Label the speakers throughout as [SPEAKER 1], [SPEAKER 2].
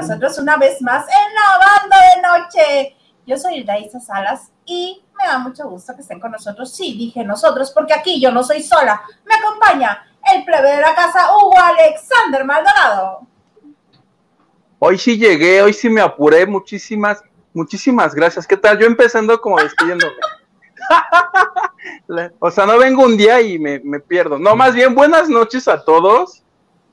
[SPEAKER 1] nosotros una vez más en la banda de noche. Yo soy Daisa Salas y me da mucho gusto que estén con nosotros. Sí, dije nosotros, porque aquí yo no soy sola. Me acompaña el plebe de la casa, Hugo Alexander Maldonado.
[SPEAKER 2] Hoy sí llegué, hoy sí me apuré. Muchísimas, muchísimas gracias. ¿Qué tal? Yo empezando como despidiéndome. o sea, no vengo un día y me, me pierdo. No, más bien, buenas noches a todos.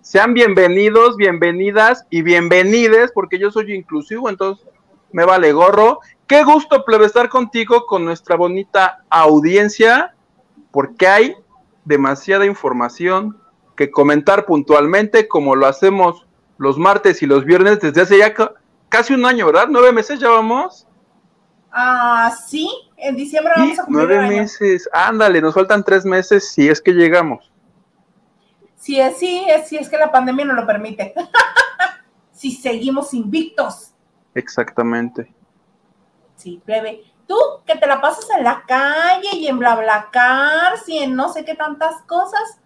[SPEAKER 2] Sean bienvenidos, bienvenidas y bienvenides, porque yo soy inclusivo, entonces me vale gorro. Qué gusto plebe estar contigo con nuestra bonita audiencia, porque hay demasiada información que comentar puntualmente, como lo hacemos los martes y los viernes desde hace ya casi un año, ¿verdad? ¿Nueve meses ya vamos?
[SPEAKER 1] Ah, sí, en diciembre vamos a
[SPEAKER 2] cumplir. Nueve meses, ándale, nos faltan tres meses si es que llegamos.
[SPEAKER 1] Si es, sí, es, si es que la pandemia no lo permite. si seguimos invictos.
[SPEAKER 2] Exactamente.
[SPEAKER 1] Sí, plebe. Tú que te la pasas en la calle y en BlaBlaCar y en no sé qué tantas cosas.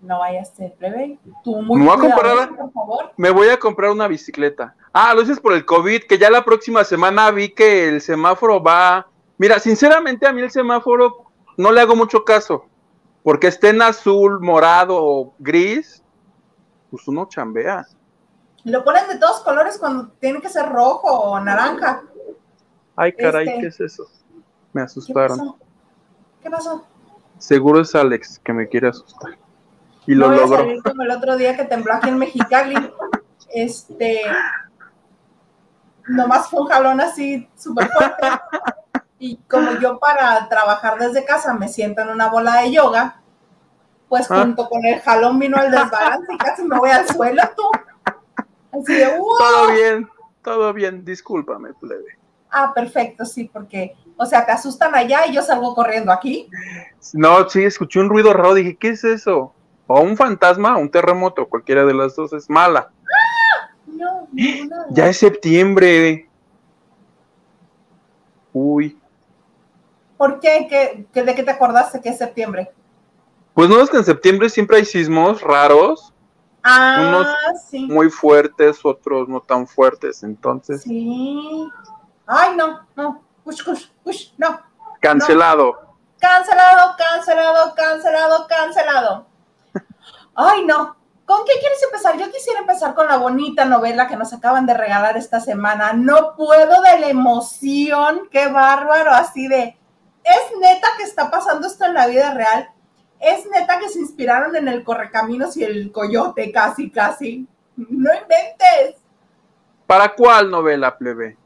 [SPEAKER 1] No vayas a ser plebe. Tú muy
[SPEAKER 2] me voy a comprar, por favor. Me voy a comprar una bicicleta. Ah, lo dices por el COVID, que ya la próxima semana vi que el semáforo va. Mira, sinceramente a mí el semáforo no le hago mucho caso. Porque esté en azul, morado o gris, pues uno chambea.
[SPEAKER 1] Lo ponen de todos colores cuando tiene que ser rojo o naranja.
[SPEAKER 2] Ay, caray, este, ¿qué es eso? Me asustaron.
[SPEAKER 1] ¿Qué pasó?
[SPEAKER 2] Seguro es Alex que me quiere asustar. Y lo no logró.
[SPEAKER 1] como el otro día que tembló aquí en Mexicali. este. Nomás fue un jalón así súper fuerte. Y como yo para trabajar desde casa me siento en una bola de yoga, pues ah. junto con el jalón vino el desbalance y casi me voy al suelo tú. Así de, ¡wow!
[SPEAKER 2] Todo bien, todo bien, discúlpame, plebe.
[SPEAKER 1] Ah, perfecto, sí, porque, o sea, te asustan allá y yo salgo corriendo aquí.
[SPEAKER 2] No, sí, escuché un ruido raro, dije, ¿qué es eso? O un fantasma, o un terremoto, cualquiera de las dos es mala.
[SPEAKER 1] ¡Ah! No, no,
[SPEAKER 2] Ya es septiembre. Uy.
[SPEAKER 1] ¿Por qué? ¿De qué te acordaste que es septiembre?
[SPEAKER 2] Pues no es que en septiembre siempre hay sismos raros.
[SPEAKER 1] Ah,
[SPEAKER 2] unos
[SPEAKER 1] sí.
[SPEAKER 2] muy fuertes, otros no tan fuertes, entonces.
[SPEAKER 1] Sí. Ay, no, no. Ush, ush, ush, no.
[SPEAKER 2] Cancelado.
[SPEAKER 1] Cancelado, cancelado, cancelado, cancelado. Ay, no. ¿Con qué quieres empezar? Yo quisiera empezar con la bonita novela que nos acaban de regalar esta semana. No puedo de la emoción. Qué bárbaro, así de es neta que está pasando esto en la vida real. Es neta que se inspiraron en el Correcaminos y el Coyote, casi, casi. No inventes.
[SPEAKER 2] ¿Para cuál novela, plebe?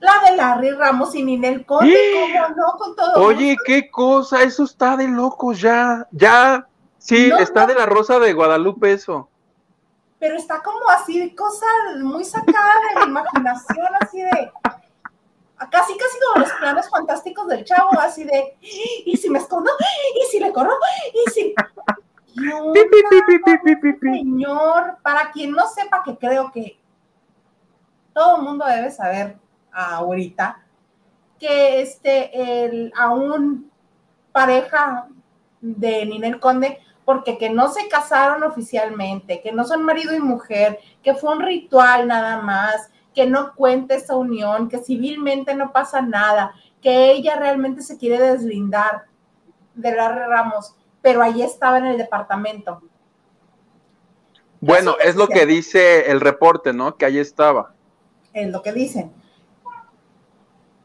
[SPEAKER 1] La de Larry Ramos y Ninel Conde, ¿cómo no? Con todo.
[SPEAKER 2] Oye, qué cosa, eso está de locos ya. Ya, sí, está de la Rosa de Guadalupe eso.
[SPEAKER 1] Pero está como así cosa muy sacada de la imaginación, así de casi casi como los planes fantásticos del chavo, así de, ¿y si me escondo? ¿Y si le corro? ¿Y si...? señor, para quien no sepa que creo que todo el mundo debe saber ahorita, que este, el, aún pareja de Ninel Conde, porque que no se casaron oficialmente, que no son marido y mujer, que fue un ritual nada más, que no cuente esa unión, que civilmente no pasa nada, que ella realmente se quiere deslindar de Larry Ramos, pero ahí estaba en el departamento.
[SPEAKER 2] Bueno, es lo que dice el reporte, ¿no? Que ahí estaba.
[SPEAKER 1] Es lo que dicen.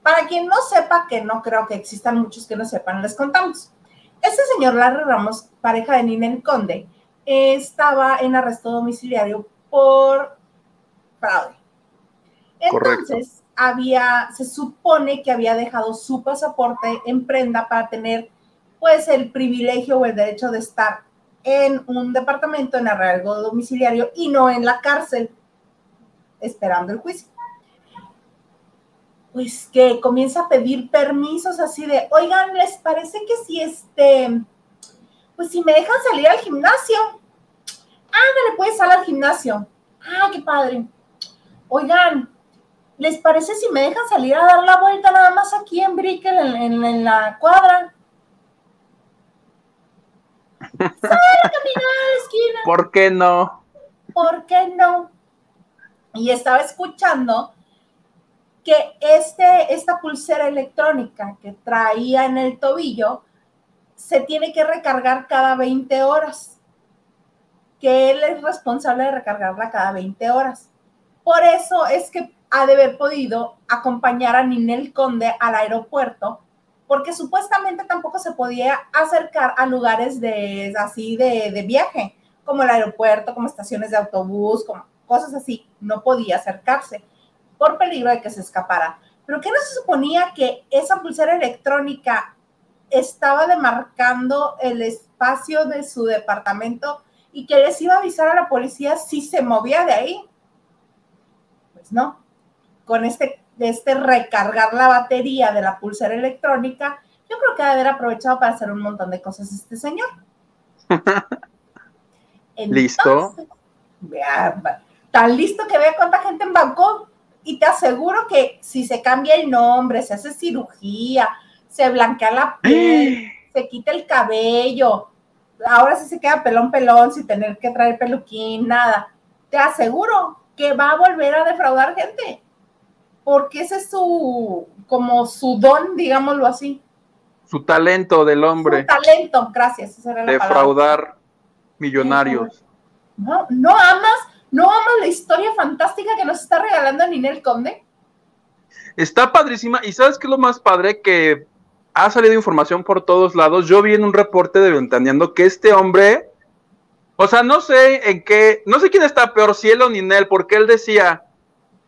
[SPEAKER 1] Para quien no sepa, que no creo que existan muchos que no sepan, les contamos. Este señor Larry Ramos, pareja de Ninel Conde, estaba en arresto domiciliario por fraude. Entonces, había, se supone que había dejado su pasaporte en prenda para tener, pues, el privilegio o el derecho de estar en un departamento en arraigo domiciliario y no en la cárcel, esperando el juicio. Pues que comienza a pedir permisos así de, oigan, ¿les parece que si este, pues si me dejan salir al gimnasio? Ah, le puedes salir al gimnasio. Ah, qué padre. Oigan, ¿les parece si me dejan salir a dar la vuelta nada más aquí en Brickell, en, la cuadra?
[SPEAKER 2] ¿Por qué no?
[SPEAKER 1] ¿Por qué no? y estaba escuchando que este, esta pulsera electrónica que traía en el tobillo se tiene que recargar cada 20 horas, que él es responsable de recargarla cada 20 horas. Por eso es que ha de haber podido acompañar a Ninel Conde al aeropuerto, porque supuestamente tampoco se podía acercar a lugares de así de, de viaje, como el aeropuerto, como estaciones de autobús, como cosas así. No podía acercarse por peligro de que se escapara. Pero ¿qué no se suponía que esa pulsera electrónica estaba demarcando el espacio de su departamento y que les iba a avisar a la policía si se movía de ahí? Pues no. Con este, este recargar la batería de la pulsera electrónica, yo creo que debe haber aprovechado para hacer un montón de cosas este señor.
[SPEAKER 2] ¿Listo?
[SPEAKER 1] tan listo que vea cuánta gente en Bangkok y te aseguro que si se cambia el nombre, se hace cirugía, se blanquea la piel, se quita el cabello, ahora sí se queda pelón pelón sin tener que traer peluquín, nada. Te aseguro que va a volver a defraudar gente, porque ese es su, como su don, digámoslo así.
[SPEAKER 2] Su talento del hombre.
[SPEAKER 1] Su talento, gracias.
[SPEAKER 2] Defraudar millonarios.
[SPEAKER 1] No, no amas ¿No amas la historia fantástica que nos está regalando Ninel Conde?
[SPEAKER 2] Está padrísima. ¿Y sabes qué es lo más padre? Que ha salido información por todos lados. Yo vi en un reporte de Ventaneando que este hombre, o sea, no sé en qué, no sé quién está peor, si él o Ninel, porque él decía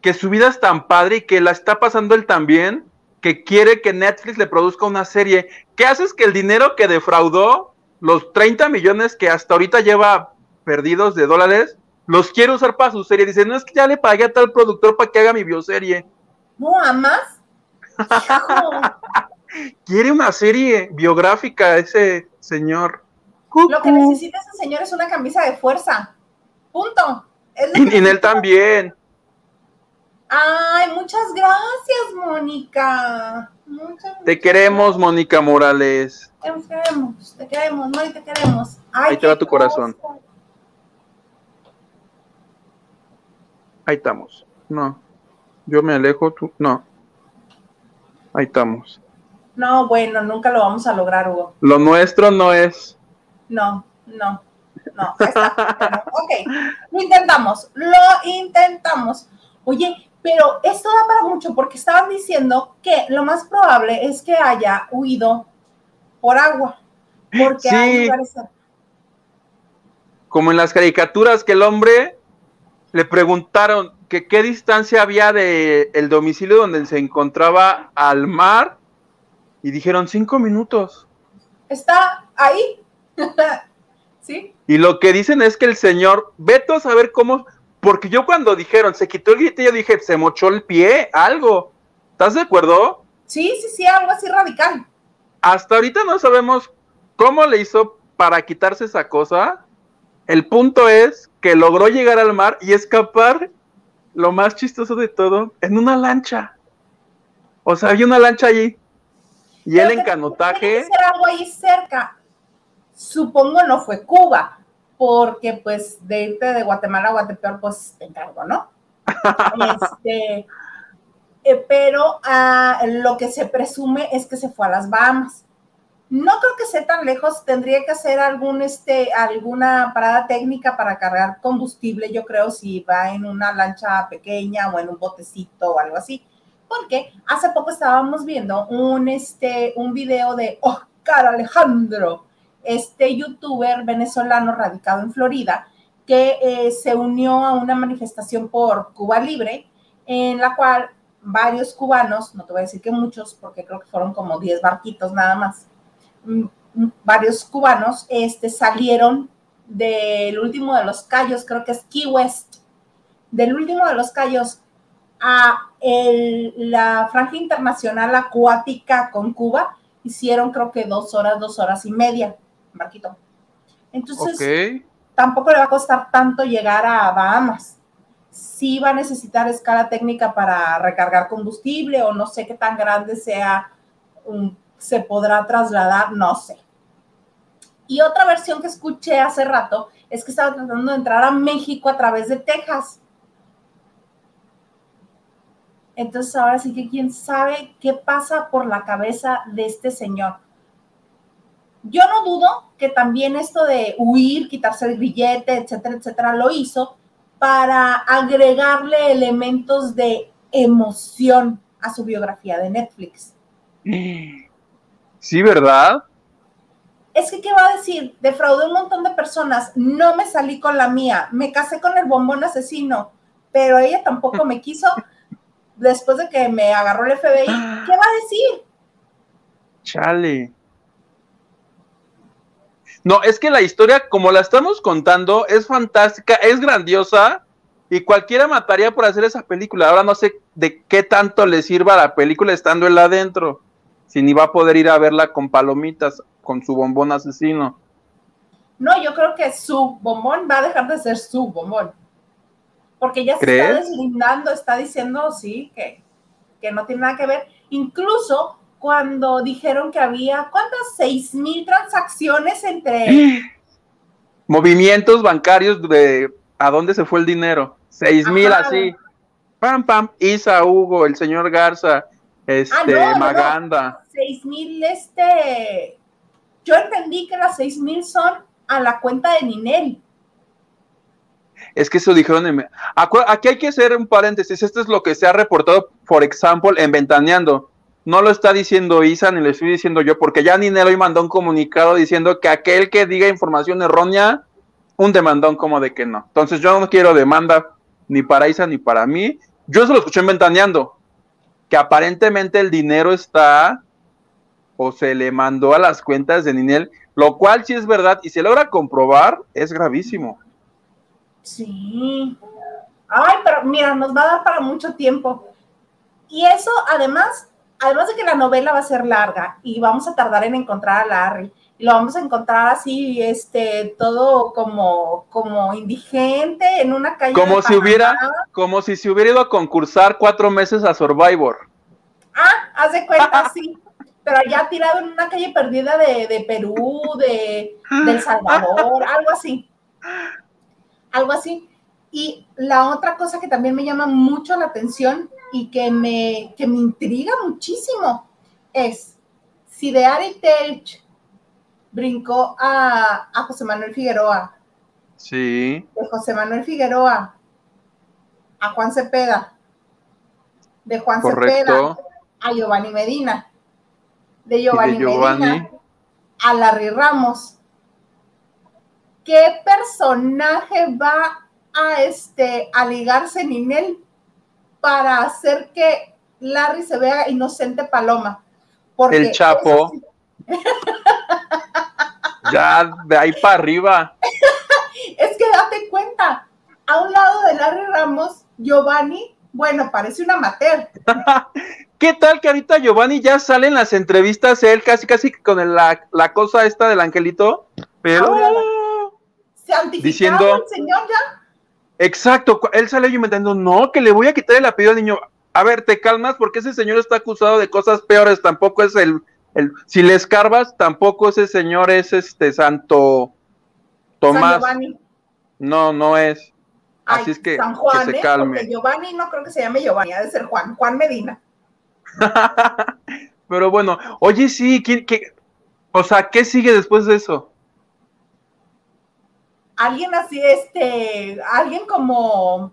[SPEAKER 2] que su vida es tan padre y que la está pasando él también, que quiere que Netflix le produzca una serie. ¿Qué haces que el dinero que defraudó, los 30 millones que hasta ahorita lleva perdidos de dólares, los quiere usar para su serie. Dice, no es que ya le pagué a tal productor para que haga mi bioserie.
[SPEAKER 1] ¿No amas?
[SPEAKER 2] quiere una serie biográfica ese señor.
[SPEAKER 1] Lo que necesita ese señor es una camisa de fuerza. Punto.
[SPEAKER 2] y, en él también.
[SPEAKER 1] Ay, muchas gracias, Mónica.
[SPEAKER 2] te queremos, Mónica Morales.
[SPEAKER 1] Te queremos, te queremos, Mónica, te queremos.
[SPEAKER 2] Ahí te va tu corazón. Ahí estamos. No. Yo me alejo, tú. No. Ahí estamos.
[SPEAKER 1] No, bueno, nunca lo vamos a lograr, Hugo.
[SPEAKER 2] Lo nuestro no es.
[SPEAKER 1] No, no, no. Está. ok, lo intentamos, lo intentamos. Oye, pero esto da para mucho porque estaban diciendo que lo más probable es que haya huido por agua. Porque hay lugares...
[SPEAKER 2] Como en las caricaturas que el hombre le preguntaron que qué distancia había de el domicilio donde se encontraba al mar y dijeron cinco minutos.
[SPEAKER 1] Está ahí. ¿Sí?
[SPEAKER 2] Y lo que dicen es que el señor, veto a saber cómo, porque yo cuando dijeron, se quitó el grito, yo dije, se mochó el pie, algo. ¿Estás de acuerdo?
[SPEAKER 1] Sí, sí, sí, algo así radical.
[SPEAKER 2] Hasta ahorita no sabemos cómo le hizo para quitarse esa cosa. El punto es que logró llegar al mar y escapar, lo más chistoso de todo, en una lancha. O sea, había una lancha allí. Y él en canotaje.
[SPEAKER 1] Que algo ahí cerca. Supongo no fue Cuba, porque pues de irte de Guatemala a Guatepeor, pues te encargo, ¿no? este, eh, pero ah, lo que se presume es que se fue a las Bahamas. No creo que sea tan lejos, tendría que hacer algún, este, alguna parada técnica para cargar combustible, yo creo, si va en una lancha pequeña o en un botecito o algo así. Porque hace poco estábamos viendo un, este, un video de Oscar Alejandro, este youtuber venezolano radicado en Florida, que eh, se unió a una manifestación por Cuba Libre, en la cual varios cubanos, no te voy a decir que muchos, porque creo que fueron como 10 barquitos nada más, varios cubanos este, salieron del último de los callos, creo que es Key West, del último de los callos a la franja internacional acuática con Cuba, hicieron creo que dos horas, dos horas y media, Marquito. Entonces, tampoco le va a costar tanto llegar a Bahamas. Sí va a necesitar escala técnica para recargar combustible o no sé qué tan grande sea un se podrá trasladar, no sé. Y otra versión que escuché hace rato es que estaba tratando de entrar a México a través de Texas. Entonces ahora sí que quién sabe qué pasa por la cabeza de este señor. Yo no dudo que también esto de huir, quitarse el billete, etcétera, etcétera, lo hizo para agregarle elementos de emoción a su biografía de Netflix.
[SPEAKER 2] Sí, ¿verdad?
[SPEAKER 1] Es que, ¿qué va a decir? Defraudé un montón de personas, no me salí con la mía, me casé con el bombón asesino, pero ella tampoco me quiso después de que me agarró el FBI. ¿Qué va a decir?
[SPEAKER 2] Chale. No, es que la historia, como la estamos contando, es fantástica, es grandiosa y cualquiera mataría por hacer esa película. Ahora no sé de qué tanto le sirva la película estando él adentro, si ni va a poder ir a verla con palomitas, con su bombón asesino.
[SPEAKER 1] No, yo creo que su bombón va a dejar de ser su bombón. Porque ya se está deslindando, está diciendo, sí, que, que no tiene nada que ver. Incluso cuando dijeron que había, ¿cuántas? Seis mil transacciones entre...
[SPEAKER 2] Movimientos bancarios de a dónde se fue el dinero. Seis mil así. Pam, pam. Isa, Hugo, el señor Garza, este, ah, Maganda.
[SPEAKER 1] Seis mil, este... Yo entendí que las seis mil son a la cuenta de Ninel.
[SPEAKER 2] Es que eso dijeron. Aquí hay que hacer un paréntesis. Esto es lo que se ha reportado, por ejemplo, en Ventaneando no lo está diciendo Isa ni lo estoy diciendo yo, porque ya Ninel hoy mandó un comunicado diciendo que aquel que diga información errónea, un demandón como de que no. Entonces yo no quiero demanda ni para Isa ni para mí. Yo se lo escuché inventaneando, que aparentemente el dinero está o se le mandó a las cuentas de Ninel, lo cual si es verdad y se logra comprobar, es gravísimo.
[SPEAKER 1] Sí. Ay, pero mira, nos va a dar para mucho tiempo. Y eso además además de que la novela va a ser larga y vamos a tardar en encontrar a Larry, y lo vamos a encontrar así, este, todo como, como indigente en una calle.
[SPEAKER 2] Como si hubiera, como si se hubiera ido a concursar cuatro meses a Survivor.
[SPEAKER 1] Ah, haz de cuenta, sí. Pero ya tirado en una calle perdida de, de Perú, de, de El Salvador, algo así. Algo así. Y la otra cosa que también me llama mucho la atención y que me, que me intriga muchísimo es si de Ari Telch brincó a, a, José Manuel Figueroa.
[SPEAKER 2] Sí.
[SPEAKER 1] De José Manuel Figueroa a Juan Cepeda. De Juan Cepeda a Giovanni Medina. De Giovanni, Medina a Larry Ramos. ¿Qué personaje va a, este, a ligarse él? Para hacer que Larry se vea inocente paloma.
[SPEAKER 2] Porque el Chapo. ya de ahí para arriba.
[SPEAKER 1] es que date cuenta, a un lado de Larry Ramos, Giovanni, bueno, parece una amateur.
[SPEAKER 2] ¿Qué tal que ahorita Giovanni ya sale en las entrevistas, él casi casi con la, cosa esta del angelito? Pero...
[SPEAKER 1] ¿Se diciendo, el señor ya?
[SPEAKER 2] Exacto, él sale inventando, no, que le voy a quitar el apellido al niño. A ver, te calmas porque ese señor está acusado de cosas peores, tampoco es el, el si le escarbas, tampoco ese señor es este santo Tomás. No, no es. Así es que,
[SPEAKER 1] San Juan, se ¿eh? calme. Giovanni no creo que se llame Giovanni, ha de ser Juan, Juan Medina.
[SPEAKER 2] Pero bueno, oye, sí, ¿quién, qué, o sea, ¿qué sigue después de eso?
[SPEAKER 1] Alguien así, este, alguien como,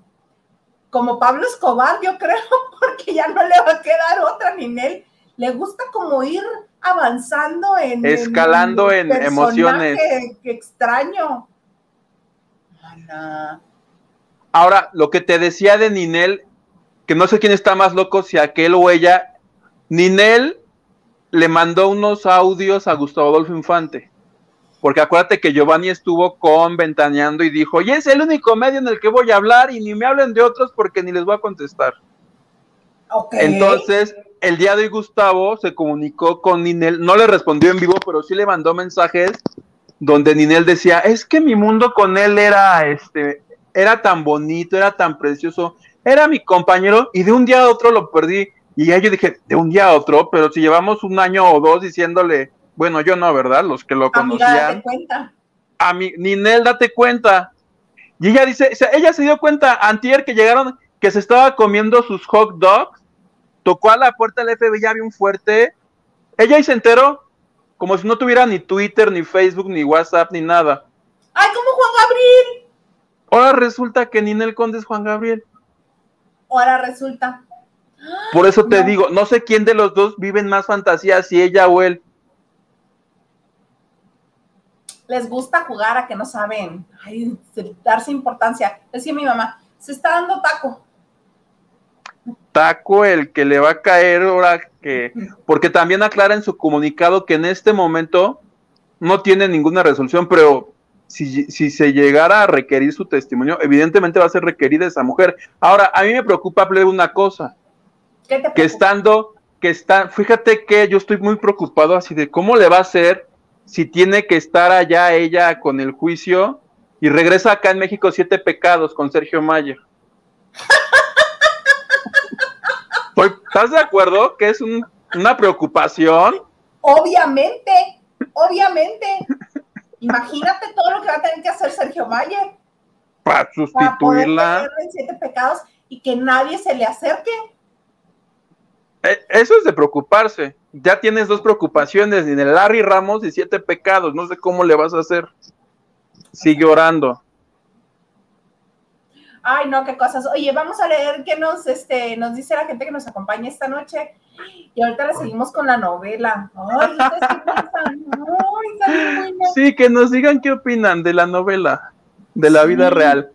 [SPEAKER 1] como Pablo Escobar, yo creo, porque ya no le va a quedar otra ni él. Le gusta como ir avanzando en...
[SPEAKER 2] Escalando en, emociones.
[SPEAKER 1] Qué extraño.
[SPEAKER 2] Ahora, lo que te decía de Ninel, que no sé quién está más loco, si aquel o ella, Ninel le mandó unos audios a Gustavo Adolfo Infante porque acuérdate que Giovanni estuvo con Ventaneando y dijo, y es el único medio en el que voy a hablar y ni me hablen de otros porque ni les voy a contestar. Entonces, el día de hoy Gustavo se comunicó con Ninel, no le respondió en vivo, pero sí le mandó mensajes donde Ninel decía, es que mi mundo con él era, este, era tan bonito, era tan precioso, era mi compañero y de un día a otro lo perdí. Y ya yo dije, de un día a otro, pero si llevamos un año o dos diciéndole, bueno, yo no, ¿verdad? Los que lo conocían. date cuenta. A mí, Ninel, date cuenta. Y ella dice, ella se dio cuenta antier que llegaron, que se estaba comiendo sus hot dogs tocó a la puerta del FBI, ya había un fuerte. Ella ahí se enteró, como si no tuviera ni Twitter, ni Facebook, ni WhatsApp, ni nada.
[SPEAKER 1] ¡Ay, como Juan Gabriel!
[SPEAKER 2] Ahora resulta que Ninel Conde es Juan Gabriel.
[SPEAKER 1] Ahora resulta.
[SPEAKER 2] Por eso te digo, no sé quién de los dos vive en más fantasía, si ella o él.
[SPEAKER 1] Les gusta jugar a que no saben, ay, darse importancia. Decía mi mamá, se está dando taco.
[SPEAKER 2] Taco el que le va a caer ahora que, porque también aclara en su comunicado que en este momento no tiene ninguna resolución, pero si, si, se llegara a requerir su testimonio, evidentemente va a ser requerida esa mujer. Ahora, a mí me preocupa una cosa, que estando, que está, fíjate que yo estoy muy preocupado así de cómo le va a hacer si tiene que estar allá ella con el juicio y regresa acá en México siete pecados con Sergio Mayer. ¿Estás de acuerdo que es una preocupación?
[SPEAKER 1] Obviamente, obviamente. Imagínate todo lo que va a tener que hacer Sergio Mayer.
[SPEAKER 2] Para sustituirla.
[SPEAKER 1] Para siete pecados y que nadie se le acerque.
[SPEAKER 2] Eh, eso es de preocuparse. Ya tienes dos preocupaciones, en el Larry Ramos y siete pecados. No sé cómo le vas a hacer. Sigue orando.
[SPEAKER 1] Ay, no, qué cosas. Oye, vamos a leer qué nos, este, nos dice la gente que nos acompaña esta noche. Y ahorita le seguimos con la novela. Ay,
[SPEAKER 2] sí, que nos digan qué opinan de la novela, de la vida real.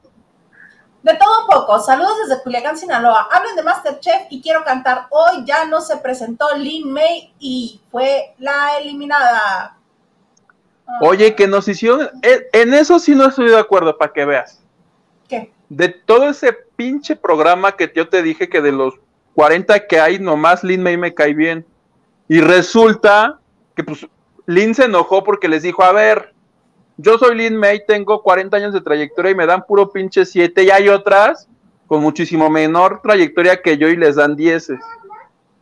[SPEAKER 1] De todo un poco. Saludos desde Culiacán, Sinaloa. Hablen de Masterchef y quiero cantar. Hoy ya no se presentó Lin May y fue la eliminada.
[SPEAKER 2] Oye, que nos hicieron. Eh, en eso sí no estoy de acuerdo, para que veas.
[SPEAKER 1] ¿Qué?
[SPEAKER 2] De todo ese pinche programa que yo te dije que de los 40 que hay, nomás Lin May me cae bien. Y resulta que pues Lin se enojó porque les dijo, a ver, yo soy Lin May, tengo 40 años de trayectoria y me dan puro pinche 7 y hay otras con muchísimo menor trayectoria que yo y les dan 10.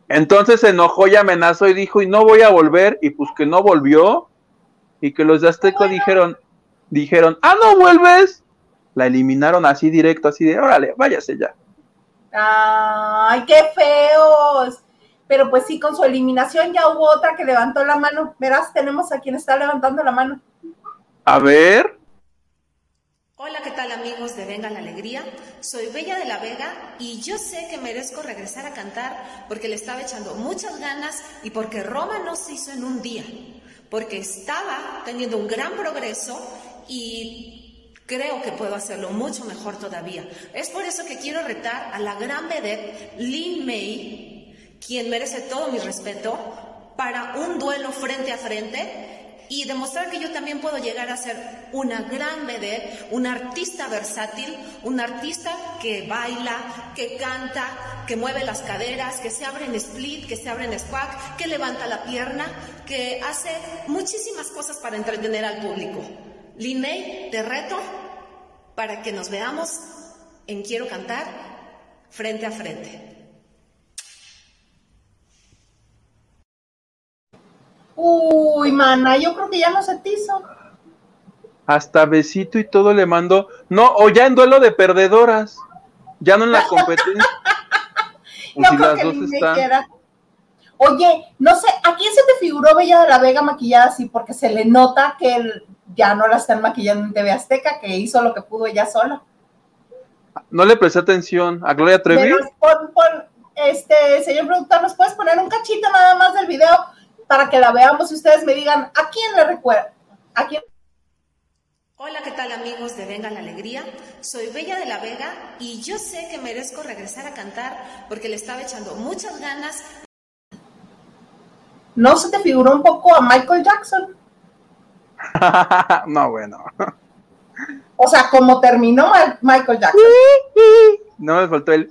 [SPEAKER 2] Entonces se enojó y amenazó y dijo, y no voy a volver, y pues que no volvió, y que los de Azteco dijeron, dijeron, ah, no vuelves, la eliminaron así directo, así de, órale, váyase ya.
[SPEAKER 1] Ay, qué feos. Pero pues sí, con su eliminación ya hubo otra que levantó la mano. Verás, tenemos a quien está levantando la mano.
[SPEAKER 2] A ver.
[SPEAKER 3] Hola, ¿qué tal amigos de Venga la Alegría? Soy Bella de la Vega y yo sé que merezco regresar a cantar porque le estaba echando muchas ganas y porque Roma no se hizo en un día, porque estaba teniendo un gran progreso y creo que puedo hacerlo mucho mejor todavía. Es por eso que quiero retar a la gran vedette Lin May quien merece todo mi respeto, para un duelo frente a frente y demostrar que yo también puedo llegar a ser una gran vedette, una artista versátil, un artista que baila, que canta, que mueve las caderas, que se abre en split, que se abre en squat, que levanta la pierna, que hace muchísimas cosas para entretener al público. Linney, te reto para que nos veamos en Quiero Cantar frente a frente.
[SPEAKER 1] Uy, mana, yo creo que ya no se te hizo.
[SPEAKER 2] Hasta besito y todo le mando. No, o ya en duelo de perdedoras. Ya no en la competencia.
[SPEAKER 1] no si las dos están. Oye, no sé, ¿a quién se te figuró Bella de la Vega maquillada así? Porque se le nota que él ya no la están maquillando en TV Azteca, que hizo lo que pudo ella sola.
[SPEAKER 2] No le presté atención. ¿A Gloria Trevi?
[SPEAKER 1] este, señor productor, ¿nos puedes poner un cachito nada más del video? Para que la veamos y ustedes me digan a quién le recuerda. ¿A quién?
[SPEAKER 3] Hola, ¿qué tal amigos de Venga la Alegría? Soy Bella de la Vega y yo sé que merezco regresar a cantar porque le estaba echando muchas ganas.
[SPEAKER 1] ¿No se te figuró un poco a Michael Jackson?
[SPEAKER 2] no, bueno.
[SPEAKER 1] O sea, como terminó Michael Jackson.
[SPEAKER 2] no me faltó el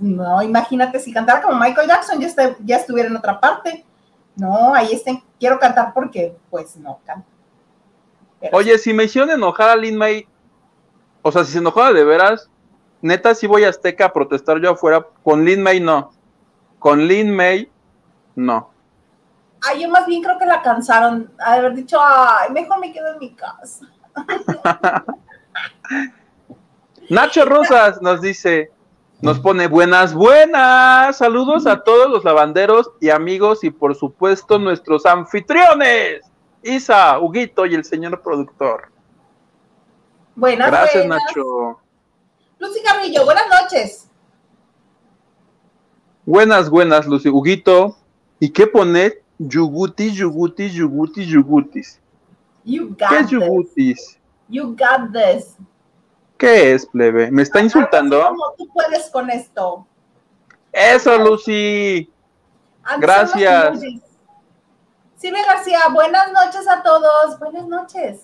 [SPEAKER 1] no, imagínate si cantara como Michael Jackson, ya, ya estuviera en otra parte. No, ahí estén, quiero cantar porque, pues, no canto.
[SPEAKER 2] Oye, si me hicieron enojar a Lin May, o sea, si se enojaba de veras, neta, si voy a Azteca a protestar yo afuera. Con Lin May, no. Con Lin May, no.
[SPEAKER 1] Ay, yo más bien creo que la cansaron. Haber dicho, ay, mejor me quedo en mi casa.
[SPEAKER 2] Nacho Rosas nos dice, nos pone buenas, buenas. Saludos a todos los lavanderos y amigos y por supuesto nuestros anfitriones. Isa, Huguito y el señor productor.
[SPEAKER 1] Buenas,
[SPEAKER 2] Gracias,
[SPEAKER 1] buenas.
[SPEAKER 2] Nacho.
[SPEAKER 1] Lucy Carrillo, buenas noches.
[SPEAKER 2] Buenas, buenas, Lucy. Huguito. ¿Y qué pone? Yugutis, yugutis, yugutis, yugutis.
[SPEAKER 1] You
[SPEAKER 2] ¿Qué
[SPEAKER 1] got
[SPEAKER 2] es
[SPEAKER 1] this.
[SPEAKER 2] yugutis?
[SPEAKER 1] You got this.
[SPEAKER 2] ¿Qué es, plebe? ¿Me está insultando?
[SPEAKER 1] ¿Cómo tú puedes con esto?
[SPEAKER 2] Eso, Lucy.
[SPEAKER 1] Antes
[SPEAKER 2] Gracias.
[SPEAKER 1] Silvia García, buenas noches a todos. Buenas noches.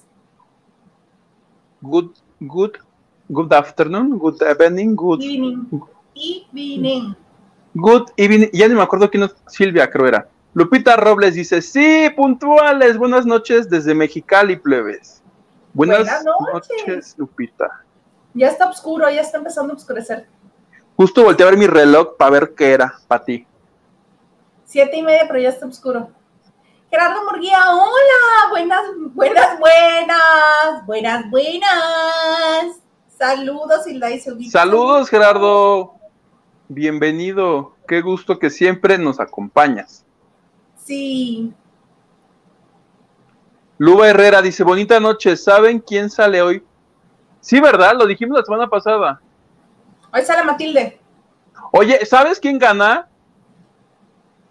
[SPEAKER 2] Good, good, good afternoon, good evening, good,
[SPEAKER 1] Evening. Evening.
[SPEAKER 2] good evening. Ya ni me acuerdo quién es Silvia, creo era. Lupita Robles dice, sí, puntuales, buenas noches desde Mexicali, plebes. Buenas,
[SPEAKER 1] Buenas noches.
[SPEAKER 2] noches, Lupita.
[SPEAKER 1] Ya está oscuro, ya está empezando a oscurecer.
[SPEAKER 2] Justo volteé a ver mi reloj para ver qué era para ti.
[SPEAKER 1] Siete y media, pero ya está oscuro. Gerardo Murguía, hola, buenas, buenas, buenas, buenas, buenas. Saludos, Hilda y Silvita.
[SPEAKER 2] Saludos, Gerardo. Bienvenido. Qué gusto que siempre nos acompañas.
[SPEAKER 1] Sí,
[SPEAKER 2] Luba Herrera dice, bonita noche, ¿saben quién sale hoy? Sí, ¿verdad? Lo dijimos la semana pasada.
[SPEAKER 1] hoy sale Matilde.
[SPEAKER 2] Oye, ¿sabes quién gana?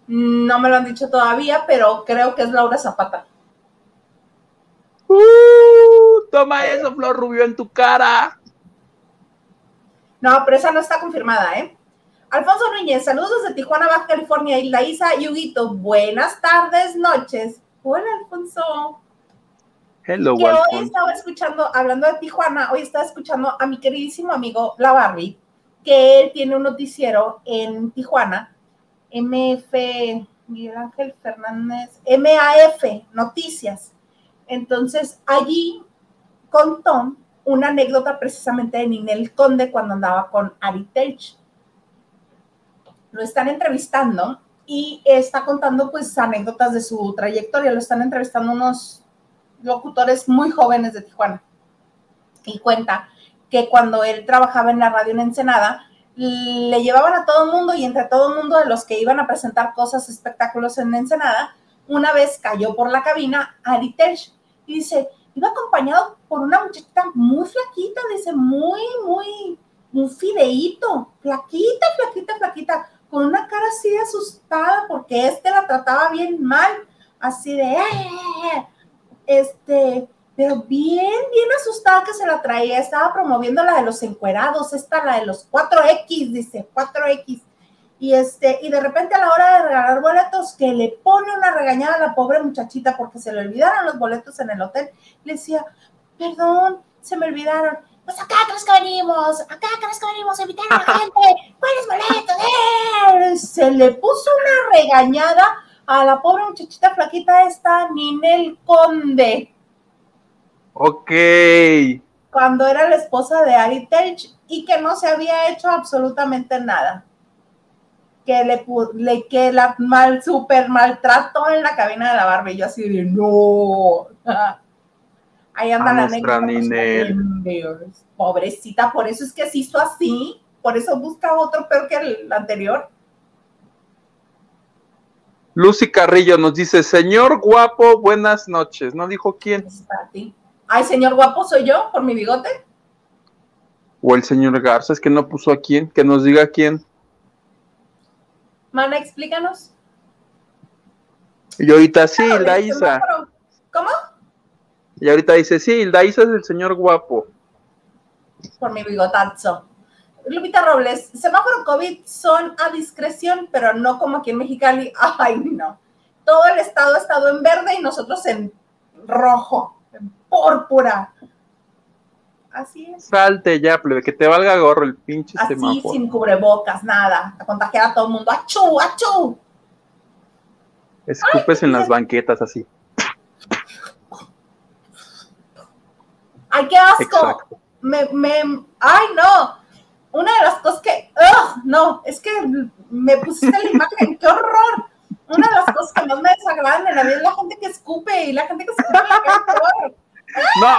[SPEAKER 1] No me lo han dicho todavía, pero creo que es Laura Zapata.
[SPEAKER 2] ¡Uh! toma eso, Flor Rubio, en tu cara.
[SPEAKER 1] No, pero esa no está confirmada, ¿eh? Alfonso Núñez, saludos desde Tijuana, Baja California, Isla Isa y Huguito. Buenas tardes, noches. Hola, Alfonso.
[SPEAKER 2] Hello,
[SPEAKER 1] que hoy estaba escuchando, hablando de Tijuana, hoy estaba escuchando a mi queridísimo amigo La Barbie, que él tiene un noticiero en Tijuana, MF, Miguel Ángel Fernández, MAF, Noticias. Entonces, allí contó una anécdota precisamente de Ninel Conde cuando andaba con Ari Telch. Lo están entrevistando y está contando pues anécdotas de su trayectoria, lo están entrevistando unos locutores muy jóvenes de Tijuana. Y cuenta que cuando él trabajaba en la radio en Ensenada, le llevaban a todo el mundo y entre todo el mundo de los que iban a presentar cosas, espectáculos en Ensenada, una vez cayó por la cabina Ari Telch y dice, iba acompañado por una muchachita muy flaquita, dice, muy, muy, un fideíto, flaquita, flaquita, flaquita, con una cara así asustada porque este la trataba bien mal, así de, "Eh", este, pero bien, bien asustada que se la traía, estaba promoviendo la de los encuerados, esta la de los 4X, dice, 4X. Y este, y de repente a la hora de regalar boletos, que le pone una regañada a la pobre muchachita porque se le olvidaron los boletos en el hotel, le decía, perdón, se me olvidaron. Pues acá crees que venimos, acá crees que venimos a invitar a la gente, ¿cuáles boletos? Eh, Se le puso una regañada a la pobre muchachita flaquita esta, Ninel Conde
[SPEAKER 2] Ok.
[SPEAKER 1] cuando era la esposa de Ari Telch y que no se había hecho absolutamente nada. Que le, le que la mal, super maltrato en la cabina de la barba y yo así de no. Ahí anda
[SPEAKER 2] A
[SPEAKER 1] la anécdota, pues,
[SPEAKER 2] Ninel.
[SPEAKER 1] Pobrecita, por eso es que se hizo así, por eso busca otro peor que el anterior.
[SPEAKER 2] Lucy Carrillo nos dice, señor guapo, buenas noches. No dijo quién.
[SPEAKER 1] Ay, señor guapo, soy yo por mi bigote.
[SPEAKER 2] O el señor Garza, es que no puso a quién. Que nos diga quién.
[SPEAKER 1] Mana, explícanos.
[SPEAKER 2] Y ahorita sí,
[SPEAKER 1] Claro,
[SPEAKER 2] la Isa.
[SPEAKER 1] ¿Cómo?
[SPEAKER 2] Y ahorita dice, sí, la Isa es el señor guapo.
[SPEAKER 1] por mi bigotazo. Lupita Robles, semáforo COVID son a discreción, pero no como aquí en Mexicali. Ay, no. Todo el estado ha estado en verde y nosotros en rojo, en púrpura. Así es.
[SPEAKER 2] Salte ya, plebe, que te valga gorro el pinche
[SPEAKER 1] Así,
[SPEAKER 2] semáforo.
[SPEAKER 1] sin cubrebocas, nada. A contagiar a todo el mundo. ¡Achú, achú!
[SPEAKER 2] Escupes en las banquetas así.
[SPEAKER 1] ¡Ay, qué asco!
[SPEAKER 2] Exacto.
[SPEAKER 1] me, me, ay, no. Una de las cosas que, ugh, no, es que me pusiste la imagen, qué horror. Una de las cosas que más me desagradan en la vida es la gente que escupe y la gente que escupe la.
[SPEAKER 2] No,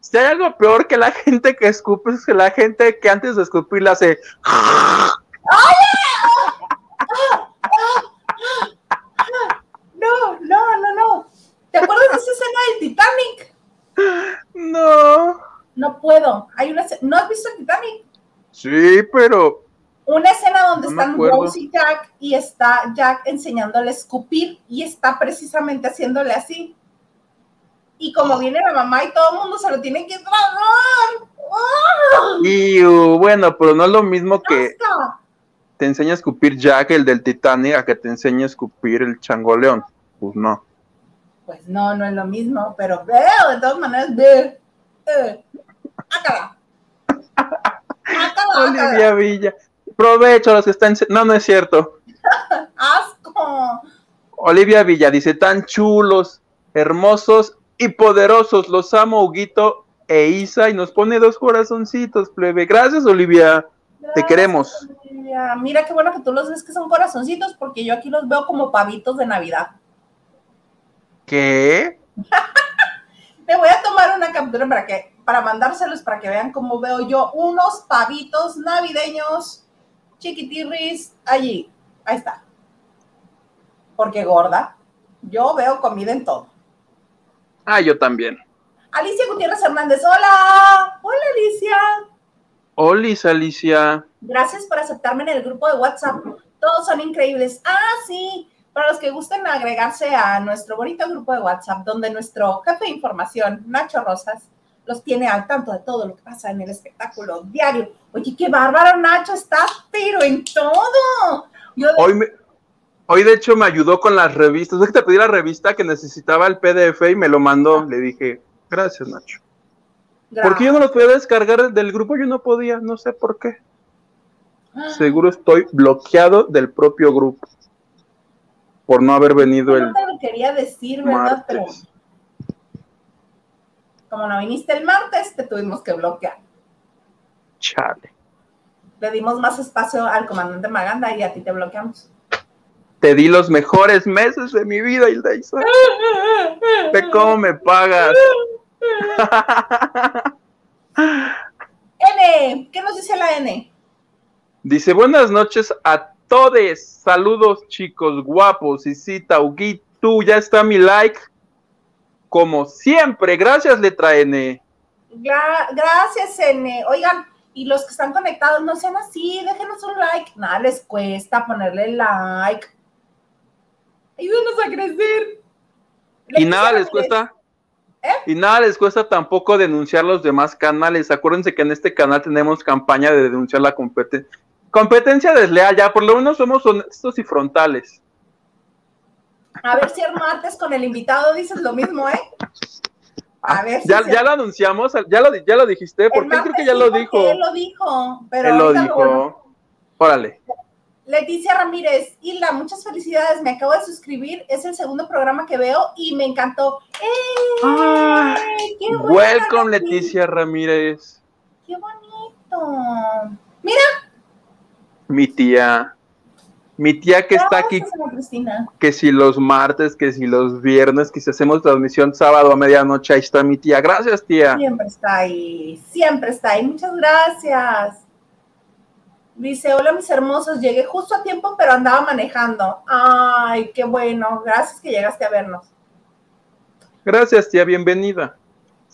[SPEAKER 2] Si hay algo peor que la gente que escupe, es que la gente que antes de escupir la hace.
[SPEAKER 1] No, no, no, no. ¿Te acuerdas de esa escena del Titanic?
[SPEAKER 2] No.
[SPEAKER 1] No puedo. Hay una escena- ¿No has visto el Titanic?
[SPEAKER 2] Sí, pero.
[SPEAKER 1] Una escena donde
[SPEAKER 2] No
[SPEAKER 1] están. Rose y Jack y está Jack enseñándole a escupir y está precisamente haciéndole así. Y como viene la mamá y todo el mundo se lo tiene que tragar.
[SPEAKER 2] Y uh, bueno, pero no es lo mismo que
[SPEAKER 1] ¡Asca!
[SPEAKER 2] te enseña a escupir Jack, el del Titanic, a que te enseñe a escupir el changoleón. Pues no.
[SPEAKER 1] Pues no, no es lo mismo, pero veo, de todas maneras, ve. Eh.
[SPEAKER 2] Olivia. Villa. Provecho a los que están. No, no es cierto.
[SPEAKER 1] Asco.
[SPEAKER 2] Olivia Villa dice: tan chulos, hermosos y poderosos. Los amo, Huguito e Isa. Y nos pone dos corazoncitos, plebe. Gracias, Olivia. Te queremos.
[SPEAKER 1] Olivia. Mira qué bueno que tú los ves que son corazoncitos, porque yo aquí los veo como pavitos de Navidad.
[SPEAKER 2] ¿Qué?
[SPEAKER 1] Me voy a tomar una captura para que para mandárselos para que vean cómo veo yo unos pavitos navideños chiquitirris allí. Ahí está. Porque gorda, yo veo comida en todo.
[SPEAKER 2] Ah, yo también.
[SPEAKER 1] Alicia Gutiérrez Hernández, hola. Hola Alicia.
[SPEAKER 2] Olis, Alicia.
[SPEAKER 1] Gracias por aceptarme en el grupo de WhatsApp. Todos son increíbles. Ah, sí. Para los que gusten agregarse a nuestro bonito grupo de WhatsApp, donde nuestro jefe de información, Nacho Rosas, los tiene al tanto de todo lo que pasa en el espectáculo diario. Oye, qué bárbaro, Nacho, estás pero en todo. Yo de-
[SPEAKER 2] Hoy, me- hoy de hecho me ayudó con las revistas. Es que te pedí la revista que necesitaba el PDF y me lo mandó. Le dije, gracias, Nacho. Porque yo no lo podía descargar del grupo, yo no podía, no sé por qué. Seguro estoy bloqueado del propio grupo. Por no haber venido
[SPEAKER 1] No
[SPEAKER 2] el
[SPEAKER 1] te lo quería decir, ¿verdad? Pero
[SPEAKER 2] martes.
[SPEAKER 1] Como no viniste el martes, te tuvimos que bloquear.
[SPEAKER 2] Chale.
[SPEAKER 1] Le dimos más espacio al comandante Maganda y a ti te bloqueamos.
[SPEAKER 2] Te di los mejores meses de mi vida, Hilda-Isa. Ve cómo me pagas.
[SPEAKER 1] N, ¿qué nos dice la N?
[SPEAKER 2] Dice, buenas noches a todos. Saludos, chicos guapos. Y sí, Tauguí, tú ya está mi like. Como siempre, gracias, letra N.
[SPEAKER 1] Gra- gracias, N. Oigan, y los que están conectados, no sean así, déjenos un like. Nada les cuesta ponerle like. Ayúdenos a crecer.
[SPEAKER 2] Y nada les cuesta.
[SPEAKER 1] ¿Eh?
[SPEAKER 2] Y nada les cuesta tampoco denunciar los demás canales. Acuérdense que en este canal tenemos campaña de denunciar la competencia. Competencia desleal, ya por lo menos somos honestos y frontales.
[SPEAKER 1] A ver si el martes con el invitado dices lo mismo, ¿eh? A ver si
[SPEAKER 2] ya,
[SPEAKER 1] se-
[SPEAKER 2] ya lo anunciamos, ya lo, ya lo dijiste, porque creo que ya lo dijo.
[SPEAKER 1] Él lo dijo, pero
[SPEAKER 2] Él lo dijo. Órale.
[SPEAKER 1] Leticia Ramírez, Hilda, muchas felicidades. Me acabo de suscribir. Es el segundo programa que veo y me encantó. ¡Eh!
[SPEAKER 2] Ah,
[SPEAKER 1] ¡Qué
[SPEAKER 2] Welcome, Leticia Ramírez.
[SPEAKER 1] ¡Qué bonito! Mira,
[SPEAKER 2] Mi tía. Mi tía que está aquí, que si los martes, que si los viernes, que si hacemos transmisión sábado a medianoche, ahí está mi tía. Gracias, tía.
[SPEAKER 1] Siempre está ahí, siempre está ahí. Muchas gracias. Dice, hola mis hermosos, llegué justo a tiempo, pero andaba manejando. Ay, qué bueno. Gracias que llegaste a vernos.
[SPEAKER 2] Gracias, tía, bienvenida.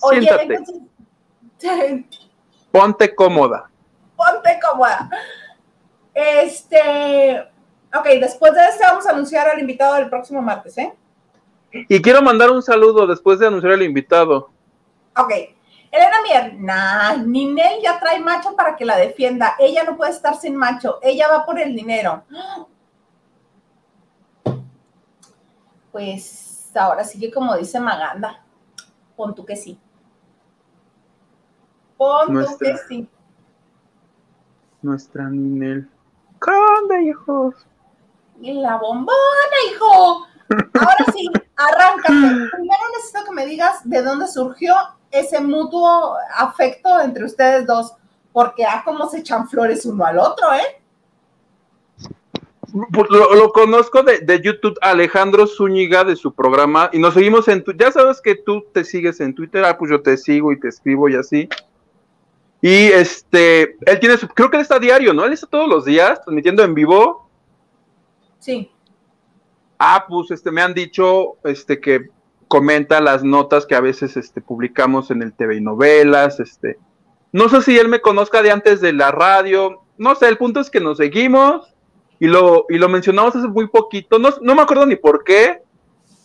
[SPEAKER 1] Oye,
[SPEAKER 2] Siéntate,
[SPEAKER 1] entonces,
[SPEAKER 2] ponte cómoda.
[SPEAKER 1] ponte cómoda. Este, ok, después de este vamos a anunciar al invitado del próximo martes, ¿eh?
[SPEAKER 2] Y quiero mandar un saludo después de anunciar al invitado.
[SPEAKER 1] Ok. Elena Mier, nah, Ninel ya trae macho para que la defienda. Ella no puede estar sin macho. Ella va por el dinero. Pues ahora sigue como dice Maganda. Pon tú que sí. Pon tú que sí.
[SPEAKER 2] Nuestra Ninel. ¿Qué onda, hijos?
[SPEAKER 1] La bombona, hijo. Ahora sí, arráncate. Primero necesito que me digas de dónde surgió ese mutuo afecto entre ustedes dos, porque a cómo se echan flores uno al otro, ¿eh?
[SPEAKER 2] Pues, lo, conozco de, YouTube, Alejandro Zúñiga, de su programa, y nos seguimos en Twitter. Ya sabes que tú te sigues en Twitter, ah, pues yo te sigo y te escribo y así. Y este, él tiene su, creo que él está diario, ¿no? Él está todos los días transmitiendo en vivo.
[SPEAKER 1] Sí.
[SPEAKER 2] Ah, pues este, me han dicho este, que comenta las notas que a veces este, publicamos en el TV y novelas, este. No sé si él me conozca de antes de la radio, no sé, el punto es que nos seguimos y lo, y lo mencionamos hace muy poquito, no, no me acuerdo ni por qué,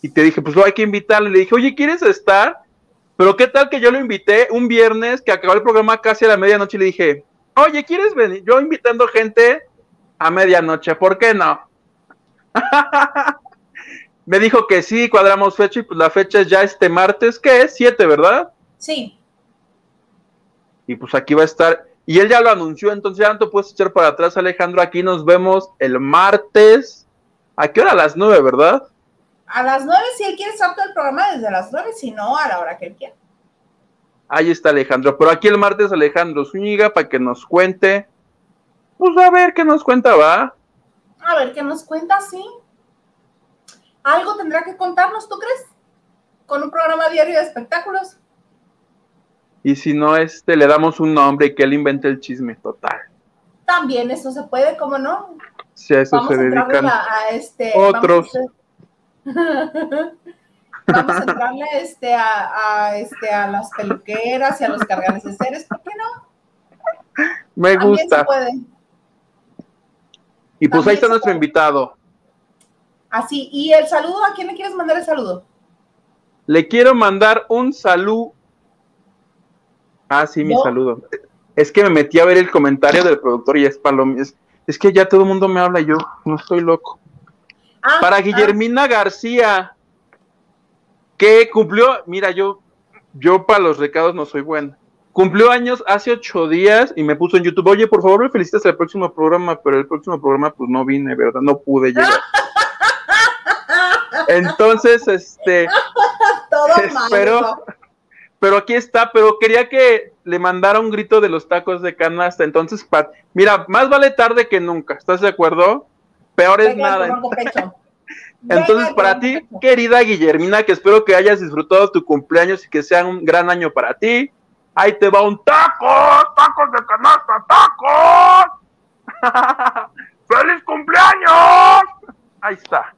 [SPEAKER 2] y te dije, pues lo hay que invitarle, le dije, oye, ¿quieres estar? Pero qué tal que yo lo invité un viernes que acabó el programa casi a la medianoche y le dije, oye, ¿quieres venir? Yo invitando gente a medianoche, ¿por qué no? Me dijo que sí, cuadramos fecha y pues la fecha es ya este martes, ¿qué es? Siete, ¿verdad?
[SPEAKER 1] Sí.
[SPEAKER 2] Y pues aquí va a estar, y él ya lo anunció, entonces ya no te puedes echar para atrás, Alejandro, aquí nos vemos el martes, ¿a qué hora? A las nueve, ¿verdad?
[SPEAKER 1] A las nueve, si él quiere estar todo el programa desde las nueve, si no, a la hora que él quiera.
[SPEAKER 2] Ahí está Alejandro, pero aquí el martes Alejandro Zúñiga para que nos cuente, pues a ver qué nos cuenta, va.
[SPEAKER 1] A ver qué nos cuenta, sí. Algo tendrá que contarnos, ¿tú crees? Con un programa diario de espectáculos.
[SPEAKER 2] Y si no, este, le damos un nombre y que él invente el chisme total.
[SPEAKER 1] También eso se puede, ¿cómo no?
[SPEAKER 2] Si a eso se dedican
[SPEAKER 1] a, este,
[SPEAKER 2] otros.
[SPEAKER 1] Vamos a entrarle este, a, este, a las peluqueras y a los cargadores de seres, ¿por qué no?
[SPEAKER 2] Me gusta. Y pues ahí está nuestro invitado.
[SPEAKER 1] Así, ¿y el saludo? ¿A quién le quieres mandar el saludo?
[SPEAKER 2] Le quiero mandar un saludo. Ah, sí, mi saludo. Es que me metí a ver el comentario del productor y es palom. Es, es que ya todo el mundo me habla y yo no estoy loco. Ah, Para ah. Guillermina García, que cumplió, mira, yo, yo para los recados no soy bueno. Cumplió años hace ocho días y me puso en YouTube, oye, por favor me felicitas el próximo programa, pero el próximo programa pues no vine, ¿verdad? No pude llegar. Entonces, este,
[SPEAKER 1] Todo espero,
[SPEAKER 2] pero aquí está, pero quería que le mandara un grito de los tacos de canasta. Entonces, mira, más vale tarde que nunca, ¿estás de acuerdo? Peor es nada. Entonces, para ti, querida Guillermina, que espero que hayas disfrutado tu cumpleaños y que sea un gran año para ti. Ahí te va un taco, tacos de canasta, tacos. ¡Feliz cumpleaños! Ahí está.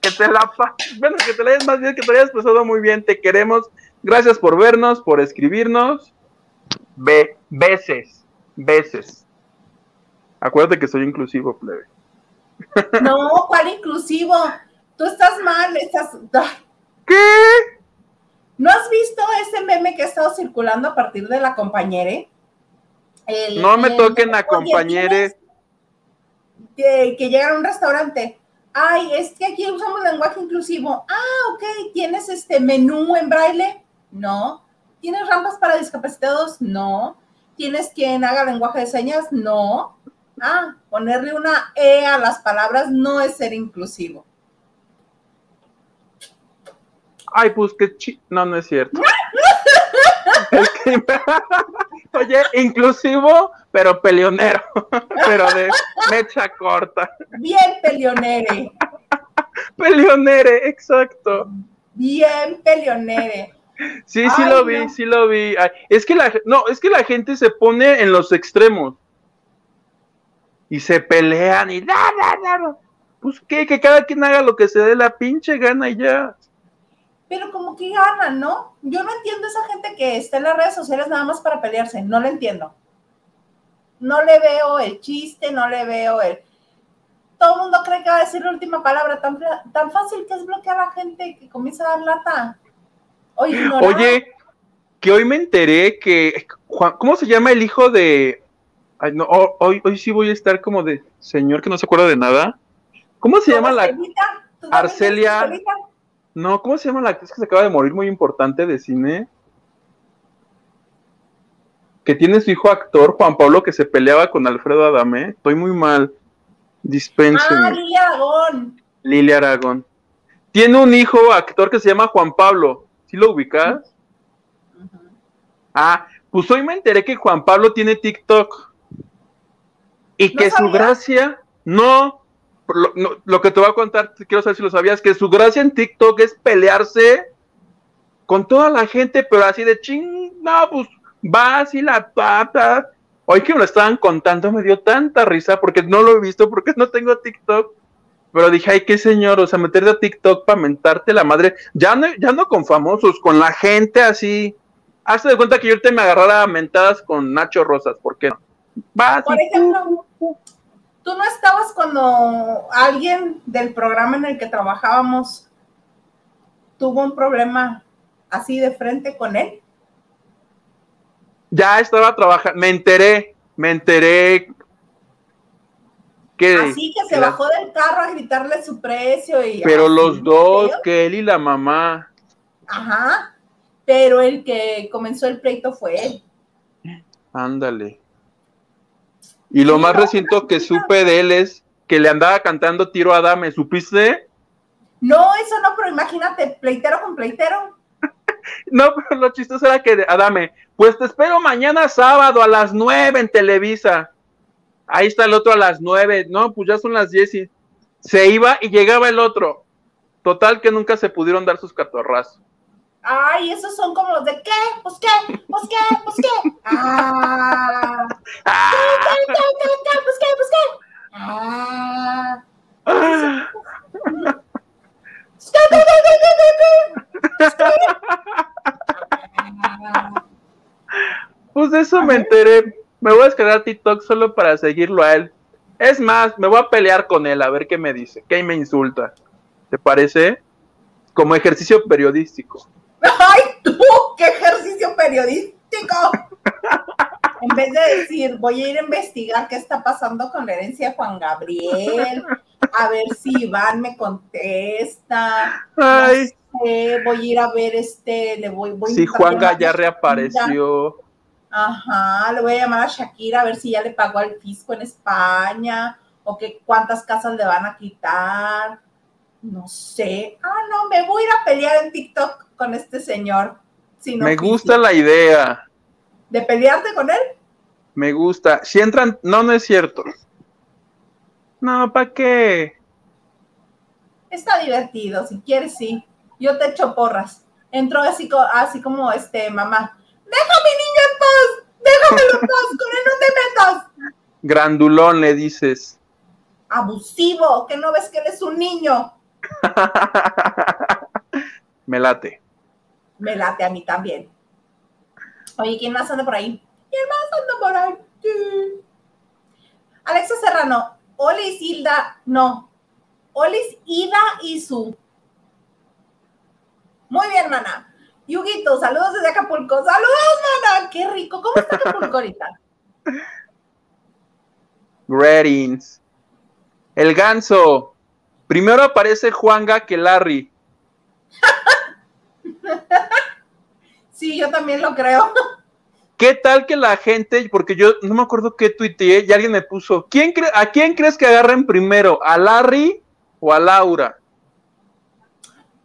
[SPEAKER 2] Que te la bueno, que te la hayas más bien, que te hayas pasado muy bien. Te queremos. Gracias por vernos, por escribirnos. Be veces, veces. Acuérdate que soy inclusivo, plebe.
[SPEAKER 1] No, ¿cuál inclusivo? Tú estás mal, estás.
[SPEAKER 2] ¿Qué?
[SPEAKER 1] ¿No has visto ese meme que ha estado circulando a partir de la compañere?
[SPEAKER 2] no me toquen a compañere.
[SPEAKER 1] Que, que llegan a un restaurante. Ay, es que aquí usamos lenguaje inclusivo. Ah, ok. ¿Tienes este menú en braille? No. ¿Tienes rampas para discapacitados? No. ¿Tienes quien haga lenguaje de señas? No. Ah, ponerle una E a las palabras no es ser inclusivo.
[SPEAKER 2] Ay, pues qué chi... No, no es cierto. Oye, inclusivo, pero peleonero. pero de mecha corta.
[SPEAKER 1] Bien peleonere.
[SPEAKER 2] peleonere, exacto.
[SPEAKER 1] Bien peleonere.
[SPEAKER 2] Sí, sí lo vi, sí lo vi. es que la no, es que la gente se pone en los extremos y se pelean y da, Pues qué, que cada quien haga lo que se dé la pinche gana y ya.
[SPEAKER 1] Pero como que ganan, ¿no? Yo no entiendo esa gente que está en las redes sociales nada más para pelearse, no lo entiendo. No le veo el chiste, no le veo el... Todo el mundo cree que va a decir la última palabra, tan, tan fácil que es bloquear a la gente que comienza a dar lata.
[SPEAKER 2] Oye, Oye, que hoy me enteré que, ¿cómo se llama el hijo de, no, hoy, hoy sí voy a estar como de señor que no se acuerda de nada. ¿Cómo se llama la Arcelia? No, ¿cómo se llama la actriz que se acaba de morir muy importante de cine? Que tiene su hijo actor, Juan Pablo, que se peleaba con Alfredo Adame. Estoy muy mal. Dispensen.
[SPEAKER 1] Ah, Lilia Aragón.
[SPEAKER 2] Lilia Aragón. Tiene un hijo actor que se llama Juan Pablo. ¿Sí lo ubicas? Ah, pues hoy me enteré que Juan Pablo tiene TikTok. Y que su gracia, no, lo, que te voy a contar, quiero saber si lo sabías, que su gracia en TikTok es pelearse con toda la gente, pero así de ching, no, pues vas y la pata. Hoy que me lo estaban contando me dio tanta risa porque no lo he visto, porque no tengo TikTok. Pero dije, ay, qué señor, o sea, meterte a TikTok para mentarte la madre. Ya no, ya no con famosos, con la gente así. Hazte de cuenta que yo te me agarrara mentadas con Nacho Rosas, ¿por qué no?
[SPEAKER 1] Por ejemplo, ¿Tú no estabas cuando alguien del programa en el que trabajábamos tuvo un problema así de frente con él?
[SPEAKER 2] Ya estaba trabajando, me enteré, me enteré
[SPEAKER 1] que... Así que se bajó del carro a gritarle su precio y...
[SPEAKER 2] Pero los dos, que él y la mamá.
[SPEAKER 1] Ajá, pero el que comenzó el pleito fue él.
[SPEAKER 2] Ándale. Y lo más reciente que supe de él es que le andaba cantando tiro a Dame, ¿supiste?
[SPEAKER 1] No, eso no, pero imagínate, pleitero con pleitero.
[SPEAKER 2] no, pero lo chistoso era que Adame, pues te espero mañana sábado a las nueve en Televisa. Ahí está el otro a las nueve, no, pues ya son las diez y se iba y llegaba el otro. Total que nunca se pudieron dar sus catorrazos.
[SPEAKER 1] Ay, esos son como los de ¿qué? ¿Pues qué? ¿Pues qué? ¿Pues qué? Ah. ¿Qué? ¿Qué? ¿Qué? ¿Qué? ¿Pues qué? ¿Pues qué? Ah.
[SPEAKER 2] Pues de eso me enteré. Me voy a descargar TikTok solo para seguirlo a él. Es más, me voy a pelear con él a ver qué me dice, qué me insulta. ¿Te parece? Como ejercicio periodístico.
[SPEAKER 1] ¡Ay, tú! ¡Qué ejercicio periodístico! En vez de decir, voy a ir a investigar qué está pasando con la herencia de Juan Gabriel, a ver si Iván me contesta. Ay. voy a ir a ver este, le voy, voy
[SPEAKER 2] Si Juan ya reapareció.
[SPEAKER 1] Ajá, le voy a llamar a Shakira a ver si ya le pagó al fisco en España o que cuántas casas le van a quitar. No sé. Ah, no, me voy a ir a pelear en TikTok con este señor.
[SPEAKER 2] Me gusta la idea.
[SPEAKER 1] ¿De pelearte con él?
[SPEAKER 2] Me gusta. Si entran, no, no es cierto. No, ¿para qué?
[SPEAKER 1] Está divertido, si quieres, sí. Yo te echo porras. Entró así, así como este, mamá. Deja a mi niño en paz. Déjamelo en paz. Con él no te metas.
[SPEAKER 2] Grandulón, le dices.
[SPEAKER 1] Abusivo, que no ves que eres un niño.
[SPEAKER 2] Me late
[SPEAKER 1] me late a mí también. Oye, ¿quién más anda por ahí? ¿Quién más anda por ahí? Alexa Serrano, Olis Hilda, no. Olis Ida y su. Muy bien, mana. Yuguito, saludos desde Acapulco. Saludos, mana. Qué rico. ¿Cómo está Acapulco ahorita?
[SPEAKER 2] Greetings. El ganso. Primero aparece Juanga que Larry.
[SPEAKER 1] sí, yo también lo creo.
[SPEAKER 2] ¿Qué tal que la gente, porque yo no me acuerdo qué tuiteé y alguien me puso, ¿quién ¿a quién crees que agarren primero? ¿A Larry o a Laura?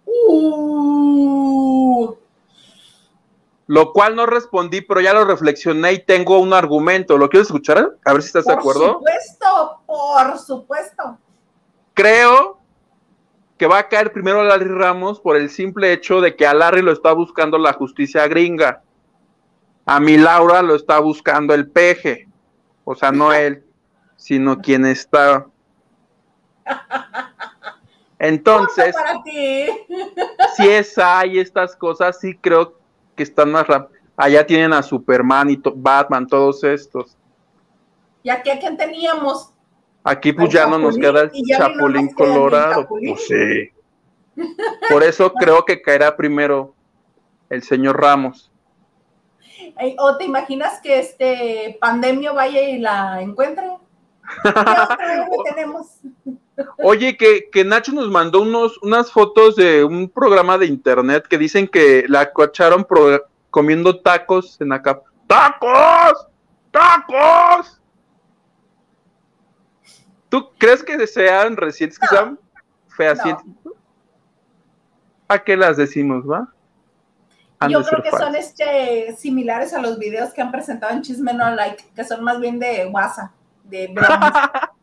[SPEAKER 2] Uh. Lo cual no respondí, pero ya lo reflexioné y tengo un argumento. ¿Lo quieres escuchar? A ver si estás de acuerdo.
[SPEAKER 1] Por supuesto, por supuesto.
[SPEAKER 2] Creo que va a caer primero Larry Ramos por el simple hecho de que a Larry lo está buscando la justicia gringa. A mi Laura lo está buscando el peje. O sea, no él, sino quien está. Entonces, si es hay estas cosas, sí creo que están más rápido. Allá tienen a Superman y Batman, todos estos.
[SPEAKER 1] ¿Y aquí a quién teníamos?
[SPEAKER 2] Aquí pues ya no nos queda el Chapulín Colorado. Pues sí. Por eso creo que caerá primero el señor Ramos.
[SPEAKER 1] ¿O te imaginas que este pandemio vaya y la encuentre? tenemos?
[SPEAKER 2] Oye, que, que, Nacho nos mandó unos, unas fotos de un programa de internet que dicen que la cocharon comiendo tacos en acá. ¡Tacos! ¡Tacos! ¿Tú crees que sean recientes, que sean fehacientes? ¿A qué las decimos, va?
[SPEAKER 1] Yo creo que son este, similares a los videos que han presentado en Chisme No Like, que son más bien de WhatsApp, de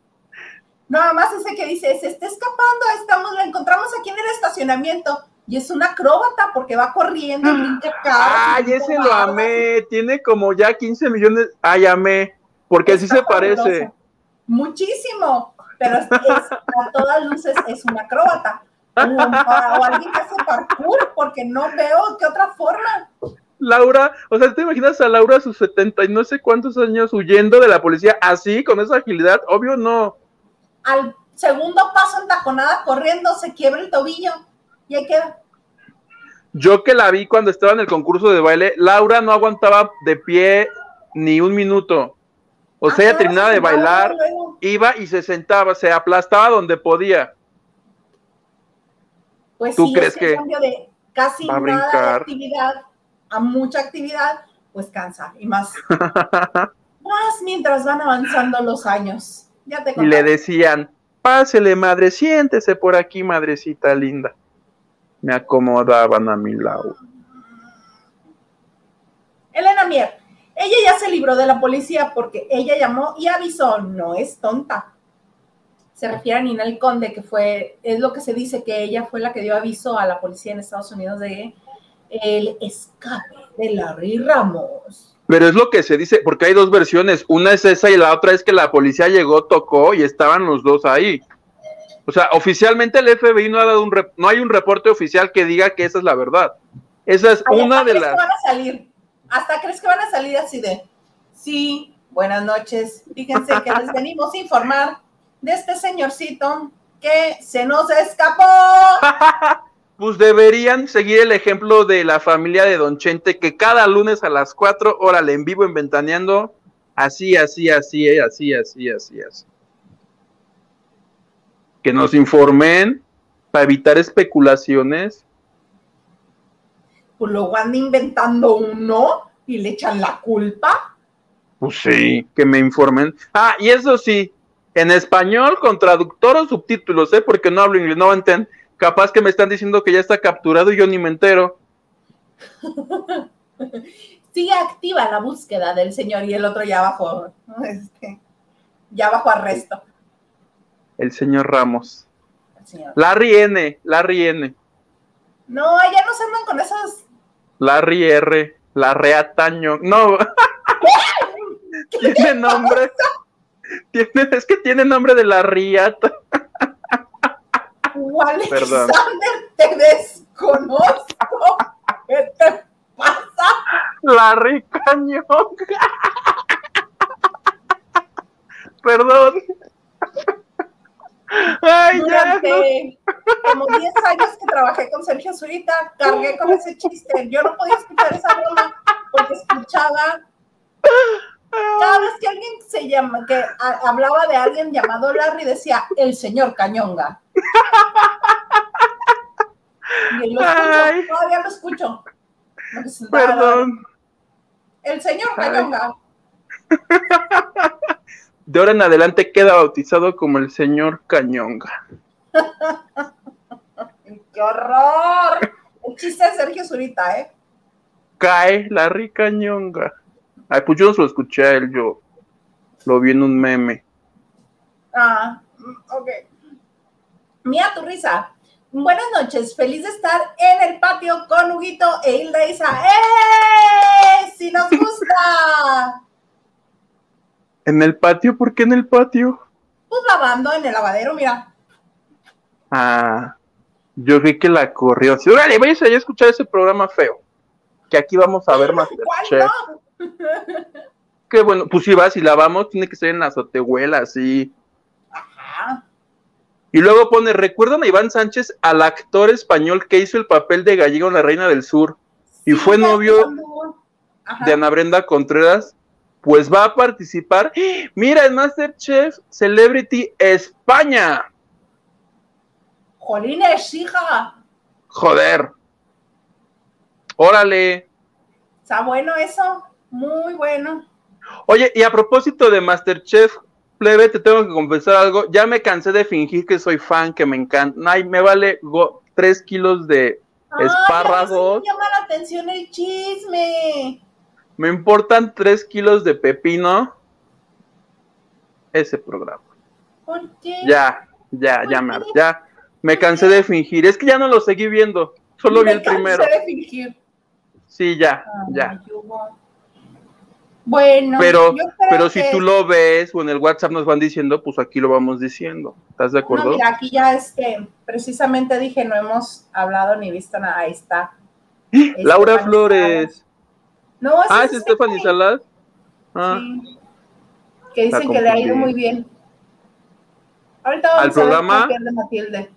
[SPEAKER 1] Nada más ese que dice, se está escapando, estamos, la encontramos aquí en el estacionamiento. Y es una acróbata porque va corriendo, brinca
[SPEAKER 2] Ay, ese lo amé. Tiene como ya 15 millones. Ay, amé. Porque así se parece.
[SPEAKER 1] Muchísimo. Pero es, a todas luces es una acróbata. O, o, alguien que hace parkour, porque no veo qué otra forma.
[SPEAKER 2] Laura, o sea, ¿te imaginas a Laura a sus 70 y no sé cuántos años huyendo de la policía así, con esa agilidad? Obvio no.
[SPEAKER 1] Al segundo paso en taconada corriendo se quiebra el tobillo y ahí queda.
[SPEAKER 2] Yo que la vi cuando estaba en el concurso de baile, Laura no aguantaba de pie ni un minuto. O sea, ella terminaba de bailar, iba y se sentaba, se aplastaba donde podía.
[SPEAKER 1] Pues ¿Tú crees que cambio de casi nada de actividad a mucha actividad, pues cansa y más, más mientras van avanzando los años. Ya te
[SPEAKER 2] y le decían, pásele madre, siéntese por aquí, madrecita linda. Me acomodaban a mi lado.
[SPEAKER 1] Elena Mier, ella ya se libró de la policía porque ella llamó y avisó, no es tonta. Se refiere a Ninel Conde, que fue, es lo que se dice que ella fue la que dio aviso a la policía en Estados Unidos de el escape de Larry Ramos.
[SPEAKER 2] Pero es lo que se dice, porque hay dos versiones. Una es esa y la otra es que la policía llegó, tocó y estaban los dos ahí. O sea, oficialmente el FBI no ha dado un no hay un reporte oficial que diga que esa es la verdad. Esa es una de las.
[SPEAKER 1] Van a salir? Hasta crees que van a salir así de. Sí, buenas noches. Fíjense que les venimos a informar de este señorcito que se nos escapó.
[SPEAKER 2] pues deberían seguir el ejemplo de la familia de Don Chente, que cada lunes a las 4 horas en vivo en Ventaneando, así, así, así, así, así, así, así. Que nos informen para evitar especulaciones.
[SPEAKER 1] Pues luego van inventando uno y le echan la culpa.
[SPEAKER 2] Pues sí, que me informen. Ah, y eso sí, en español con traductor o subtítulos, ¿eh? Porque no hablo inglés, no entiendo capaz que me están diciendo que ya está capturado y yo ni me entero.
[SPEAKER 1] Sigue activa la búsqueda del señor y el otro ya bajo, este, ya bajo arresto.
[SPEAKER 2] El señor Ramos. Larry N, Larry N.
[SPEAKER 1] No, ya no se andan con esos.
[SPEAKER 2] Larry R, la Reataño. No. tiene nombre. Tiene, es que tiene nombre de la Riata.
[SPEAKER 1] Alexander, te desconozco. ¿Qué te pasa?
[SPEAKER 2] Larry Cañón. Perdón.
[SPEAKER 1] Ay, Durante como 10 años que trabajé con Sergio Zurita, cargué con ese chiste. Yo no podía escuchar esa broma porque escuchaba cada vez que alguien se llama, que hablaba de alguien llamado Larry, decía el señor Cañonga. Y lo escucho, todavía lo escucho.
[SPEAKER 2] Perdón.
[SPEAKER 1] El señor Cañonga.
[SPEAKER 2] De ahora en adelante queda bautizado como el señor Cañonga.
[SPEAKER 1] ¡Qué horror! El chiste de Sergio Zurita, ¿eh?
[SPEAKER 2] Cae Larry Cañonga. Ay, pues yo no se lo escuché a él, yo lo vi en un meme.
[SPEAKER 1] Ah, ok. Mía tu risa. Buenas noches, feliz de estar en el patio con Huguito e Hilda Isa. ¡Eh! ¡Si nos gusta!
[SPEAKER 2] ¿En el patio? ¿Por qué en el patio?
[SPEAKER 1] Pues lavando en el lavadero, mira.
[SPEAKER 2] Ah, yo vi que la corrió. Sí, órale, vayas a escuchar ese programa feo. Que aquí vamos a ver más.
[SPEAKER 1] ¿Cuál
[SPEAKER 2] Qué bueno, pues si vas y lavamos, tiene que ser en la azotehuela, así. Ajá. Y luego pone, ¿recuerdan a Iván Sánchez, al actor español que hizo el papel de Gallego en La Reina del Sur? Y fue novio de Ana Brenda Contreras. Pues va a participar. Mira, el Masterchef Celebrity España.
[SPEAKER 1] Jolines, hija.
[SPEAKER 2] Joder. Órale.
[SPEAKER 1] ¿Está bueno eso? Muy bueno.
[SPEAKER 2] Oye, y a propósito de Masterchef, plebe, te tengo que confesar algo. Ya me cansé de fingir que soy fan, que me encanta. Ay, me vale tres kilos de espárragos.
[SPEAKER 1] me llama la atención el chisme.
[SPEAKER 2] Me importan tres kilos de pepino. Ese programa.
[SPEAKER 1] ¿Por qué?
[SPEAKER 2] Ya, ya, ya, Mar, ya. Me cansé de fingir. Es que ya no lo seguí viendo. Solo vi
[SPEAKER 1] Me
[SPEAKER 2] el primero.
[SPEAKER 1] cansé de fingir.
[SPEAKER 2] Sí, ya,
[SPEAKER 1] Ay,
[SPEAKER 2] ya.
[SPEAKER 1] Hugo. Bueno,
[SPEAKER 2] Pero, pero si
[SPEAKER 1] que-
[SPEAKER 2] tú lo ves o en el WhatsApp nos van diciendo, pues aquí lo vamos diciendo. ¿Estás de
[SPEAKER 1] No,
[SPEAKER 2] acuerdo?
[SPEAKER 1] mira, aquí ya este, precisamente dije, no hemos hablado ni visto nada. Ahí está.
[SPEAKER 2] Laura
[SPEAKER 1] Stephanie
[SPEAKER 2] Flores.
[SPEAKER 1] No, ese
[SPEAKER 2] Ah, es Stephanie Salas. Ah,
[SPEAKER 1] Sí. Que dicen que le ha ido muy bien. Ahorita vamos
[SPEAKER 2] ¿Al
[SPEAKER 1] a ver
[SPEAKER 2] programa?
[SPEAKER 1] pierde Matilde.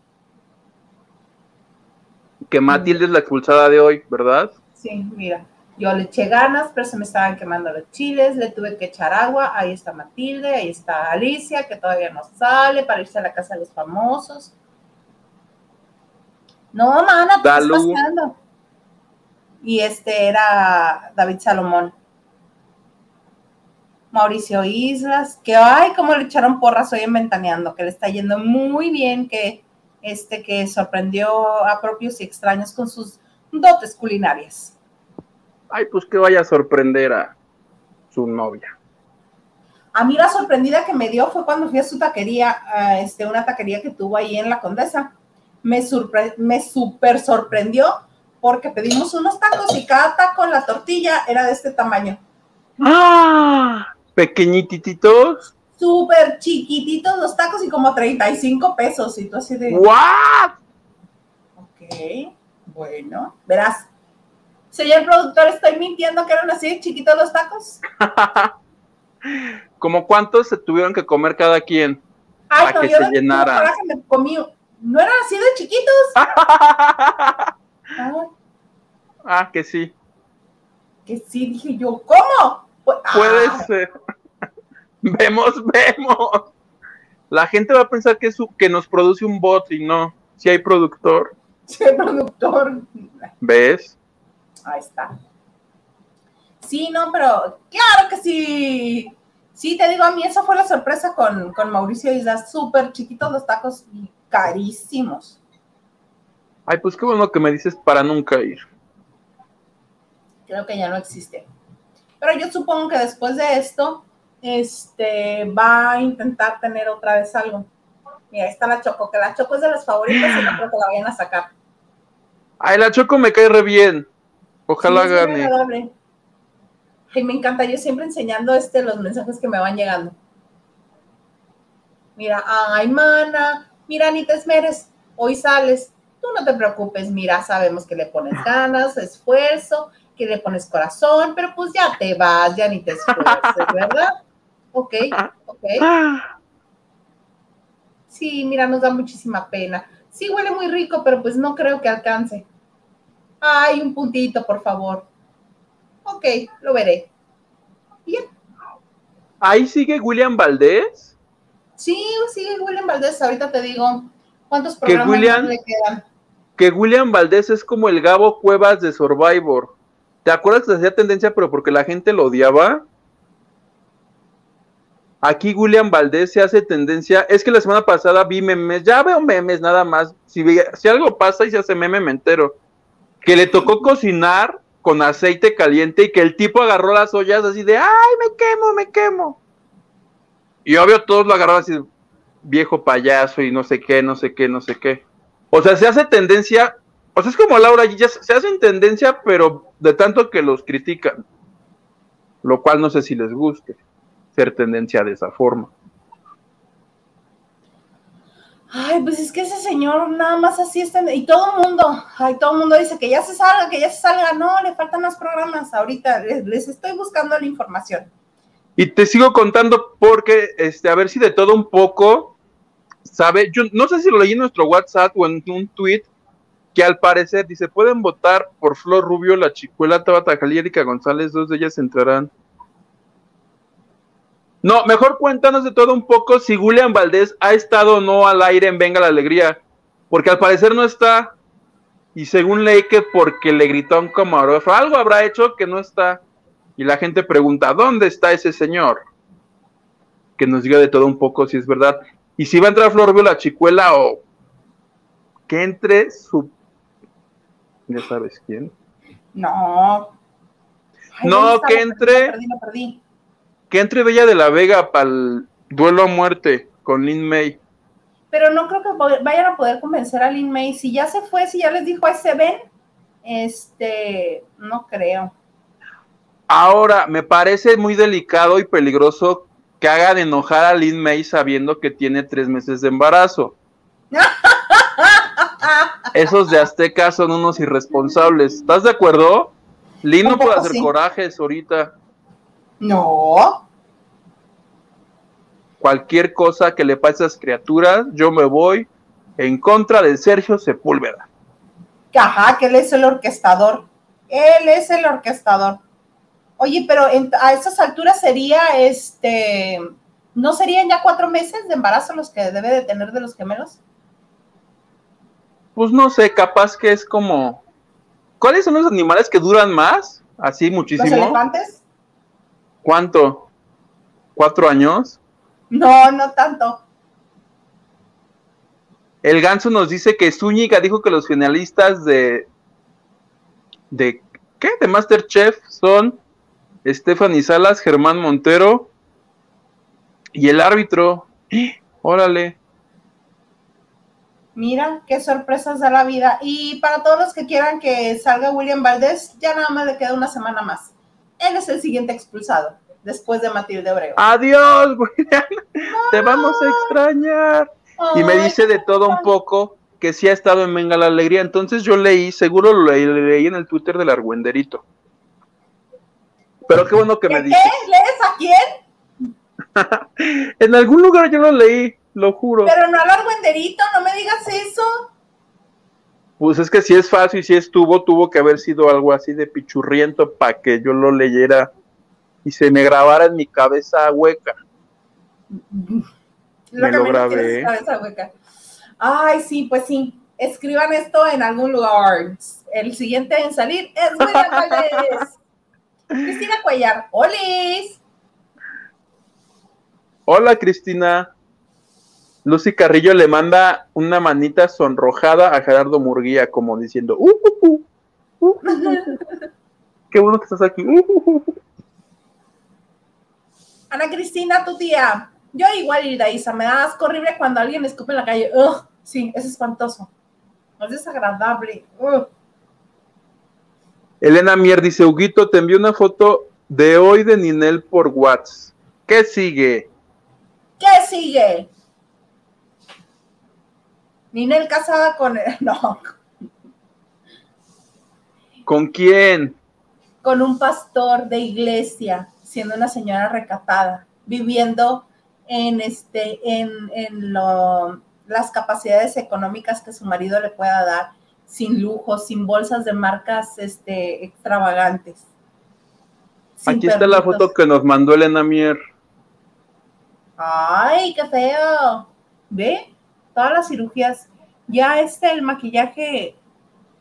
[SPEAKER 2] que Matilde es la expulsada de hoy, ¿verdad?
[SPEAKER 1] Sí, mira. Yo le eché ganas, pero se me estaban quemando los chiles, le tuve que echar agua. Ahí está Matilde, ahí está Alicia, que todavía no sale para irse a la casa de los famosos. No, mana, te estás pasando. Y este era David Salomón. Mauricio Islas, que ay, cómo le echaron porras hoy en Ventaneando, que le está yendo muy bien, que este que sorprendió a propios y extraños con sus dotes culinarias.
[SPEAKER 2] Ay, pues que vaya a sorprender a su novia.
[SPEAKER 1] A mí la sorprendida que me dio fue cuando fui a su taquería, a este, una taquería que tuvo ahí en la Condesa. Me, me super sorprendió porque pedimos unos tacos y cada taco, la tortilla era de este tamaño.
[SPEAKER 2] ¡Ah! Pequeñititos.
[SPEAKER 1] Súper chiquititos los tacos y como 35 pesos. Y tú así de,
[SPEAKER 2] ¿What?
[SPEAKER 1] ok, bueno, verás. Señor productor, estoy mintiendo que eran así de chiquitos los tacos.
[SPEAKER 2] ¿Como cuántos se tuvieron que comer cada quien?
[SPEAKER 1] Ay,
[SPEAKER 2] Para
[SPEAKER 1] no,
[SPEAKER 2] que
[SPEAKER 1] yo
[SPEAKER 2] se llenara.
[SPEAKER 1] me comí. No eran así de chiquitos. Ay,
[SPEAKER 2] ah, que sí.
[SPEAKER 1] que sí, dije yo, ¿cómo? Pues,
[SPEAKER 2] Puede
[SPEAKER 1] ah,
[SPEAKER 2] ser. vemos, vemos. La gente va a pensar que, su- que nos produce un bot y no. Si hay productor,
[SPEAKER 1] sí, productor.
[SPEAKER 2] ¿ves?
[SPEAKER 1] Ahí está. Sí, no, pero claro que sí. Sí, te digo, a mí esa fue la sorpresa con, con Mauricio Islas. Súper chiquitos los tacos y carísimos.
[SPEAKER 2] Ay, pues qué bueno que me dices para nunca ir.
[SPEAKER 1] Creo que ya no existe. Pero yo supongo que después de esto, este, va a intentar tener otra vez algo. Mira, ahí está la Choco, que la Choco es de las favoritas y no creo que la vayan a sacar.
[SPEAKER 2] Ay, la Choco me cae re bien. Ojalá
[SPEAKER 1] Sí,
[SPEAKER 2] gane.
[SPEAKER 1] Ay, me encanta, yo siempre enseñando este, los mensajes que me van llegando. Mira, ay, mana, mira, ni te esmeres, hoy sales. Tú no te preocupes, mira, sabemos que le pones ganas, esfuerzo, que le pones corazón, pero pues ya te vas, ya ni te esfuerces, ¿verdad? Ok, ok. Sí, mira, nos da muchísima pena. Sí, huele muy rico, pero pues no creo que alcance. Ay, un puntito, por favor. Ok, lo veré. Bien.
[SPEAKER 2] Ahí sigue William Valdés.
[SPEAKER 1] Sí, sí, William Valdés, ahorita te digo cuántos programas
[SPEAKER 2] William-
[SPEAKER 1] le quedan.
[SPEAKER 2] Que William Valdés es como el Gabo Cuevas de Survivor. ¿Te acuerdas que se hacía tendencia, pero porque la gente lo odiaba? Aquí William Valdés se hace tendencia. Es que la semana pasada vi memes, ya veo memes nada más. Si, algo pasa y se hace meme, me entero. Que le tocó cocinar con aceite caliente y que el tipo agarró las ollas así de, ay, me quemo, me quemo. Y obvio todos lo agarraron así, viejo payaso y no sé qué, no sé qué, no sé qué. O sea, se hace tendencia, o sea, es como Laura, se hacen tendencia, pero de tanto que los critican. Lo cual no sé si les guste ser tendencia de esa forma.
[SPEAKER 1] Ay, pues es que ese señor nada más así está. Y todo el mundo, ay, todo el mundo dice que ya se salga, que ya se salga. No, le faltan más programas. Ahorita les, les estoy buscando la información.
[SPEAKER 2] Y te sigo contando porque, este, a ver si de todo un poco, sabe, yo no sé si lo leí en nuestro WhatsApp o en un tweet, que al parecer dice, pueden votar por Flor Rubio, la chicuela Tabata y Erika González, dos de ellas entrarán. No, mejor cuéntanos de todo un poco si William Valdés ha estado o no al aire en Venga la Alegría, porque al parecer no está, y según leí que porque le gritó a un camarógrafo, algo habrá hecho que no está. Y la gente pregunta, ¿dónde está ese señor? Que nos diga de todo un poco si es verdad. Y si va a entrar Flor la chicuela o que entre su... Ya sabes quién.
[SPEAKER 1] No.
[SPEAKER 2] No, que
[SPEAKER 1] Lo
[SPEAKER 2] entre-
[SPEAKER 1] Perdí, lo perdí.
[SPEAKER 2] Que entre Bella de la Vega para el duelo a muerte. con Lin May.
[SPEAKER 1] Pero no creo que vayan a poder convencer a Lin May. Si ya se fue, si ya les dijo a ese Ben, este, no creo.
[SPEAKER 2] Ahora, me parece muy delicado y peligroso que hagan enojar a Lin May sabiendo que tiene tres meses de embarazo. Esos de Azteca son unos irresponsables. ¿Estás de acuerdo? Lin no puede hacer corajes ahorita.
[SPEAKER 1] No.
[SPEAKER 2] Cualquier cosa que le pase a esas criaturas, yo me voy en contra de Sergio Sepúlveda.
[SPEAKER 1] Ajá, que él es el orquestador. Él es el orquestador. Oye, pero a esas alturas sería, este, ¿no serían ya cuatro meses de embarazo los que debe de tener de los gemelos?
[SPEAKER 2] Pues no sé, capaz que es como, ¿cuáles son los animales que duran más? Así muchísimo.
[SPEAKER 1] ¿Los elefantes?
[SPEAKER 2] ¿Cuánto? ¿Cuatro años?
[SPEAKER 1] No, no tanto.
[SPEAKER 2] El ganso nos dice que Zúñiga dijo que los finalistas de. de ¿qué? de Masterchef son Stephanie Salas, Germán Montero y el árbitro. Órale.
[SPEAKER 1] Mira, qué sorpresas da la vida. Y para todos los que quieran que salga William Valdés, ya nada más le queda una semana más. Él es el siguiente expulsado, después de Matilde Obrego.
[SPEAKER 2] Adiós, William. Te vamos a extrañar y me dice de todo un poco que sí ha estado en Venga la Alegría. Entonces yo leí, seguro lo leí, en el Twitter del Argüenderito. Pero qué bueno que me dice.
[SPEAKER 1] ¿Qué? ¿Lees
[SPEAKER 2] a quién? en algún lugar yo lo leí, lo juro.
[SPEAKER 1] Pero no al Argüenderito, no me digas eso.
[SPEAKER 2] Pues es que si es fácil y si estuvo, tuvo que haber sido algo así de pichurriento para que yo lo leyera y se me grabara en mi cabeza hueca.
[SPEAKER 1] me lo grabé. Ay, sí, pues sí. Escriban esto en algún lugar. El siguiente en salir es William Valdés. Cristina Cuellar. ¡Holis!
[SPEAKER 2] Hola, Cristina. Lucy Carrillo le manda una manita sonrojada a Gerardo Murguía, como diciendo, uh, uh, uh, qué bueno que estás aquí.
[SPEAKER 1] Ana Cristina, tu tía. Yo igual, Isa, me da asco horrible cuando alguien escupe en la calle. sí, es espantoso. Es desagradable.
[SPEAKER 2] Elena Mier dice, Huguito, te envió una foto de hoy de Ninel por WhatsApp. ¿Qué sigue?
[SPEAKER 1] ¿Qué sigue? Ninel casada con... No.
[SPEAKER 2] ¿Con quién?
[SPEAKER 1] Con un pastor de iglesia, siendo una señora recatada, viviendo en, este, en, en lo, las capacidades económicas que su marido le pueda dar, sin lujos, sin bolsas de marcas este, extravagantes.
[SPEAKER 2] Aquí está la foto que nos mandó Elena Mier.
[SPEAKER 1] Ay, qué feo. ¿Ve? Todas las cirugías. Ya este, el maquillaje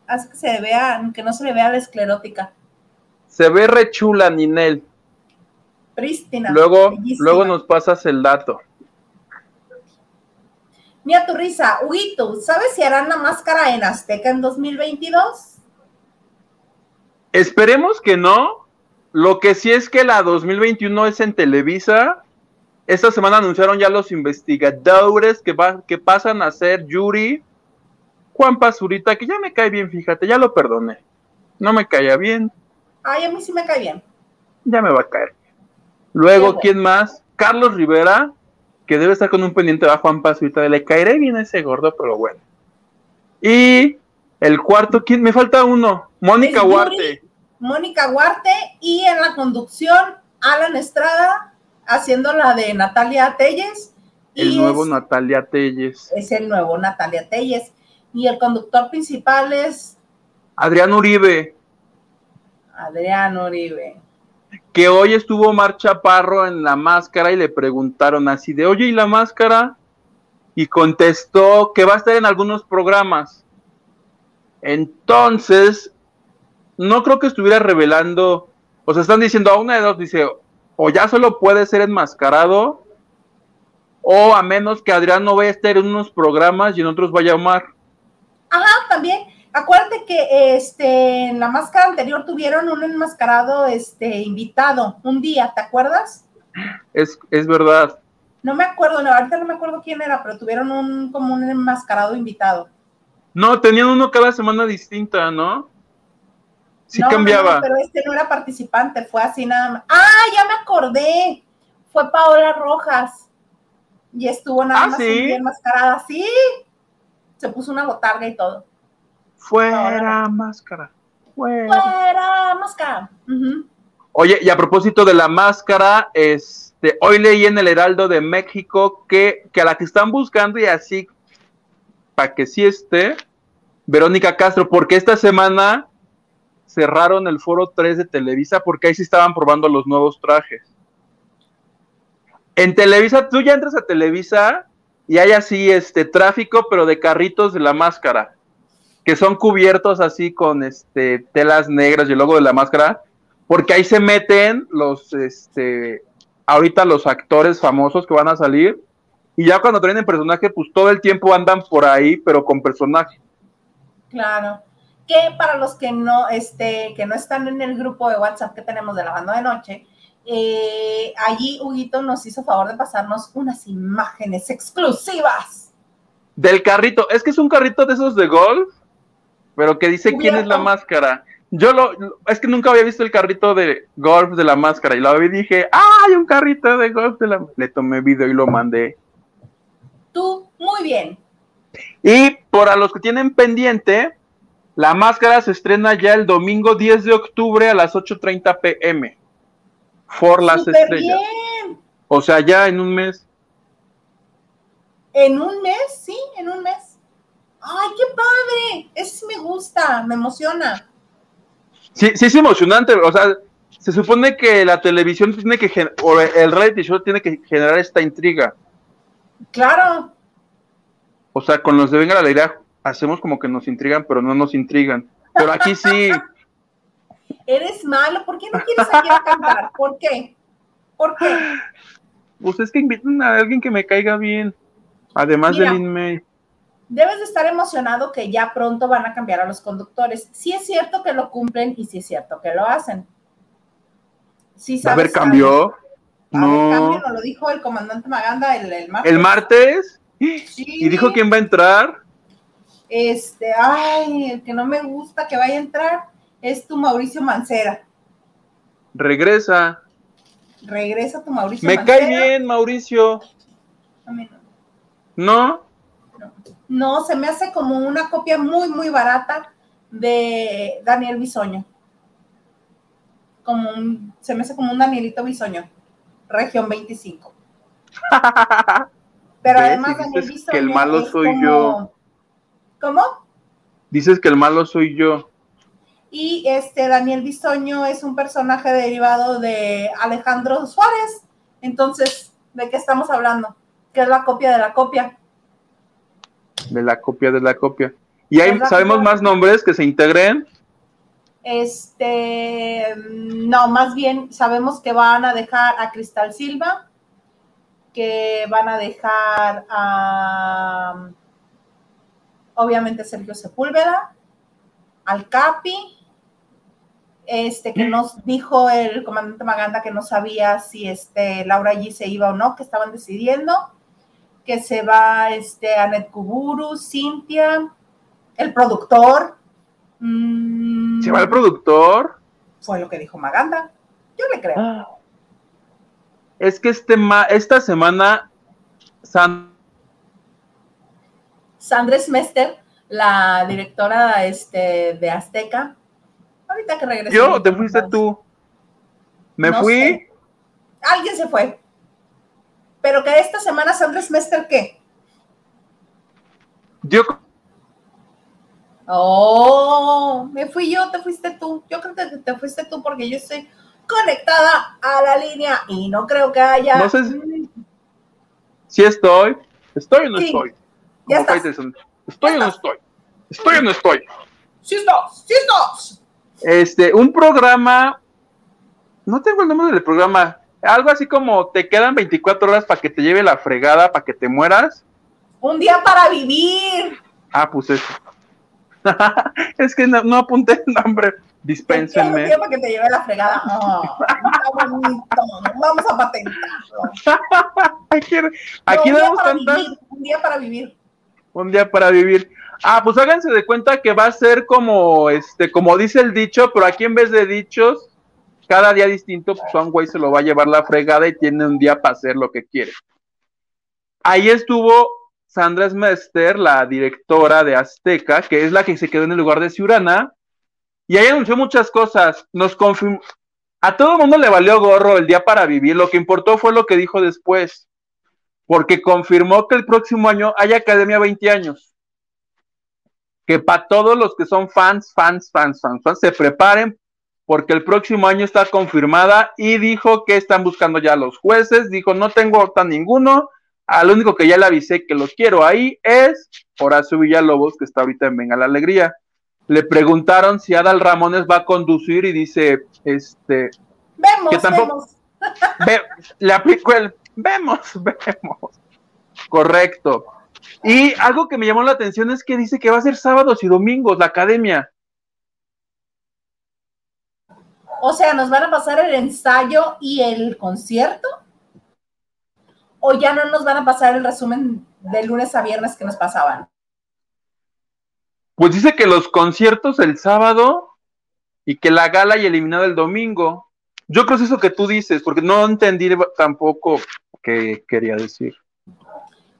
[SPEAKER 1] hace que se vea, que no se le vea la esclerótica.
[SPEAKER 2] Se ve rechula, Ninel. Luego, luego nos pasas el dato.
[SPEAKER 1] Mira tu risa, Huguito, ¿sabes si harán la máscara en Azteca en 2022?
[SPEAKER 2] Esperemos que no. Lo que sí es que la 2021 es en Televisa. Esta semana anunciaron ya los investigadores que, que pasan a ser Yuri, Juan Pazurita, que ya me cae bien, fíjate, ya lo perdoné. No me caía bien.
[SPEAKER 1] Ay, a mí sí me cae bien.
[SPEAKER 2] Ya me va a caer. Luego, ¿quién más? Carlos Rivera, que debe estar con un pendiente bajo Juan Pazurita. Le caeré bien a ese gordo, pero bueno. Y el cuarto, ¿quién? Me falta uno. Mónica Huarte.
[SPEAKER 1] Mónica Huarte y en la conducción, Alan Estrada, haciendo la de Natalia Telles.
[SPEAKER 2] El nuevo Natalia Telles.
[SPEAKER 1] Es el nuevo Natalia Telles. Y el conductor principal es...
[SPEAKER 2] Adrián Uribe.
[SPEAKER 1] Adrián Uribe
[SPEAKER 2] que hoy estuvo Mar Chaparro en la máscara y le preguntaron así de, oye, ¿y la máscara? Y contestó que va a estar en algunos programas. Entonces, no creo que estuviera revelando, o sea, están diciendo a una de dos, dice, o ya solo puede ser enmascarado, o a menos que Adrián no vaya a estar en unos programas y en otros vaya a Omar.
[SPEAKER 1] Ajá, también. Acuérdate que este, en la máscara anterior tuvieron un enmascarado este, invitado un día, ¿te acuerdas?
[SPEAKER 2] Es, es verdad.
[SPEAKER 1] No me acuerdo, no, ahorita no me acuerdo quién era, pero tuvieron un como un enmascarado invitado.
[SPEAKER 2] No, tenían uno cada semana distinta, ¿no? Sí
[SPEAKER 1] No,
[SPEAKER 2] cambiaba.
[SPEAKER 1] no, pero este no era participante, fue así nada más. ¡Ah, ya me acordé! Fue Paola Rojas. Y estuvo nada
[SPEAKER 2] ¿Ah,
[SPEAKER 1] más
[SPEAKER 2] sí?
[SPEAKER 1] enmascarada. Sí. Se puso una botarga y todo.
[SPEAKER 2] Fuera máscara. Fuera.
[SPEAKER 1] ¡Fuera, máscara!
[SPEAKER 2] Oye, y a propósito de la máscara, este, hoy leí en el Heraldo de México que, que a la que están buscando y así, para que sí esté, Verónica Castro, porque esta semana cerraron el foro 3 de Televisa porque ahí sí estaban probando los nuevos trajes. En Televisa, tú ya entras a Televisa y hay así este tráfico, pero de carritos de la máscara, que son cubiertos así con este telas negras y el logo de la máscara, porque ahí se meten los este ahorita los actores famosos que van a salir y ya cuando traen el personaje, pues todo el tiempo andan por ahí, pero con personaje.
[SPEAKER 1] Claro. Que para los que no, este, que no están en el grupo de WhatsApp que tenemos de la banda de noche, eh, allí Huguito nos hizo favor de pasarnos unas imágenes exclusivas.
[SPEAKER 2] Del carrito, es que es un carrito de esos de golf, pero que dice quién es la máscara. Yo lo, es que nunca había visto el carrito de golf de la máscara y lo vi y dije, ¡ah, hay un carrito de golf de la Le tomé video y lo mandé.
[SPEAKER 1] Tú, muy bien.
[SPEAKER 2] Y por a los que tienen pendiente, la máscara se estrena ya el domingo 10 de octubre a las 8.30 pm. For las
[SPEAKER 1] Súper
[SPEAKER 2] estrellas.
[SPEAKER 1] bien.
[SPEAKER 2] O sea, ya en un mes.
[SPEAKER 1] En un mes, sí, en un mes. ¡Ay, qué padre! Ese sí me gusta, me emociona.
[SPEAKER 2] Sí, sí es emocionante. O sea, se supone que la televisión tiene que, o el reality show tiene que generar esta intriga.
[SPEAKER 1] Claro,
[SPEAKER 2] O sea, con los de Venga la Alegría hacemos como que nos intrigan, pero no nos intrigan. Pero aquí sí,
[SPEAKER 1] eres malo. ¿Por qué no quieres aquí a cantar? ¿Por qué? ¿Por qué?
[SPEAKER 2] pues es que inviten a alguien que me caiga bien. Además
[SPEAKER 1] Mira.
[SPEAKER 2] de Lin May.
[SPEAKER 1] Debes de estar emocionado que ya pronto van a cambiar a los conductores. Sí es cierto que lo cumplen y sí es cierto que lo hacen. Sí,
[SPEAKER 2] A ver,
[SPEAKER 1] sabes,
[SPEAKER 2] cambió.
[SPEAKER 1] A ver, cambio,
[SPEAKER 2] No.
[SPEAKER 1] lo dijo el comandante Maganda el, el martes.
[SPEAKER 2] El martes.
[SPEAKER 1] Sí.
[SPEAKER 2] Y dijo quién va a entrar.
[SPEAKER 1] Este, ay, el que no me gusta que vaya a entrar es tu Mauricio Mancera.
[SPEAKER 2] Regresa.
[SPEAKER 1] Regresa tu Mauricio
[SPEAKER 2] Me
[SPEAKER 1] Mancera.
[SPEAKER 2] cae bien, Mauricio.
[SPEAKER 1] A mí no.
[SPEAKER 2] ¿No?
[SPEAKER 1] No, se me hace como una copia muy, muy barata de Daniel Bisoño. Como un, se me hace como un Danielito Bisoño, región 25. Pero además Daniel
[SPEAKER 2] dices
[SPEAKER 1] Bisoño
[SPEAKER 2] que el malo
[SPEAKER 1] es
[SPEAKER 2] soy
[SPEAKER 1] como-
[SPEAKER 2] yo.
[SPEAKER 1] ¿Cómo?
[SPEAKER 2] Dices que el malo soy yo.
[SPEAKER 1] Y este Daniel Bisoño es un personaje derivado de Alejandro Suárez. Entonces, ¿de qué estamos hablando? ¿Qué es la copia de la copia?
[SPEAKER 2] De la copia de la copia. Y hay, sabemos más nombres que se integren.
[SPEAKER 1] Este, no, más bien sabemos que van a dejar a Cristal Silva, que van a dejar a, obviamente, Sergio Sepúlveda, al Capi, este, que nos dijo el comandante Maganda que no sabía si este, Laura allí se iba o no, que estaban decidiendo, que se va este, Anet Kuburu, Cintia, el productor. mm,
[SPEAKER 2] Se va el productor.
[SPEAKER 1] fue lo que dijo Maganda. Yo le creo.
[SPEAKER 2] Es que este ma- esta semana San
[SPEAKER 1] Sandra Smester, la directora este, de Azteca, ahorita que regresó.
[SPEAKER 2] yo te fuiste tú. Me
[SPEAKER 1] No
[SPEAKER 2] fui.
[SPEAKER 1] sé. Alguien se fue. Pero que esta semana Sandra Smester, ¿qué?
[SPEAKER 2] Yo
[SPEAKER 1] Oh, me fui yo, te fuiste tú. Yo creo que te fuiste tú porque yo estoy conectada a la línea y no creo que haya.
[SPEAKER 2] no sé si, si estoy. ¿Estoy o no
[SPEAKER 1] Sí,
[SPEAKER 2] estoy?
[SPEAKER 1] ya estás.
[SPEAKER 2] ¿Estoy
[SPEAKER 1] Ya
[SPEAKER 2] o no
[SPEAKER 1] estás.
[SPEAKER 2] estoy? ¿Estoy o no estoy?
[SPEAKER 1] ¡Sí estás! ¡Sí estás!
[SPEAKER 2] Este, un programa. No tengo el nombre del programa. Algo así como te quedan 24 horas para que te lleve la fregada, para que te mueras.
[SPEAKER 1] Un día para vivir.
[SPEAKER 2] Ah, pues eso. es que no, apunté el nombre. Dispénsenme.
[SPEAKER 1] tiempo que te lleve la fregada. está bonito. Vamos a patentarlo.
[SPEAKER 2] aquí
[SPEAKER 1] no, un día para vivir.
[SPEAKER 2] Un día para vivir. Ah, pues háganse de cuenta que va a ser como, este, como dice el dicho, pero aquí en vez de dichos, cada día distinto, pues güey se lo va a llevar la fregada y tiene un día para hacer lo que quiere. Ahí estuvo Sandra Smester, la directora de Azteca, que es la que se quedó en el lugar de Ciurana, y ahí anunció muchas cosas. Nos confirmó, a todo el mundo le valió gorro el día para vivir, lo que importó fue lo que dijo después, porque confirmó que el próximo año hay Academia 20 años. Que para todos los que son fans, fans, fans, fans, fans, se preparen porque el próximo año está confirmada y dijo que están buscando ya los jueces, dijo no tengo tan ninguno, al único que ya le avisé que lo quiero ahí es Horacio Villalobos, que está ahorita en Venga la Alegría. Le preguntaron si Adal Ramones va a conducir y dice, este...
[SPEAKER 1] Vemos, que tampoco,
[SPEAKER 2] le aplicó el, vemos, vemos. Correcto. Y algo que me llamó la atención es que dice que va a ser sábados y domingos la academia.
[SPEAKER 1] O sea, ¿nos van a pasar el ensayo y el concierto? ¿O ya no nos van a pasar el resumen de lunes a viernes que nos pasaban?
[SPEAKER 2] Pues dice que los conciertos el sábado y que la gala y eliminado el domingo. Yo creo que es eso que tú dices, porque no entendí tampoco qué quería decir.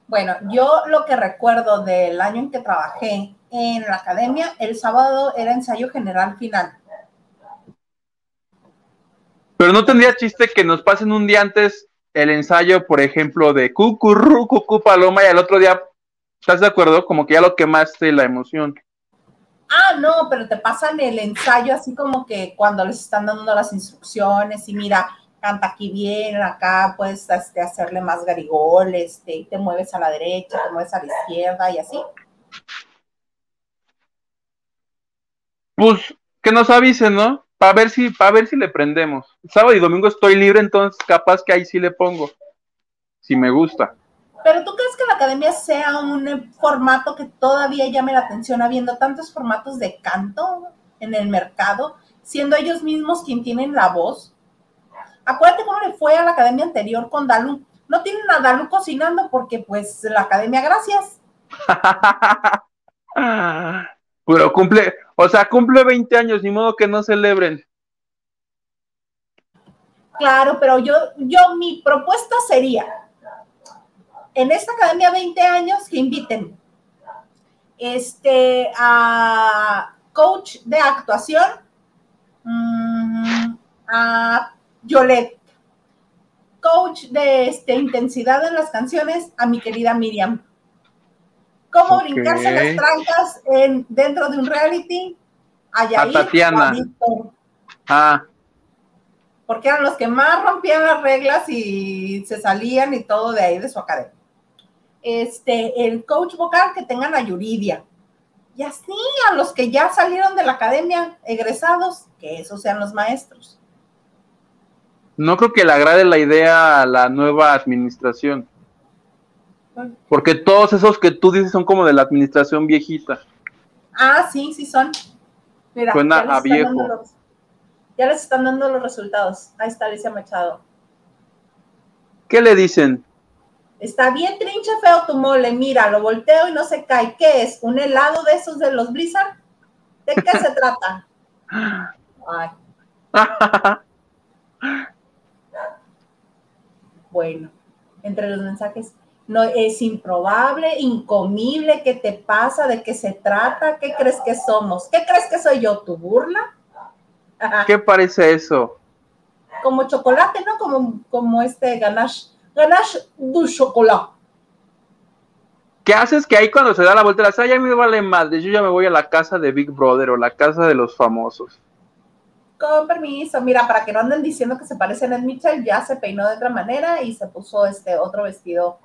[SPEAKER 1] Bueno, yo lo que recuerdo del año en que trabajé en la academia, el sábado era ensayo general final.
[SPEAKER 2] Pero no tendría chiste que nos pasen un día antes el ensayo, por ejemplo, de cucurru, cucú, paloma, y al otro día, ¿estás de acuerdo? Como que ya lo quemaste la emoción.
[SPEAKER 1] Ah, no, pero te pasan el ensayo así como que cuando les están dando las instrucciones y mira, canta aquí bien, acá puedes este, hacerle más garigol, este, te mueves a la derecha, te mueves a la izquierda y así.
[SPEAKER 2] Pues que nos avisen, ¿no? Para ver si, para ver si le prendemos. Sábado y domingo estoy libre, entonces capaz que ahí sí le pongo. Si me gusta.
[SPEAKER 1] Pero tú crees que la academia sea un formato que todavía llame la atención, habiendo tantos formatos de canto en el mercado, siendo ellos mismos quien tienen la voz. Acuérdate cómo le fue a la academia anterior con Dalu. No tienen a Dalu cocinando porque, pues, la academia, gracias.
[SPEAKER 2] Pero cumple, o sea, cumple 20 años, ni modo que no celebren.
[SPEAKER 1] Claro, pero yo, yo, mi propuesta sería, en esta academia 20 años, que inviten este, a coach de actuación, mm, a Yolette, coach de este, intensidad en las canciones, a mi querida Miriam cómo brincarse las trancas en, dentro de un reality. Allá
[SPEAKER 2] a Tatiana. ah.
[SPEAKER 1] Porque eran los que más rompían las reglas y se salían y todo de ahí de su academia. Este, el coach vocal que tengan a Yuridia. Y así a los que ya salieron de la academia, egresados, que esos sean los maestros.
[SPEAKER 2] No creo que le agrade la idea a la nueva administración. Porque todos esos que tú dices son como de la administración viejita.
[SPEAKER 1] Ah, sí, sí son.
[SPEAKER 2] Mira, Suena a viejo.
[SPEAKER 1] ya les están dando los resultados. Ahí está Alicia Machado.
[SPEAKER 2] ¿Qué le dicen?
[SPEAKER 1] Está bien trinche feo tu mole, mira, lo volteo y no se cae. ¿Qué es? ¿Un helado de esos de los Blizzard? ¿De qué se trata? Ay. bueno, entre los mensajes, no es improbable, incomible, ¿qué te pasa? ¿De qué se trata? ¿Qué crees que somos? ¿Qué crees que soy yo? ¿Tu burla?
[SPEAKER 2] ¿Qué parece eso?
[SPEAKER 1] Como chocolate, ¿no? Como, como este ganache, ganache du chocolate.
[SPEAKER 2] ¿Qué haces que ahí cuando se da la vuelta la ya me vale más? Yo ya me voy a la casa de Big Brother o la casa de los famosos.
[SPEAKER 1] Con permiso, mira, para que no anden diciendo que se parecen a Mitchell, ya se peinó de otra manera y se puso este otro vestido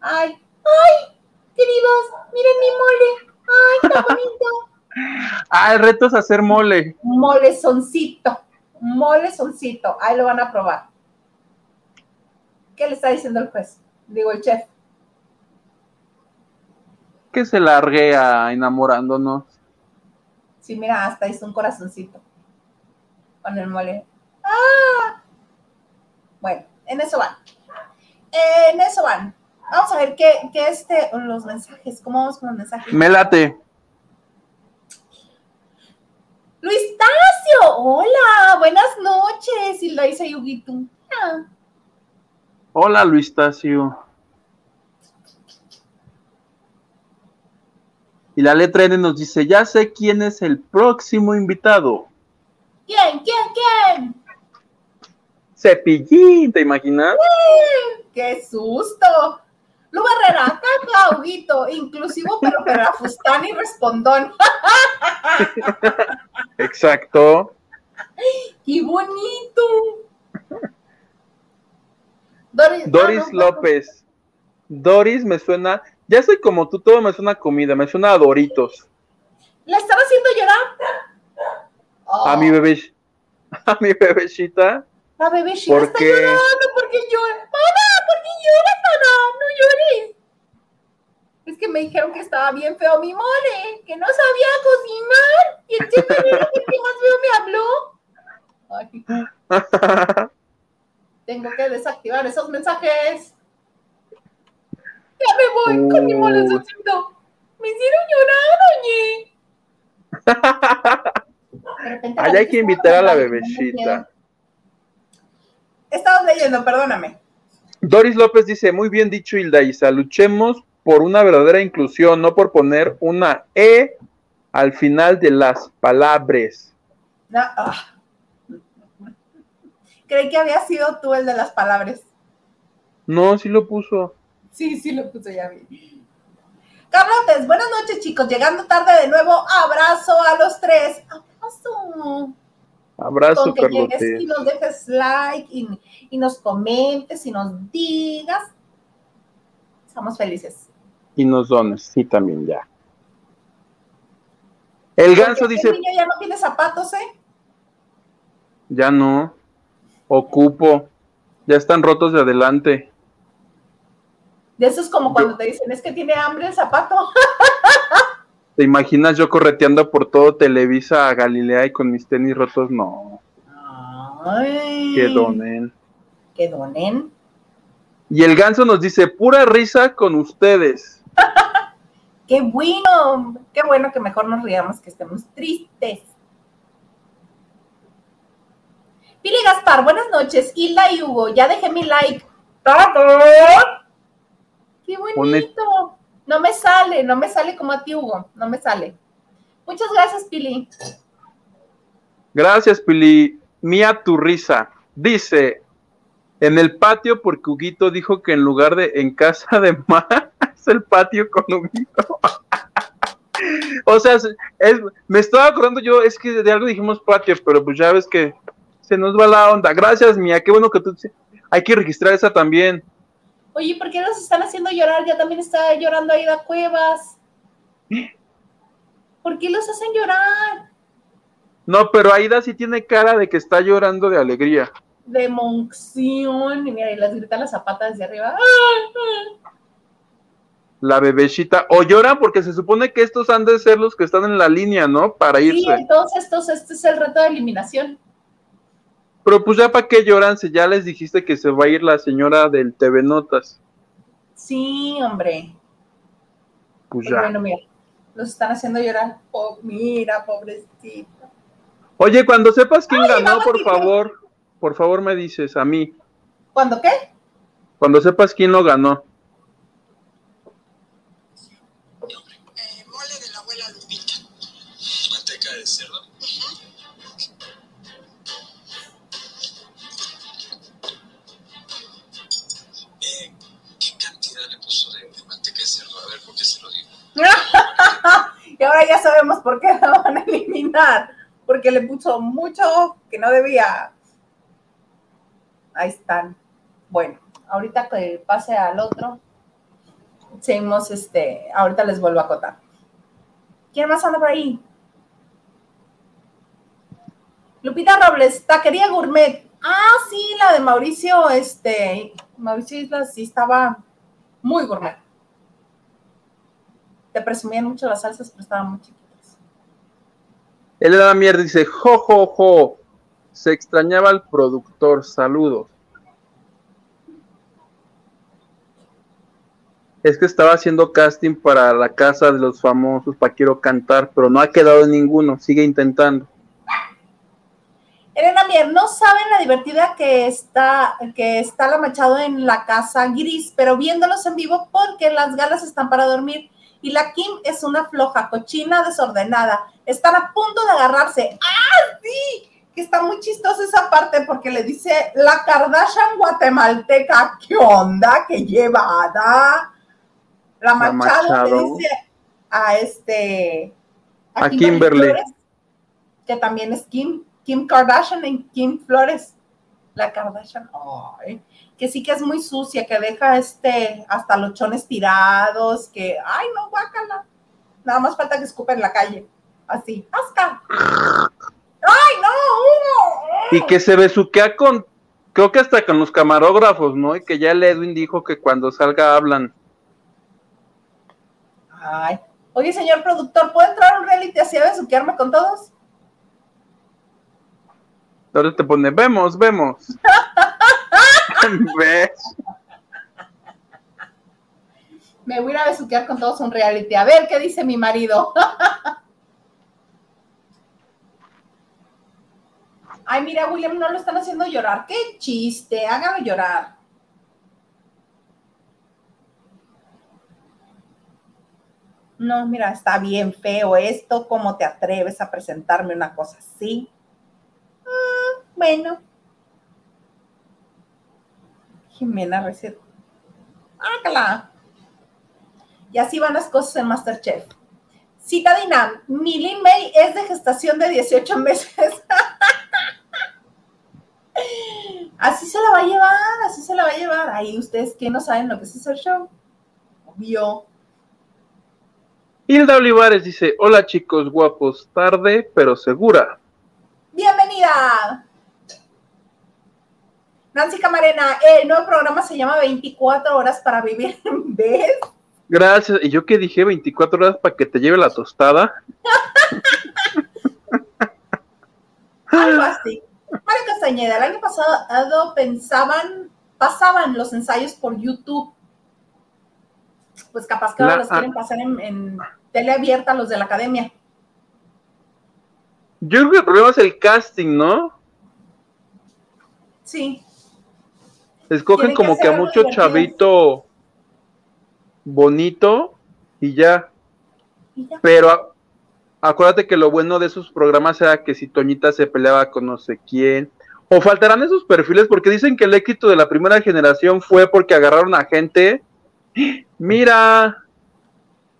[SPEAKER 1] Ay, ay, queridos, miren mi mole. Ay, qué bonito.
[SPEAKER 2] ah, el reto es hacer mole.
[SPEAKER 1] Molezoncito, molezoncito. Ahí lo van a probar. ¿Qué le está diciendo el juez? Digo, el chef.
[SPEAKER 2] que se larguea enamorándonos.
[SPEAKER 1] Sí, mira, hasta hizo un corazoncito con el mole. ¡Ah! Bueno, en eso van. En eso van. Vamos a ver qué, qué este, los mensajes, ¿cómo vamos con los mensajes?
[SPEAKER 2] Me late.
[SPEAKER 1] Luis Tacio, hola, buenas noches, y lo dice Yugito. Ah.
[SPEAKER 2] Hola, Luis Tacio. Y la letra N nos dice, ya sé quién es el próximo invitado.
[SPEAKER 1] ¿Quién? ¿Quién? ¿Quién?
[SPEAKER 2] Cepillín, ¿te imaginas?
[SPEAKER 1] ¡Qué susto! Lu Barrera, caca, Huguito, inclusivo, pero para Fustán y respondón.
[SPEAKER 2] Exacto.
[SPEAKER 1] ¡Qué bonito! Doris,
[SPEAKER 2] Doris
[SPEAKER 1] ah, no,
[SPEAKER 2] López. Doris me suena, ya soy como tú, todo me suena a comida, me suena a Doritos.
[SPEAKER 1] ¿La estaba haciendo llorar? Oh,
[SPEAKER 2] A mi bebé, a mi bebecita.
[SPEAKER 1] La bebecita
[SPEAKER 2] ¿Por
[SPEAKER 1] está llorando porque llora. Mamá, No llores. Es que me dijeron que estaba bien feo mi mole, que no sabía cocinar. Y el chef fue el que más feo me habló. Ay, tengo que desactivar esos mensajes. Ya me voy con mi
[SPEAKER 2] Uy.
[SPEAKER 1] molecito. Me hicieron llorar, oye.
[SPEAKER 2] Allá hay que invitar a la bebecita.
[SPEAKER 1] Estabas leyendo, perdóname.
[SPEAKER 2] Doris López dice, muy bien dicho Hilda Isa, luchemos por una verdadera inclusión, no por poner una E al final de las palabras.
[SPEAKER 1] No, ah. Creí que había sido tú el de las palabras.
[SPEAKER 2] No, sí lo puso.
[SPEAKER 1] Sí, sí lo puse ya vi. Carlotes, buenas noches chicos, llegando tarde de nuevo, abrazo a los tres. Abrazo.
[SPEAKER 2] Abrazo,
[SPEAKER 1] Con que llegues
[SPEAKER 2] Carlote.
[SPEAKER 1] y nos dejes like y, y nos comentes y nos digas. Estamos felices.
[SPEAKER 2] Y nos dones, sí, también ya. El ganso
[SPEAKER 1] Porque
[SPEAKER 2] dice,
[SPEAKER 1] este niño ya no tiene zapatos, ¿eh?
[SPEAKER 2] ya no, ocupo, ya están rotos de adelante.
[SPEAKER 1] De eso es como cuando te dicen, es que tiene hambre el zapato.
[SPEAKER 2] ¿Te imaginas yo correteando por todo Televisa a Galilea y con mis tenis rotos? No,
[SPEAKER 1] Ay,
[SPEAKER 2] que donen.
[SPEAKER 1] Que donen.
[SPEAKER 2] Y el ganso nos dice, pura risa con ustedes.
[SPEAKER 1] Qué bueno, qué bueno que mejor nos riamos que estemos tristes. Pili Gaspar, buenas noches. Hilda y Hugo, ya dejé mi like. Qué bonito. No me sale, no me sale como a ti, Hugo. No me sale. Muchas gracias, Pili.
[SPEAKER 2] Gracias, Pili. Mía tu risa. Dice, en el patio porque Huguito dijo que en lugar de en casa de Mar, es el patio con Huguito. o sea, es- me estaba acordando yo, es que de algo dijimos patio, pero pues ya ves que se nos va la onda. Gracias, Mía, qué bueno que tú... Hay que registrar esa también.
[SPEAKER 1] Oye, ¿por qué los están haciendo llorar? Ya también está llorando Aida Cuevas. ¿Por qué los hacen llorar?
[SPEAKER 2] No, pero Aida sí tiene cara de que está llorando de alegría.
[SPEAKER 1] De monción. Y mira, y les gritan las zapatas desde arriba.
[SPEAKER 2] La bebecita. O lloran porque se supone que estos han de ser los que están en la línea, ¿no? Para
[SPEAKER 1] Sí,
[SPEAKER 2] irse.
[SPEAKER 1] entonces estos, este es el reto de eliminación.
[SPEAKER 2] Pero pues ya para qué lloran si ya les dijiste que se va a ir la señora del TV Notas.
[SPEAKER 1] Sí, hombre.
[SPEAKER 2] Pues
[SPEAKER 1] Pero
[SPEAKER 2] ya.
[SPEAKER 1] bueno, mira, los están haciendo llorar. Oh, mira, pobrecito.
[SPEAKER 2] Oye, cuando sepas quién
[SPEAKER 1] Ay,
[SPEAKER 2] ganó, por favor, por favor me dices a mí.
[SPEAKER 1] ¿Cuándo qué?
[SPEAKER 2] Cuando sepas quién lo ganó.
[SPEAKER 1] Y ahora ya sabemos por qué la van a eliminar. Porque le puso mucho que no debía. Ahí están. Bueno, ahorita que pase al otro, seguimos este. Ahorita les vuelvo a acotar. ¿Quién más anda por ahí? Lupita Robles, taquería gourmet. Ah, sí, la de Mauricio, este, Mauricio Islas sí estaba muy gourmet. Te presumían mucho las salsas, pero estaban muy chiquitas.
[SPEAKER 2] Elena Mier dice, jo, jo, jo, se extrañaba al productor, saludos. Es que estaba haciendo casting para la casa de los famosos, para quiero cantar, pero no ha quedado ninguno, sigue intentando.
[SPEAKER 1] Elena Mier, no saben la divertida que está, que está la Machado en la casa gris, pero viéndolos en vivo porque las galas están para dormir y la Kim es una floja, cochina, desordenada. Están a punto de agarrarse. ¡Ah, sí! Que está muy chistosa esa parte porque le dice la Kardashian guatemalteca, ¿qué onda? ¿Qué llevada? La Machado, le dice a este...
[SPEAKER 2] A, Kimberly.
[SPEAKER 1] que también es Kim, Kim Kardashian y Kim Flores. La Kardashian, ay, que sí que es muy sucia, que deja este hasta los chones tirados, que, ay, no, guácala. Nada más falta que escupa en la calle. Así, hasta. ¡Ay, no!
[SPEAKER 2] Y que se besuquea con, creo que hasta con los camarógrafos, ¿no? Y que ya el Edwin dijo que cuando salga hablan.
[SPEAKER 1] Ay. Oye, señor productor, ¿puedo entrar a un reality así a besuquearme con todos?
[SPEAKER 2] Ahora te pone, vemos, vemos.
[SPEAKER 1] Me voy a ir besuquear con todos un reality. A ver qué dice mi marido. Ay, mira, William, no lo están haciendo llorar. Qué chiste, hágalo llorar. No, mira, está bien feo esto. ¿Cómo te atreves a presentarme una cosa así? Ah, bueno. Jimena Recet. ¡Ácala! Y así van las cosas en Masterchef. Citadina, mi Lin May es de gestación de 18 meses. así se la va a llevar, así se la va a llevar. Ahí ustedes que no saben lo que es hacer show. Obvio.
[SPEAKER 2] Hilda Olivares dice, hola chicos guapos, tarde pero segura.
[SPEAKER 1] Bienvenida. Nancy Camarena, el nuevo programa se llama 24 horas para vivir. ¿Ves?
[SPEAKER 2] Gracias. ¿Y yo qué dije? 24 horas para que te lleve la tostada.
[SPEAKER 1] Algo así. María Castañeda, el año pasado pensaban, pasaban los ensayos por YouTube. Pues capaz que ahora los quieren pasar en, en tele abierta los de la academia.
[SPEAKER 2] Yo creo que el problema es el casting, ¿no?
[SPEAKER 1] Sí.
[SPEAKER 2] Escogen como que, a mucho chavito bonito y ya. Pero acuérdate que lo bueno de esos programas era que si Toñita se peleaba con no sé quién. O faltarán esos perfiles porque dicen que el éxito de la primera generación fue porque agarraron a gente. Mira,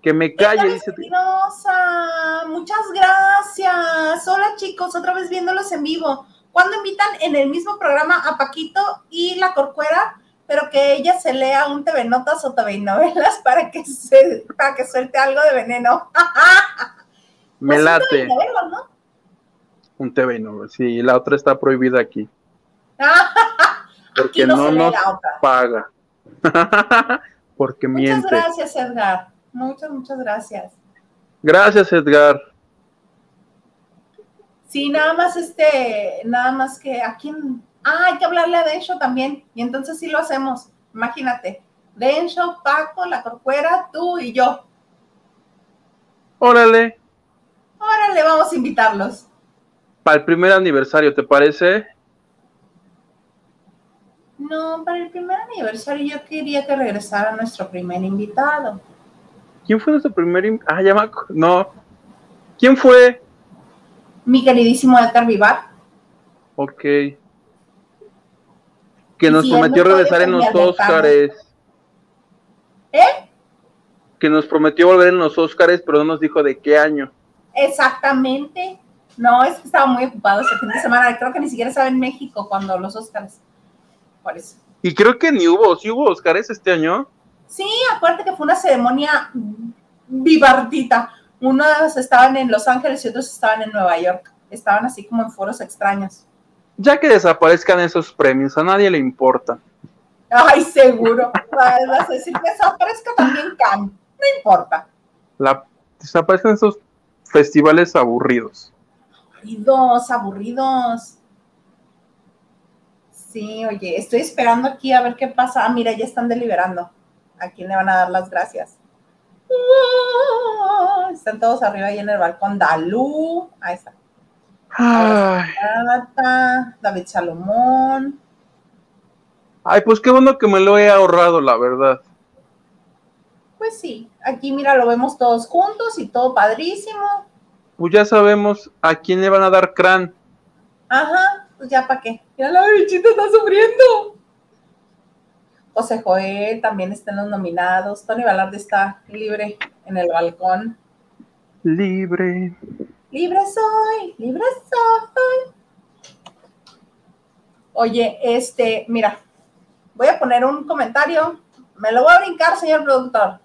[SPEAKER 2] que me calle, dice.
[SPEAKER 1] Muchas gracias. Hola chicos, otra vez viéndolos en vivo. Cuando invitan en el mismo programa a Paquito y la Corcuera, pero que ella se lea un TV Notas o TV Novelas para que se, para que suelte algo de veneno.
[SPEAKER 2] Me pues late. Un TV ¿no? Un TV Novelas, sí, la otra está prohibida aquí. Porque no, nos paga. Porque miente.
[SPEAKER 1] Muchas gracias, Edgar. Muchas, muchas gracias.
[SPEAKER 2] Gracias, Edgar.
[SPEAKER 1] Sí, nada más este, nada más que a quién. Ah, hay que hablarle a Densho también. Y entonces sí lo hacemos. Imagínate. Densho, Paco, la corcuera, tú y yo.
[SPEAKER 2] Órale.
[SPEAKER 1] Órale, vamos a invitarlos.
[SPEAKER 2] Para el primer aniversario, ¿te parece?
[SPEAKER 1] No, para el primer aniversario yo quería que regresara nuestro primer invitado.
[SPEAKER 2] ¿Quién fue nuestro primer invitado? Ah, ya me No. ¿Quién fue?
[SPEAKER 1] Mi queridísimo Edgar Vivar.
[SPEAKER 2] Ok. Que nos prometió regresar en los Óscares.
[SPEAKER 1] ¿Eh?
[SPEAKER 2] Que nos prometió volver en los Óscares, pero no nos dijo de qué año.
[SPEAKER 1] Exactamente. No, es que estaba muy ocupado ese fin de semana. Creo que ni siquiera estaba en México cuando los Óscares. Por eso.
[SPEAKER 2] Y creo que ni hubo, ¿sí hubo Óscares este año?
[SPEAKER 1] Sí, acuérdate que fue una ceremonia vivardita unos estaban en Los Ángeles y otros estaban en Nueva York. Estaban así como en foros extraños.
[SPEAKER 2] Ya que desaparezcan esos premios, a nadie le importa.
[SPEAKER 1] Ay, seguro. Vas a decir que desaparezca también Khan. No importa.
[SPEAKER 2] La, desaparecen esos festivales aburridos.
[SPEAKER 1] Aburridos, aburridos. Sí, oye, estoy esperando aquí a ver qué pasa. Ah, mira, ya están deliberando. ¿A quién le van a dar las gracias? Ah, están todos arriba ahí en el balcón. Dalú, ahí está.
[SPEAKER 2] Ay,
[SPEAKER 1] David Salomón.
[SPEAKER 2] ay, pues qué bueno que me lo he ahorrado, la verdad.
[SPEAKER 1] Pues sí, aquí mira, lo vemos todos juntos y todo padrísimo.
[SPEAKER 2] Pues ya sabemos a quién le van a dar crán.
[SPEAKER 1] Ajá, pues ya para qué. Mira, la bichita está sufriendo. José Joel también está en los nominados. Tony Valarde está libre en el balcón.
[SPEAKER 2] Libre.
[SPEAKER 1] Libre soy, libre soy. Oye, este, mira, voy a poner un comentario. Me lo voy a brincar, señor productor.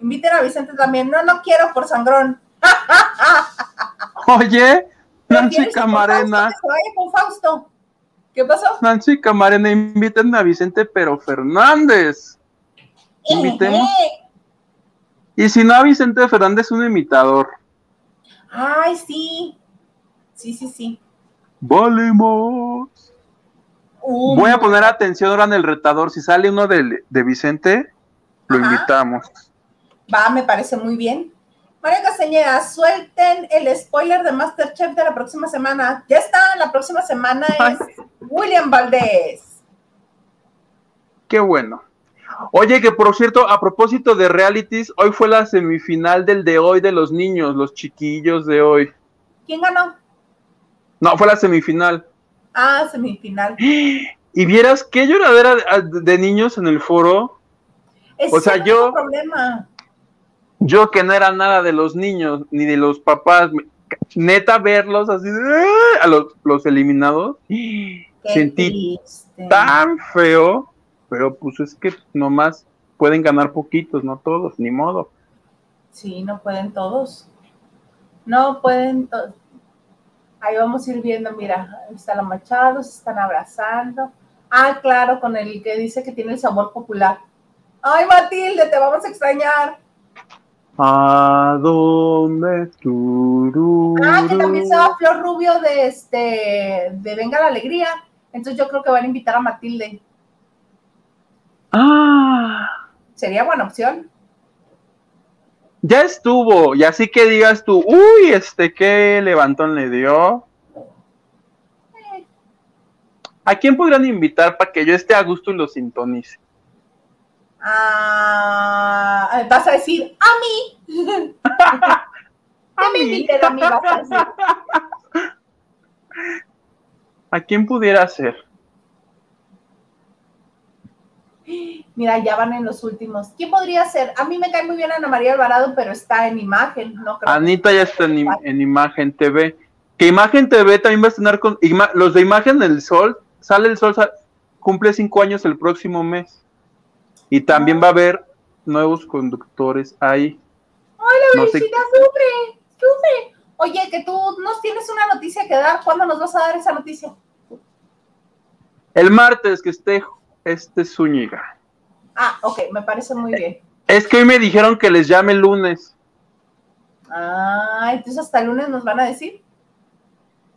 [SPEAKER 1] Inviten a Vicente también. No, no quiero por sangrón.
[SPEAKER 2] Oye, Nancy
[SPEAKER 1] ¿Prefieres con
[SPEAKER 2] Camarena.
[SPEAKER 1] Que se vaya con Fausto. ¿Qué pasó?
[SPEAKER 2] Nancy Camarena, inviten a Vicente Pero Fernández. Invitemos.
[SPEAKER 1] Ejé.
[SPEAKER 2] Y si no, a Vicente Fernández un imitador.
[SPEAKER 1] Ay, sí. Sí, sí, sí.
[SPEAKER 2] Volvemos.
[SPEAKER 1] Uh,
[SPEAKER 2] Voy a poner atención ahora en el retador. Si sale uno de, de Vicente, lo
[SPEAKER 1] Ajá.
[SPEAKER 2] invitamos.
[SPEAKER 1] Va, me parece muy bien. María Castañeda, suelten el spoiler de Masterchef de la próxima semana. Ya está, la próxima semana
[SPEAKER 2] Ay.
[SPEAKER 1] es William Valdés.
[SPEAKER 2] Qué bueno. Oye, que por cierto, a propósito de realities, hoy fue la semifinal del de hoy de los niños, los chiquillos de hoy.
[SPEAKER 1] ¿Quién ganó?
[SPEAKER 2] No, fue la semifinal.
[SPEAKER 1] Ah, semifinal.
[SPEAKER 2] Y vieras qué lloradera de, de niños en el foro. O sea, yo-
[SPEAKER 1] problema.
[SPEAKER 2] Yo que no era nada de los niños ni de los papás, neta verlos así ¡ah! a los, los eliminados.
[SPEAKER 1] Qué
[SPEAKER 2] Sentí
[SPEAKER 1] triste.
[SPEAKER 2] tan feo, pero pues es que nomás pueden ganar poquitos, no todos, ni modo.
[SPEAKER 1] Sí, no pueden todos. No pueden todos. Ahí vamos a ir viendo, mira, ahí está la Machado, se están abrazando. Ah, claro, con el que dice que tiene el sabor popular. Ay, Matilde, te vamos a extrañar.
[SPEAKER 2] ¿A dónde? Tururú.
[SPEAKER 1] Ah, que también estaba Flor Rubio de este de Venga la Alegría. Entonces yo creo que van a invitar a Matilde.
[SPEAKER 2] Ah,
[SPEAKER 1] Sería buena opción.
[SPEAKER 2] ya estuvo, y así que digas tú, uy, este, qué levantón le dio. ¿A quién podrían invitar para que yo esté a gusto y lo sintonice?
[SPEAKER 1] Ah, vas a decir, a mí.
[SPEAKER 2] A mí.
[SPEAKER 1] inviten a mí, vas a decir.
[SPEAKER 2] ¿A quién pudiera ser?
[SPEAKER 1] Mira, ya van en los últimos. ¿Quién podría ser? A mí me cae muy bien Ana María Alvarado, pero está en imagen, no creo.
[SPEAKER 2] Anita ya está en, en Imagen TV. Que Imagen TV también va a estrenar con los de Imagen del Sol. Sale el Sol, cumple cinco años el próximo mes. Y también va a haber nuevos conductores ahí.
[SPEAKER 1] Ay, la
[SPEAKER 2] no sé-
[SPEAKER 1] sufre, sufre. Oye, que tú nos tienes una noticia que dar. ¿Cuándo nos vas a dar esa noticia?
[SPEAKER 2] El martes que esté este Zúñiga.
[SPEAKER 1] Ah, ok, me parece muy bien.
[SPEAKER 2] Es que hoy me dijeron que les llame el lunes.
[SPEAKER 1] Ah, entonces hasta el lunes nos van a decir.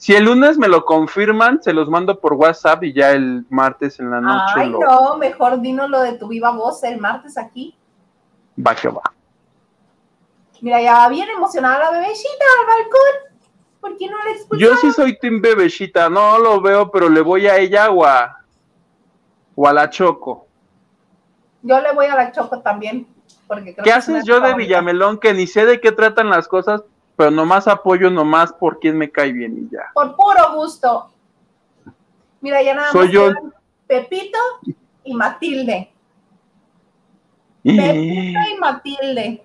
[SPEAKER 2] Si el lunes me lo confirman, se los mando por WhatsApp y ya el martes en la noche
[SPEAKER 1] Ay,
[SPEAKER 2] lo
[SPEAKER 1] no, mejor dinos lo de tu viva voz el martes aquí.
[SPEAKER 2] va que va.
[SPEAKER 1] Mira, ya va bien emocionada la bebecita al balcón. ¿Por qué no la expulsaron?
[SPEAKER 2] Yo sí soy Team Bebecita, no lo veo, pero le voy a ella o a, o a la Choco.
[SPEAKER 1] Yo le voy a la Choco también. Porque creo
[SPEAKER 2] ¿Qué
[SPEAKER 1] que
[SPEAKER 2] haces yo de. Villamelón que ni sé de qué tratan las cosas, pero nomás apoyo nomás por quien me cae bien y ya?
[SPEAKER 1] Por puro gusto. Mira, ya nada
[SPEAKER 2] Soy
[SPEAKER 1] más
[SPEAKER 2] yo.
[SPEAKER 1] Pepito y Matilde. Pepito y Matilde.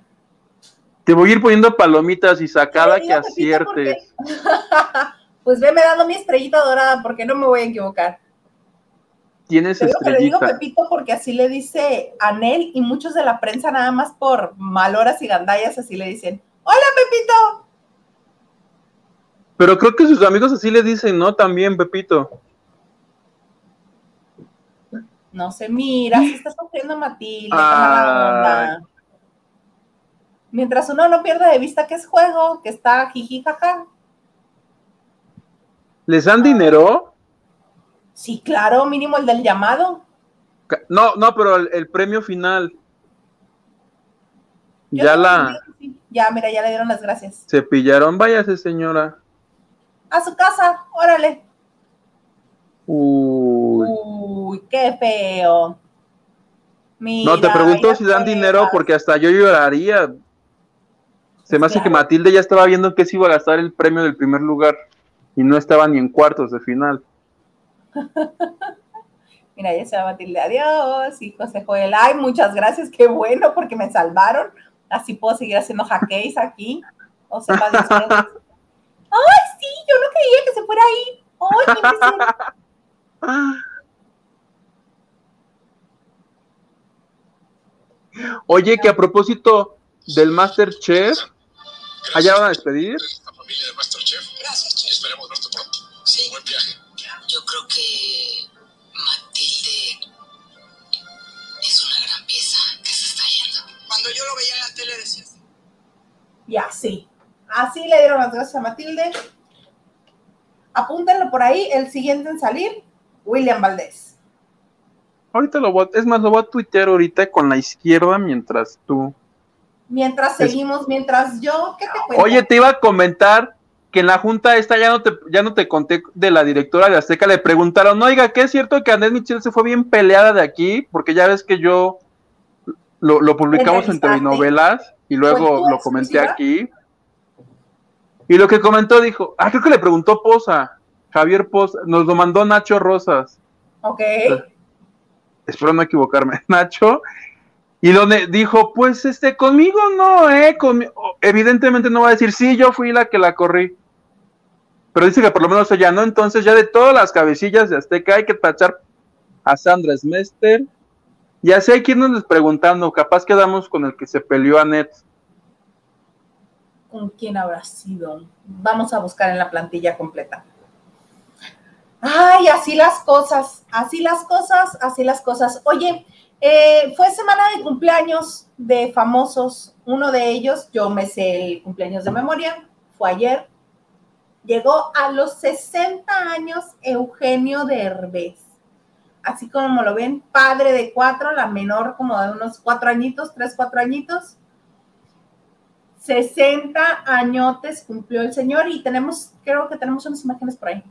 [SPEAKER 2] Te voy a ir poniendo palomitas y sacada que
[SPEAKER 1] Pepito
[SPEAKER 2] aciertes.
[SPEAKER 1] Pues veme dando mi estrellita dorada porque no me voy a equivocar.
[SPEAKER 2] Tienes
[SPEAKER 1] Te digo que le digo
[SPEAKER 2] estrellita.
[SPEAKER 1] Pepito porque así le dice Anel y muchos de la prensa nada más por maloras y gandallas así le dicen, hola Pepito.
[SPEAKER 2] Pero creo que sus amigos así le dicen, ¿no? También, Pepito.
[SPEAKER 1] No se mira, se está sufriendo Matilde.
[SPEAKER 2] Ay.
[SPEAKER 1] Mientras uno no pierde de vista que es juego, que está jiji jaja.
[SPEAKER 2] ¿Les dan dinero?
[SPEAKER 1] Sí, claro, mínimo el del llamado.
[SPEAKER 2] No, no, pero el, el premio final.
[SPEAKER 1] Yo
[SPEAKER 2] ya la
[SPEAKER 1] sí. Ya, mira, ya le dieron las gracias.
[SPEAKER 2] cepillaron. Váyase, señora.
[SPEAKER 1] A su casa, órale.
[SPEAKER 2] Uy.
[SPEAKER 1] Uy, qué feo. Mira,
[SPEAKER 2] No, te pregunto si dan dinero porque hasta yo lloraría. Se me hace que. Matilde ya estaba viendo que se iba a gastar el premio del primer lugar y no estaba ni en cuartos de final.
[SPEAKER 1] Mira, ya se va Matilde. Adiós. Y José Joel. Ay, muchas gracias. Qué bueno porque me salvaron. Así puedo seguir haciendo hackeys aquí. O sea. Ay, yo no creía que se fuera ahí. Impresión.
[SPEAKER 2] Oye, que a propósito del Masterchef, ¿allá van a despedir?
[SPEAKER 4] La familia de Masterchef. Gracias, Chef. Esperemos verte pronto. Sí. Buen viaje.
[SPEAKER 5] Yo creo que Matilde es una gran pieza que se está yendo.
[SPEAKER 4] Cuando yo lo veía en la tele decías.
[SPEAKER 1] Y así. Así le dieron las gracias a Matilde. Apúntenlo por ahí. El siguiente en salir, William Valdés.
[SPEAKER 2] Ahorita lo voy a, es más, lo voy a tuitear ahorita con la izquierda mientras tú.
[SPEAKER 1] Mientras
[SPEAKER 2] Es-
[SPEAKER 1] seguimos, mientras yo, ¿qué te cuento?
[SPEAKER 2] Oye, te iba a comentar que en la junta esta ya no te, ya no te conté de la directora de Azteca, le preguntaron, oiga, ¿qué es cierto que Annette Michel se fue bien peleada de aquí? Porque ya ves que yo lo, lo publicamos en telenovelas y
[SPEAKER 1] ¿Fue
[SPEAKER 2] luego lo comenté aquí. Y lo que comentó dijo, ah, creo que le preguntó Poza, Javier Poza, nos lo mandó Nacho Rosas.
[SPEAKER 1] Ok.
[SPEAKER 2] espero no equivocarme, Nacho, y donde dijo, pues este, conmigo no, eh, evidentemente no va a decir, sí, yo fui la que la corrí, pero dice que por lo menos ella no, entonces ya de todas las cabecillas de Azteca hay que tachar a Sandra Smester, y así hay quien nos preguntando, capaz quedamos con el que se peleó a Net,
[SPEAKER 1] ¿Con quién habrá sido? Vamos a buscar en la plantilla completa. Ay, así las cosas, así las cosas, así las cosas. Oye, eh, fue semana de cumpleaños de famosos. Uno de ellos, yo me sé el cumpleaños de memoria, fue ayer. Llegó a los 60 años Eugenio Derbez. Así como lo ven, padre de cuatro, la menor como de unos cuatro añitos, tres, cuatro añitos. 60 añotes cumplió el señor y tenemos, creo que tenemos unas imágenes por ahí.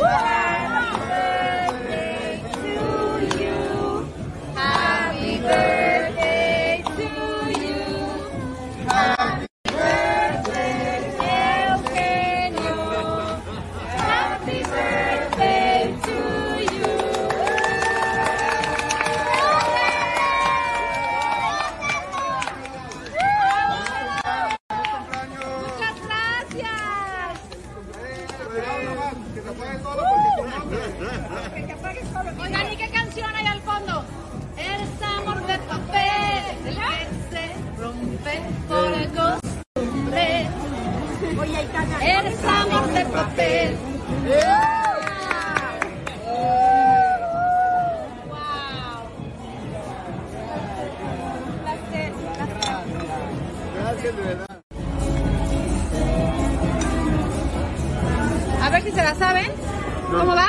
[SPEAKER 6] Oigan, la saben. ¿Cómo va?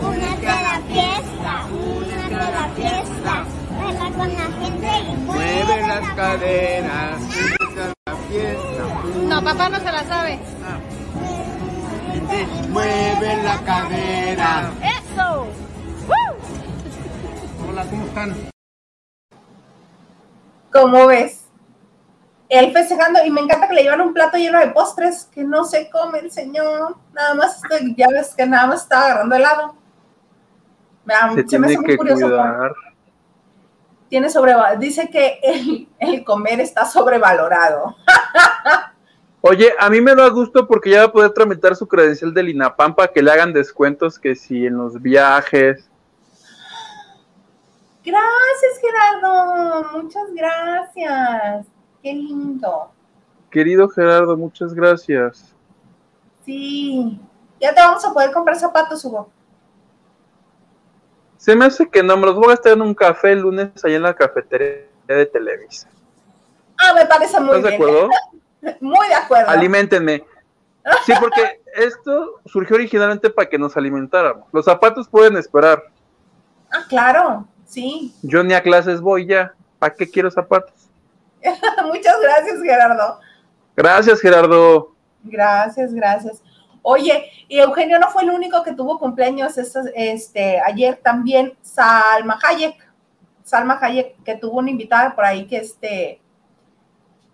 [SPEAKER 7] Únete a la fiesta, únete a la fiesta, baila con la gente y mueve las caderas.
[SPEAKER 6] No, papá no se la sabe.
[SPEAKER 8] Mueve la cadera.
[SPEAKER 6] ¡Eso!
[SPEAKER 8] Hola, ¿cómo están?
[SPEAKER 1] ¿Cómo ves? Él festejando y me encanta que le llevan un plato lleno de postres que no se come el señor. Nada más, estoy- ya ves que nada más está agarrando helado. Me,
[SPEAKER 2] se
[SPEAKER 1] se me
[SPEAKER 2] tiene
[SPEAKER 1] hace muy
[SPEAKER 2] que
[SPEAKER 1] curioso.
[SPEAKER 2] cuidar.
[SPEAKER 1] Tiene sobreva- dice que el, el comer está sobrevalorado.
[SPEAKER 2] Oye, a mí me da gusto porque ya va a poder tramitar su credencial del INAPAM para que le hagan descuentos que si en los viajes.
[SPEAKER 1] Gracias, Gerardo. Muchas gracias. Qué lindo.
[SPEAKER 2] Querido Gerardo, muchas gracias.
[SPEAKER 1] Sí. Ya te vamos a poder comprar zapatos, Hugo.
[SPEAKER 2] Se me hace que no, me los voy a gastar en un café el lunes allá en la cafetería de Televisa.
[SPEAKER 1] Ah, me parece muy
[SPEAKER 2] ¿Estás de
[SPEAKER 1] bien.
[SPEAKER 2] acuerdo?
[SPEAKER 1] Muy de acuerdo.
[SPEAKER 2] Aliméntenme. Sí, porque esto surgió originalmente para que nos alimentáramos. Los zapatos pueden esperar.
[SPEAKER 1] Ah, claro, sí.
[SPEAKER 2] Yo ni a clases voy ya. ¿Para qué quiero zapatos?
[SPEAKER 1] Muchas gracias, Gerardo.
[SPEAKER 2] Gracias, Gerardo.
[SPEAKER 1] Gracias, gracias. Oye, y Eugenio no fue el único que tuvo cumpleaños este, este, ayer también, Salma Hayek. Salma Hayek, que tuvo una invitada por ahí que este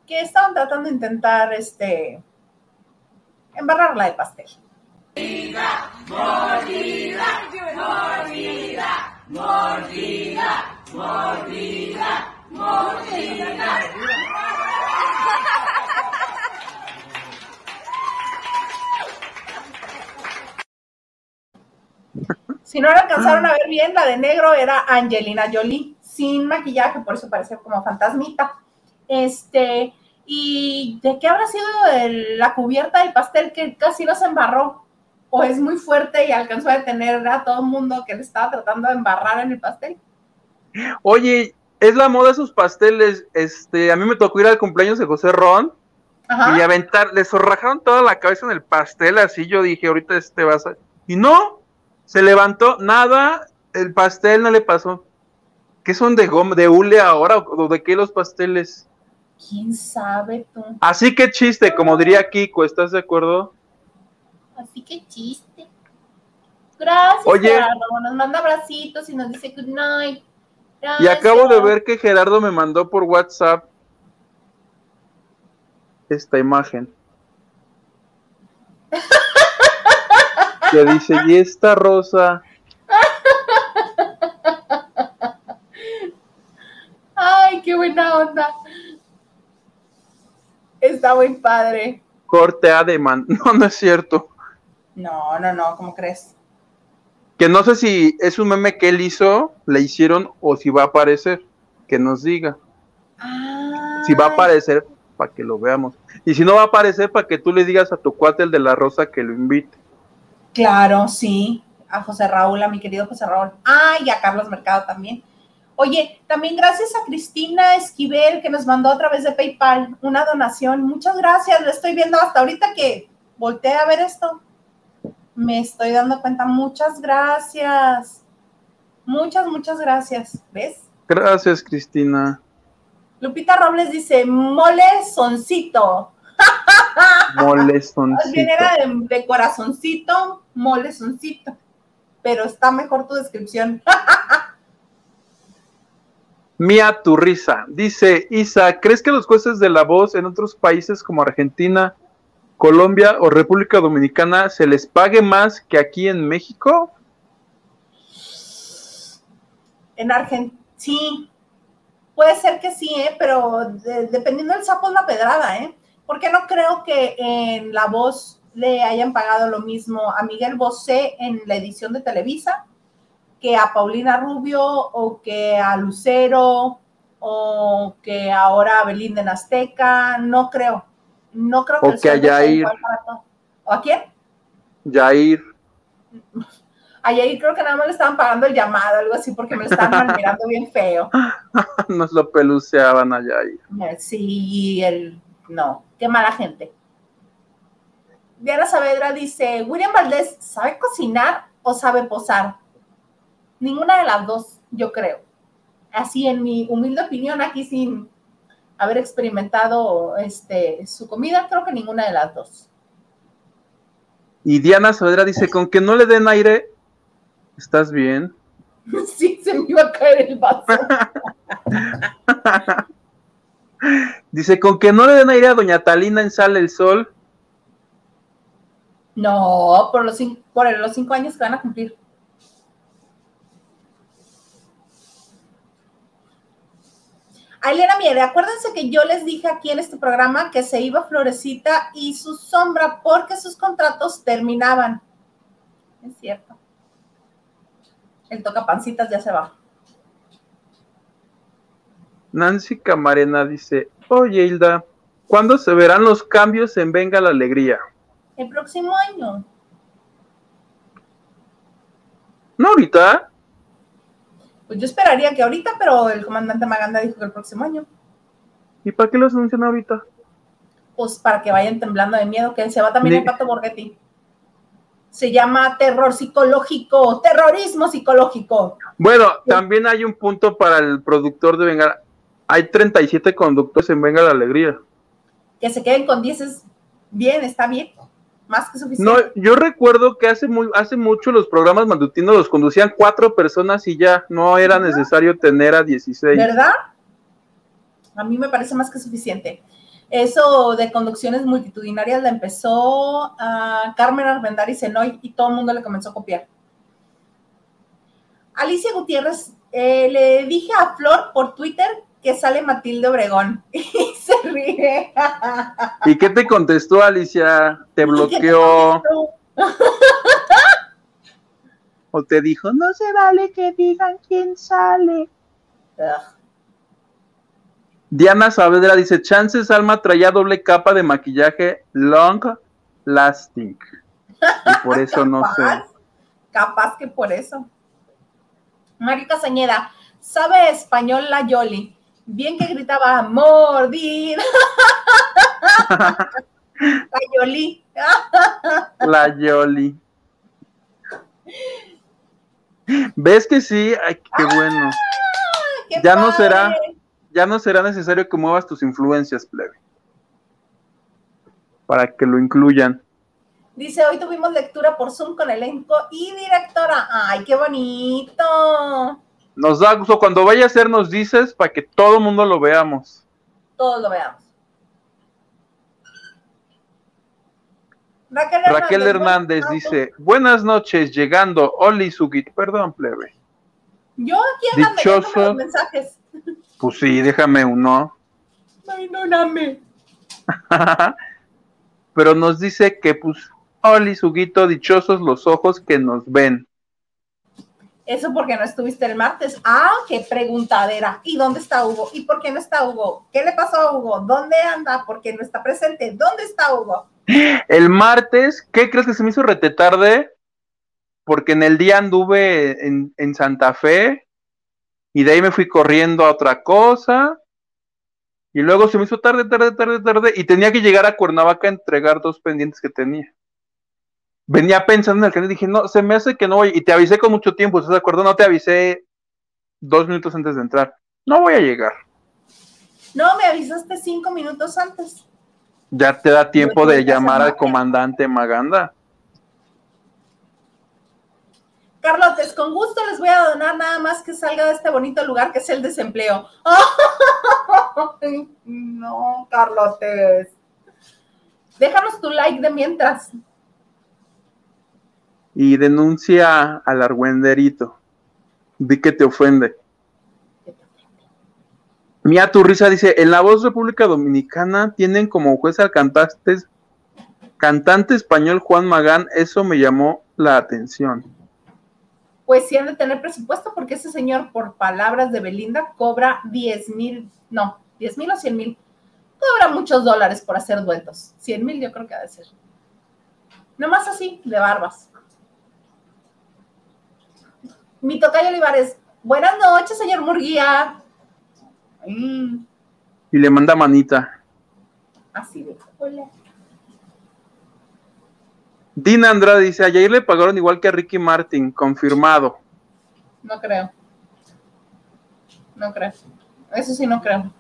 [SPEAKER 1] que estaban tratando de intentar este embarrarla de pastel. Si no la alcanzaron a ver bien, la de negro era Angelina Jolie, sin maquillaje, por eso parecía como fantasmita. Este, ¿y de qué habrá sido la cubierta del pastel que casi no se embarró? ¿O es muy fuerte y alcanzó a detener a todo el mundo que le estaba tratando de embarrar en el pastel?
[SPEAKER 2] Oye, es la moda esos pasteles. Este, a mí me tocó ir al cumpleaños de José Ron
[SPEAKER 1] Ajá.
[SPEAKER 2] y aventar, le zorrajaron toda la cabeza en el pastel, así yo dije, ahorita este vas a... Y no, se levantó, nada, el pastel no le pasó. ¿Qué son de goma, de hule ahora o de qué los pasteles?
[SPEAKER 1] ¿Quién sabe tú?
[SPEAKER 2] Así que chiste, como diría Kiko, ¿estás de acuerdo?
[SPEAKER 1] Así que chiste. Gracias,
[SPEAKER 2] Oye.
[SPEAKER 1] Gerardo. Nos manda abracitos y nos dice good night.
[SPEAKER 2] Y acabo de ver que Gerardo me mandó por WhatsApp esta imagen. Que dice, y esta rosa,
[SPEAKER 1] Ay, qué buena onda. Está muy padre.
[SPEAKER 2] corte A de man. No, no es cierto.
[SPEAKER 1] No, no, no, ¿cómo crees?
[SPEAKER 2] Que no sé si es un meme que él hizo, le hicieron, o si va a aparecer. Que nos diga. Si va a
[SPEAKER 1] Ay,
[SPEAKER 2] aparecer, para que lo veamos. Y si no va a aparecer, para que tú le digas a tu cuate el de la rosa que lo invite.
[SPEAKER 1] Claro, sí. A José Raúl, a mi querido José Raúl. Ah, y a Carlos Mercado también. Oye, también gracias a Cristina Esquivel que nos mandó a través de PayPal una donación. Muchas gracias. Lo estoy viendo hasta ahorita que volteé a ver esto. Me estoy dando cuenta. Muchas gracias. Muchas, muchas gracias. ¿Ves?
[SPEAKER 2] Gracias, Cristina.
[SPEAKER 1] Lupita Robles dice, mole soncito.
[SPEAKER 2] Molestoncito.
[SPEAKER 1] bien era de, de corazoncito, mole soncito. Pero está mejor tu descripción.
[SPEAKER 2] Mía Turriza dice: Isa, ¿crees que los jueces de la voz en otros países como Argentina, Colombia o República Dominicana se les pague más que aquí en México?
[SPEAKER 1] En Argentina, sí. Puede ser que sí, ¿eh? pero de- dependiendo del sapo es la pedrada, ¿eh? Porque no creo que en La Voz le hayan pagado lo mismo a Miguel Bosé en la edición de Televisa que a Paulina Rubio o que a Lucero o que ahora a Belinda en Azteca. No creo. No creo que
[SPEAKER 2] O que a Yair.
[SPEAKER 1] igual para todos. ¿O a quién?
[SPEAKER 2] Jair.
[SPEAKER 1] Ayer creo que nada más le estaban pagando el llamado, algo así, porque me lo estaban mirando bien feo.
[SPEAKER 2] Nos lo peluceaban a Jair.
[SPEAKER 1] Eh, Sí, el no, qué mala gente. Diana Saavedra dice, William Valdés, ¿sabe cocinar o sabe posar? Ninguna de las dos, yo creo. Así en mi humilde opinión, aquí sin haber experimentado este, su comida, creo que ninguna de las dos.
[SPEAKER 2] Y Diana Saavedra dice: Con que no le den aire, ¿estás bien?
[SPEAKER 1] Sí, se me iba a caer el vaso.
[SPEAKER 2] Dice: Con que no le den aire a Doña Talina en Sale el Sol.
[SPEAKER 1] No, por los, por los cinco años que van a cumplir. Ailena Miere, acuérdense que yo les dije aquí en este programa que se iba Florecita y su sombra porque sus contratos terminaban. Es cierto. El tocapancitas ya se va.
[SPEAKER 2] Nancy Camarena dice: Oye, Hilda, ¿cuándo se verán los cambios en Venga la Alegría?
[SPEAKER 1] El próximo año.
[SPEAKER 2] No ahorita.
[SPEAKER 1] Pues yo esperaría que ahorita, pero el comandante Maganda dijo que el próximo año.
[SPEAKER 2] ¿Y para qué los anuncian ahorita?
[SPEAKER 1] Pues para que vayan temblando de miedo, que se va también
[SPEAKER 2] Ni-
[SPEAKER 1] el Pato Borghetti. Se llama terror psicológico, terrorismo psicológico.
[SPEAKER 2] Bueno, también hay un punto para el productor de Venga. Hay 37 conductores en Venga la Alegría.
[SPEAKER 1] Que se queden con 10 es bien, está bien. Más que
[SPEAKER 2] No,
[SPEAKER 1] suficiente.
[SPEAKER 2] yo recuerdo que hace muy, hace mucho los programas matutinos los conducían cuatro personas y ya no era necesario tener a 16.
[SPEAKER 1] ¿Verdad? A mí me parece más que suficiente. Eso de conducciones multitudinarias la empezó a Carmen Armendariz Senoy y todo el mundo le comenzó a copiar. Alicia Gutiérrez, eh, le dije a Flor por Twitter que sale Matilde Obregón y ríe.
[SPEAKER 2] ¿Y qué te contestó Alicia? ¿Te
[SPEAKER 1] ¿Qué te
[SPEAKER 2] bloqueó o te dijo, no se vale que digan quién sale?
[SPEAKER 1] Ugh.
[SPEAKER 2] Diana Saavedra dice, chances Alma traía doble capa de maquillaje long lasting. Y por eso no sé.
[SPEAKER 1] Capaz, que por eso. Mario Casañeda, ¿sabe español la Yoli? Bien que gritaba, mordida. la Yoli.
[SPEAKER 2] La Yoli. ¿Ves que sí? Ay, qué bueno.
[SPEAKER 1] ¡Qué
[SPEAKER 2] Ya no será. Ya no será necesario que muevas tus influencias, plebe. Para que lo incluyan.
[SPEAKER 1] Dice, hoy tuvimos lectura por Zoom con elenco y directora. ¡Ay, qué bonito!
[SPEAKER 2] Nos da gusto. Cuando vaya a ser, nos dices para que todo el mundo lo veamos.
[SPEAKER 1] Todos lo veamos. Raquel Hernández,
[SPEAKER 2] Raquel Hernández
[SPEAKER 1] bueno,
[SPEAKER 2] dice: Buenas noches, llegando. Oli Sugit. Perdón, plebe.
[SPEAKER 1] Yo aquí
[SPEAKER 2] Dichoso.
[SPEAKER 1] los mensajes.
[SPEAKER 2] Pues sí, déjame uno.
[SPEAKER 1] Ay, no, dame.
[SPEAKER 2] Pero nos dice que, pues, Oli Suguito, dichosos los ojos que nos ven.
[SPEAKER 1] Eso porque no estuviste el martes. Ah, qué preguntadera. ¿Y dónde está Hugo? ¿Y por qué no está Hugo? ¿Qué le pasó a Hugo? ¿Dónde anda? ¿Por qué no está presente? ¿Dónde está Hugo?
[SPEAKER 2] El martes, ¿qué crees que se me hizo rete tarde? Porque en el día anduve en, en Santa Fe y de ahí me fui corriendo a otra cosa. Y luego se me hizo tarde, tarde, tarde, tarde y tenía que llegar a Cuernavaca a entregar dos pendientes que tenía. Venía pensando en el canal y dije, no, se me hace que no voy. Y te avisé con mucho tiempo, ¿estás de acuerdo? No te avisé dos minutos antes de entrar. No voy a llegar.
[SPEAKER 1] No, me avisaste cinco minutos antes.
[SPEAKER 2] Ya te da tiempo de llamar al comandante Maganda.
[SPEAKER 1] Carlotes, con gusto les voy a donar nada más que salga de este bonito lugar que es el desempleo. No, Carlotes. Déjanos tu like de mientras.
[SPEAKER 2] Y denuncia al argüenderito. Di que te ofende. Mía Turrisa dice, en la voz República Dominicana tienen como juez al cantante, cantante español Juan Magán, eso me llamó la atención.
[SPEAKER 1] Pues sí han de tener presupuesto porque ese señor, por palabras de Belinda, cobra 10 mil, no, 10 mil o 100 mil. Cobra muchos dólares por hacer duetos. 100 mil yo creo que ha de ser. Nomás así, de barbas. Mi tocayo Olivares, buenas noches, señor Murguía. Mm,
[SPEAKER 2] Y le manda manita.
[SPEAKER 1] así de, hola.
[SPEAKER 2] Dina Andrade dice, ayer le pagaron igual que a Ricky Martin, confirmado.
[SPEAKER 1] No creo. No creo. Eso sí no creo.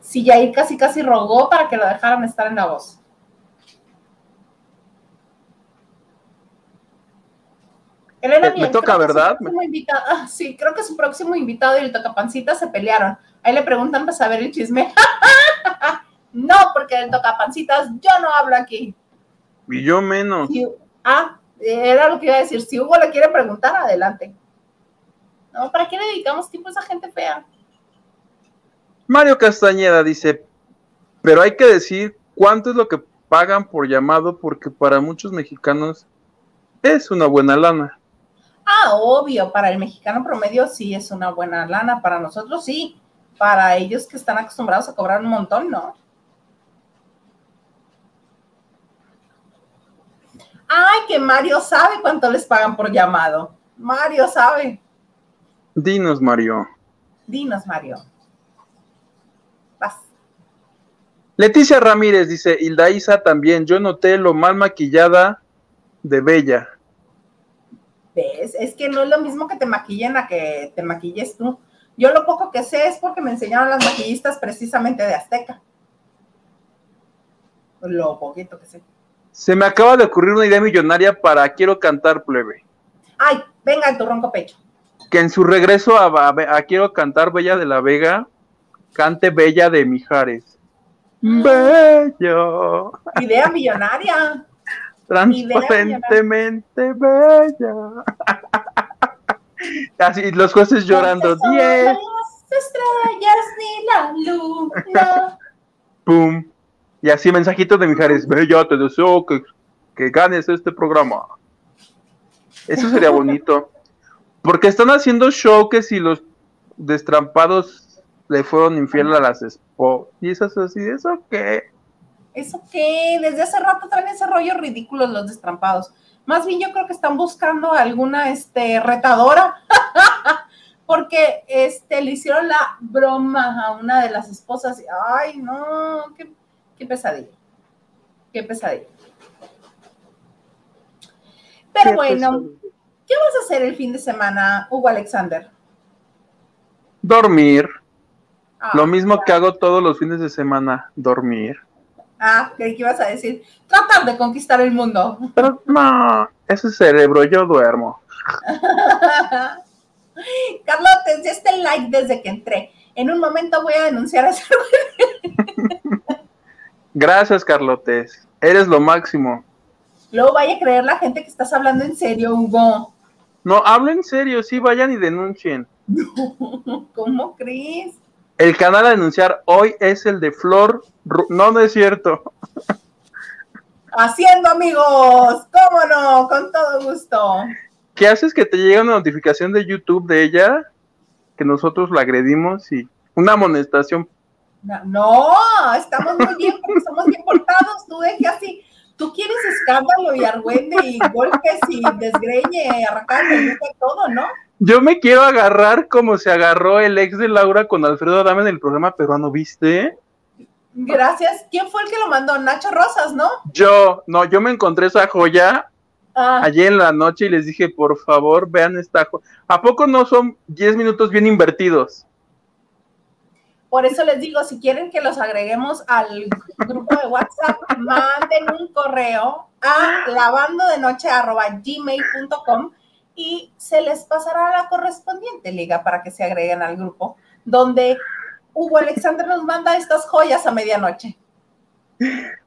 [SPEAKER 1] Si Yair casi casi rogó para que lo dejaran estar en la voz. Elena
[SPEAKER 2] Me- me toca, ¿verdad?
[SPEAKER 1] invitado- ah, sí, creo que su próximo invitado y el tocapancita se pelearon. Ahí le preguntan para saber el chisme. no, porque el tocapancitas yo no hablo aquí.
[SPEAKER 2] Y yo menos.
[SPEAKER 1] Ah, era lo que iba a decir. Si Hugo le quiere preguntar, adelante. No, ¿para qué le dedicamos tiempo a esa gente fea?
[SPEAKER 2] Mario Castañeda dice, pero hay que decir cuánto es lo que pagan por llamado, porque para muchos mexicanos es una buena lana.
[SPEAKER 1] Ah, obvio, para el mexicano promedio sí es una buena lana, para nosotros sí, para ellos que están acostumbrados a cobrar un montón, no. Ay, que Mario sabe cuánto les pagan por llamado. Mario sabe.
[SPEAKER 2] Dinos, Mario.
[SPEAKER 1] Dinos, Mario. Vas.
[SPEAKER 2] Leticia Ramírez dice, Hilda Isa también, yo noté lo mal maquillada de Bella.
[SPEAKER 1] ¿Ves? Es que no es lo mismo que te maquillen a que te maquilles tú. Yo lo poco que sé es porque me enseñaron las maquillistas precisamente de Azteca. Lo poquito que sé.
[SPEAKER 2] Se me acaba de ocurrir una idea millonaria para Quiero Cantar Plebe.
[SPEAKER 1] Ay, venga en tu ronco pecho.
[SPEAKER 2] Que en su regreso a, a- a Quiero Cantar Bella de la Vega, cante Bella de Mijares. Bello,
[SPEAKER 1] Idea millonaria.
[SPEAKER 2] Transparentemente bella. Así, los jueces llorando. Diez,
[SPEAKER 1] las estrellas ni la luna.
[SPEAKER 2] pum. Y así mensajitos de Mijares. Bella, te deseo que, que ganes este programa. Eso sería bonito. Porque están haciendo show que si los destrampados le fueron infiel a las esposas. Y eso es así, ¿eso qué?
[SPEAKER 1] ¿Eso qué? Desde hace rato traen ese rollo ridículo los destrampados. Más bien yo creo que están buscando alguna este, retadora. Porque este, le hicieron la broma a una de las esposas. Ay, no, qué, qué pesadilla. Qué pesadilla. Pero
[SPEAKER 2] Qué
[SPEAKER 1] bueno,
[SPEAKER 2] pesadilla.
[SPEAKER 1] ¿qué vas a hacer el fin de semana, Hugo Alexander?
[SPEAKER 2] Dormir.
[SPEAKER 1] Ah,
[SPEAKER 2] Lo mismo que hago todos los fines de semana, dormir.
[SPEAKER 1] Ah, creí que ibas a decir, tratar de conquistar el mundo.
[SPEAKER 2] Pero no, ese cerebro, yo duermo.
[SPEAKER 1] Carlotes, ya está el like desde que entré. En un momento voy a denunciar a ese
[SPEAKER 2] Gracias, Carlotes. Eres lo máximo.
[SPEAKER 1] Luego vaya a creer la gente que estás hablando en serio, Hugo.
[SPEAKER 2] No, hablo en serio, sí, vayan y denuncien.
[SPEAKER 1] ¿Cómo crees?
[SPEAKER 2] El canal a denunciar hoy es el de Flor. Ru- No, no es cierto.
[SPEAKER 1] Haciendo amigos, ¿cómo no? Con todo gusto.
[SPEAKER 2] ¿Qué haces que te llega una notificación de YouTube de ella? Que nosotros la agredimos y una amonestación.
[SPEAKER 1] No, no, estamos muy bien porque somos bien portados. Tú deje así. Tú quieres escándalo y argüende y golpes y desgreñe, arrancar el y todo, ¿no?
[SPEAKER 2] Yo me quiero agarrar como se agarró el ex de Laura con Alfredo Adame en el programa peruano, ¿viste?
[SPEAKER 1] Gracias. ¿Quién fue el que lo mandó? Nacho Rosas, ¿no?
[SPEAKER 2] Yo, no, yo me encontré esa joya
[SPEAKER 1] Ah,
[SPEAKER 2] ayer en la noche y les dije, por favor, vean esta joya. ¿A poco no son 10 minutos bien invertidos?
[SPEAKER 1] Por eso les digo, si quieren que los agreguemos al grupo de WhatsApp, manden un correo a lavandodenoche.gmail.com y se les pasará la correspondiente liga para que se agreguen al grupo, donde Hugo Alexander nos manda estas joyas a medianoche.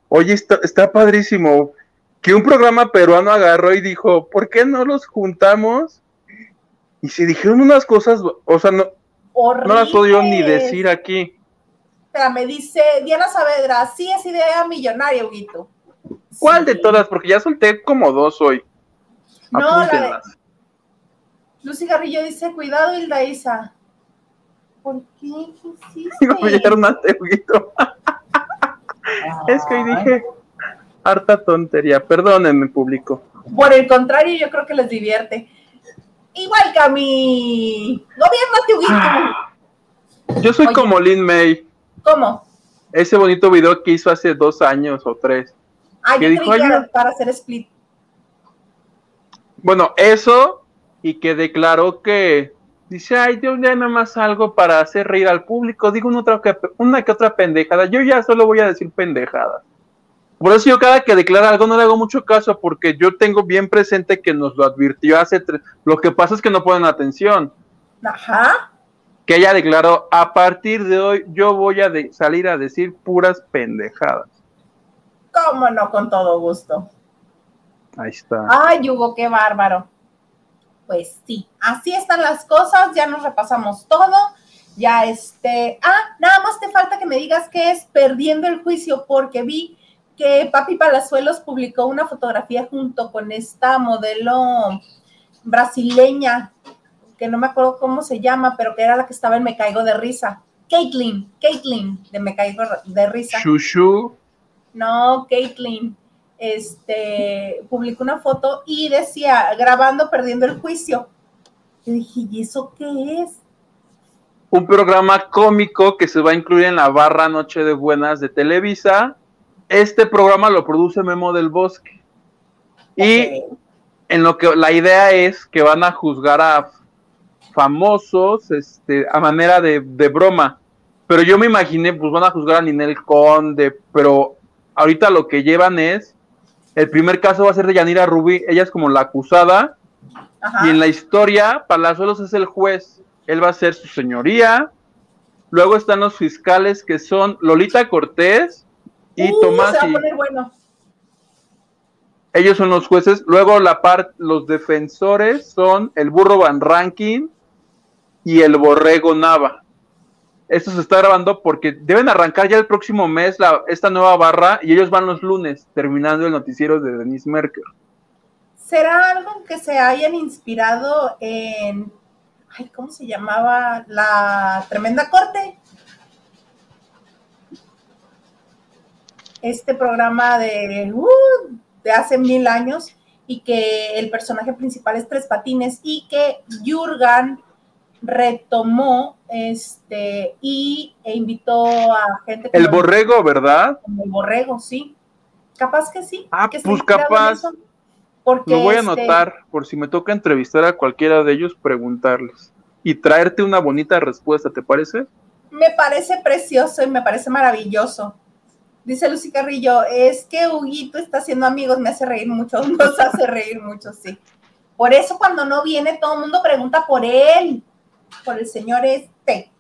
[SPEAKER 2] Oye, está, está padrísimo que un programa peruano agarró y dijo, ¿por qué no los juntamos? Y se dijeron unas cosas, o sea, no, no las puedo yo ni decir aquí.
[SPEAKER 1] Espera, me dice Diana Saavedra, sí es idea millonaria, Huguito.
[SPEAKER 2] ¿Cuál de todas? Porque ya solté como dos hoy.
[SPEAKER 1] No, la de. Lucy Garrillo dice, cuidado, Hilda Isa. ¿Por qué? ¿Qué hiciste?
[SPEAKER 2] Llegaron a Teuguito. Es que hoy dije harta tontería. Perdónenme, público.
[SPEAKER 1] Por el contrario, yo creo que les divierte. Igual que a mí. Gobiernate, Huguito.
[SPEAKER 2] Yo soy
[SPEAKER 1] Oye.
[SPEAKER 2] como Lin May.
[SPEAKER 1] ¿Cómo?
[SPEAKER 2] Ese bonito video que hizo hace dos años o tres.
[SPEAKER 1] Ah,
[SPEAKER 2] ¿Qué
[SPEAKER 1] yo
[SPEAKER 2] dijo
[SPEAKER 1] creí que
[SPEAKER 2] ella?
[SPEAKER 1] era para hacer split.
[SPEAKER 2] Bueno, eso y que declaró que dice, ay, yo ya nada más algo para hacer reír al público. Digo una, otra que, una que otra pendejada. Yo ya solo voy a decir pendejadas. Por eso yo cada que declara algo no le hago mucho caso porque yo tengo bien presente que nos lo advirtió hace tres. Lo que pasa es que no ponen atención.
[SPEAKER 1] Ajá.
[SPEAKER 2] Que ella declaró, a partir de hoy yo voy a de- salir a decir puras pendejadas.
[SPEAKER 1] ¿Cómo no? Con todo gusto.
[SPEAKER 2] Ahí está.
[SPEAKER 1] Ay, Hugo, qué bárbaro. Pues sí, así están las cosas, ya nos repasamos todo. Ya este, ah, nada más te falta que me digas qué es perdiendo el juicio, porque vi que Papi Palazuelos publicó una fotografía junto con esta modelo brasileña, que no me acuerdo cómo se llama, pero que era la que estaba en Me Caigo de Risa. Caitlyn, Caitlyn, de Me Caigo de Risa.
[SPEAKER 2] Shushu.
[SPEAKER 1] No, Caitlyn, este, publicó una foto y decía, grabando, perdiendo el juicio. Y dije, ¿y eso qué es?
[SPEAKER 2] Un programa cómico que se va a incluir en la barra Noche de Buenas de Televisa. Este programa lo produce Memo del Bosque. Y en lo que la idea es que van a juzgar a famosos este, a manera de, de broma. Pero yo me imaginé, pues van a juzgar a Ninel Conde, pero ahorita lo que llevan es, el primer caso va a ser de Yanira Rubí, ella es como la acusada,
[SPEAKER 1] Ajá.
[SPEAKER 2] y en la historia Palazuelos es el juez, él va a ser su señoría, luego están los fiscales que son Lolita Cortés y
[SPEAKER 1] Uh,
[SPEAKER 2] Tomás
[SPEAKER 1] se va a poner bueno.
[SPEAKER 2] ellos son los jueces. Luego la par- los defensores son el burro Van Ranking y el borrego Nava. Esto se está grabando porque deben arrancar ya el próximo mes esta nueva barra y ellos van los lunes, terminando el noticiero de Denise Merker.
[SPEAKER 1] ¿Será algo que se hayan inspirado en, ay, ¿cómo se llamaba? La Tremenda Corte. Este programa de, uh, de hace mil años y que el personaje principal es Tres Patines y que Jurgen retomó este y e invitó a gente
[SPEAKER 2] El
[SPEAKER 1] como-
[SPEAKER 2] borrego, ¿verdad?
[SPEAKER 1] como el borrego, sí. Capaz que sí.
[SPEAKER 2] Ah,
[SPEAKER 1] que
[SPEAKER 2] pues capaz.
[SPEAKER 1] Porque
[SPEAKER 2] Lo voy a
[SPEAKER 1] este,
[SPEAKER 2] anotar por si me toca entrevistar a cualquiera de ellos, preguntarles y traerte una bonita respuesta, ¿te parece?
[SPEAKER 1] me parece precioso y me parece maravilloso. Dice Lucy Carrillo, es que Huguito está haciendo amigos, me hace reír mucho, nos hace reír mucho, sí. Por eso cuando no viene todo el mundo pregunta por él, por el señor este.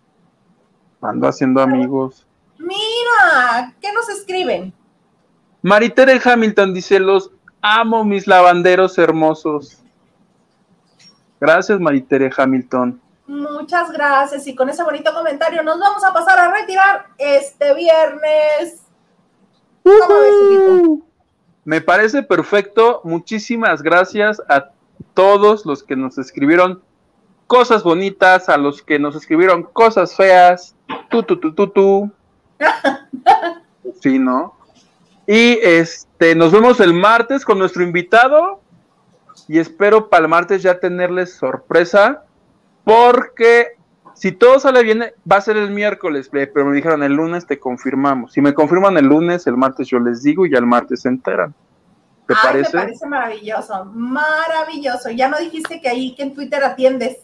[SPEAKER 2] Ando haciendo amigos.
[SPEAKER 1] Mira, ¿qué nos escriben?
[SPEAKER 2] Maritere Hamilton dice: Los amo, mis lavanderos hermosos. Gracias, Maritere Hamilton.
[SPEAKER 1] Muchas gracias y con ese bonito comentario nos vamos a pasar a retirar este viernes. ¿Cómo ves, Huguito?
[SPEAKER 2] Me parece perfecto. Muchísimas gracias a todos los que nos escribieron cosas bonitas, a los que nos escribieron cosas feas. Tú, tú, tú, tú, tú. Sí, ¿no? Y este, nos vemos el martes con nuestro invitado. Y espero para el martes ya tenerles sorpresa. Porque si todo sale bien, va a ser el miércoles. eh, Pero me dijeron el lunes te confirmamos. Si me confirman el lunes, el martes yo les digo y ya el martes se enteran. ¿Te
[SPEAKER 1] Ay,
[SPEAKER 2] parece?
[SPEAKER 1] Me parece maravilloso, maravilloso. Ya no dijiste que ahí que en Twitter atiendes,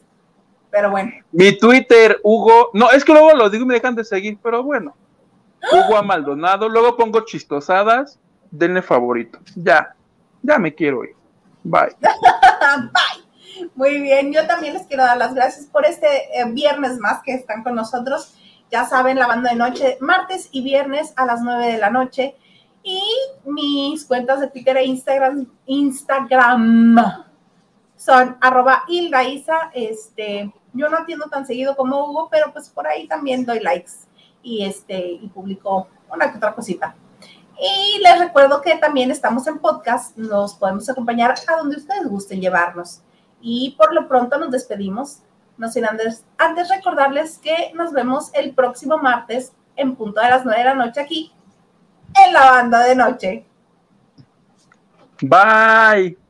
[SPEAKER 1] pero bueno.
[SPEAKER 2] Mi Twitter, Hugo. No, es que luego lo digo y me dejan de seguir, pero bueno. Hugo a Maldonado. Luego pongo chistosadas. Denle favorito. Ya. Ya me quiero ir. Bye.
[SPEAKER 1] Bye. Muy bien, yo también les quiero dar las gracias por este eh, viernes más que están con nosotros. Ya saben, la banda de noche, martes y viernes a las 9 de la noche. Y mis cuentas de Twitter e Instagram, Instagram son arroba Hilda. Este, yo no atiendo tan seguido como Hugo, pero pues por ahí también doy likes y este y publico una que otra cosita. Y les recuerdo que también estamos en podcast, nos podemos acompañar a donde ustedes gusten llevarnos. Y por lo pronto nos despedimos, no sin antes, antes recordarles que nos vemos el próximo martes en punto de las 9 de la noche aquí en la banda de noche.
[SPEAKER 2] Bye.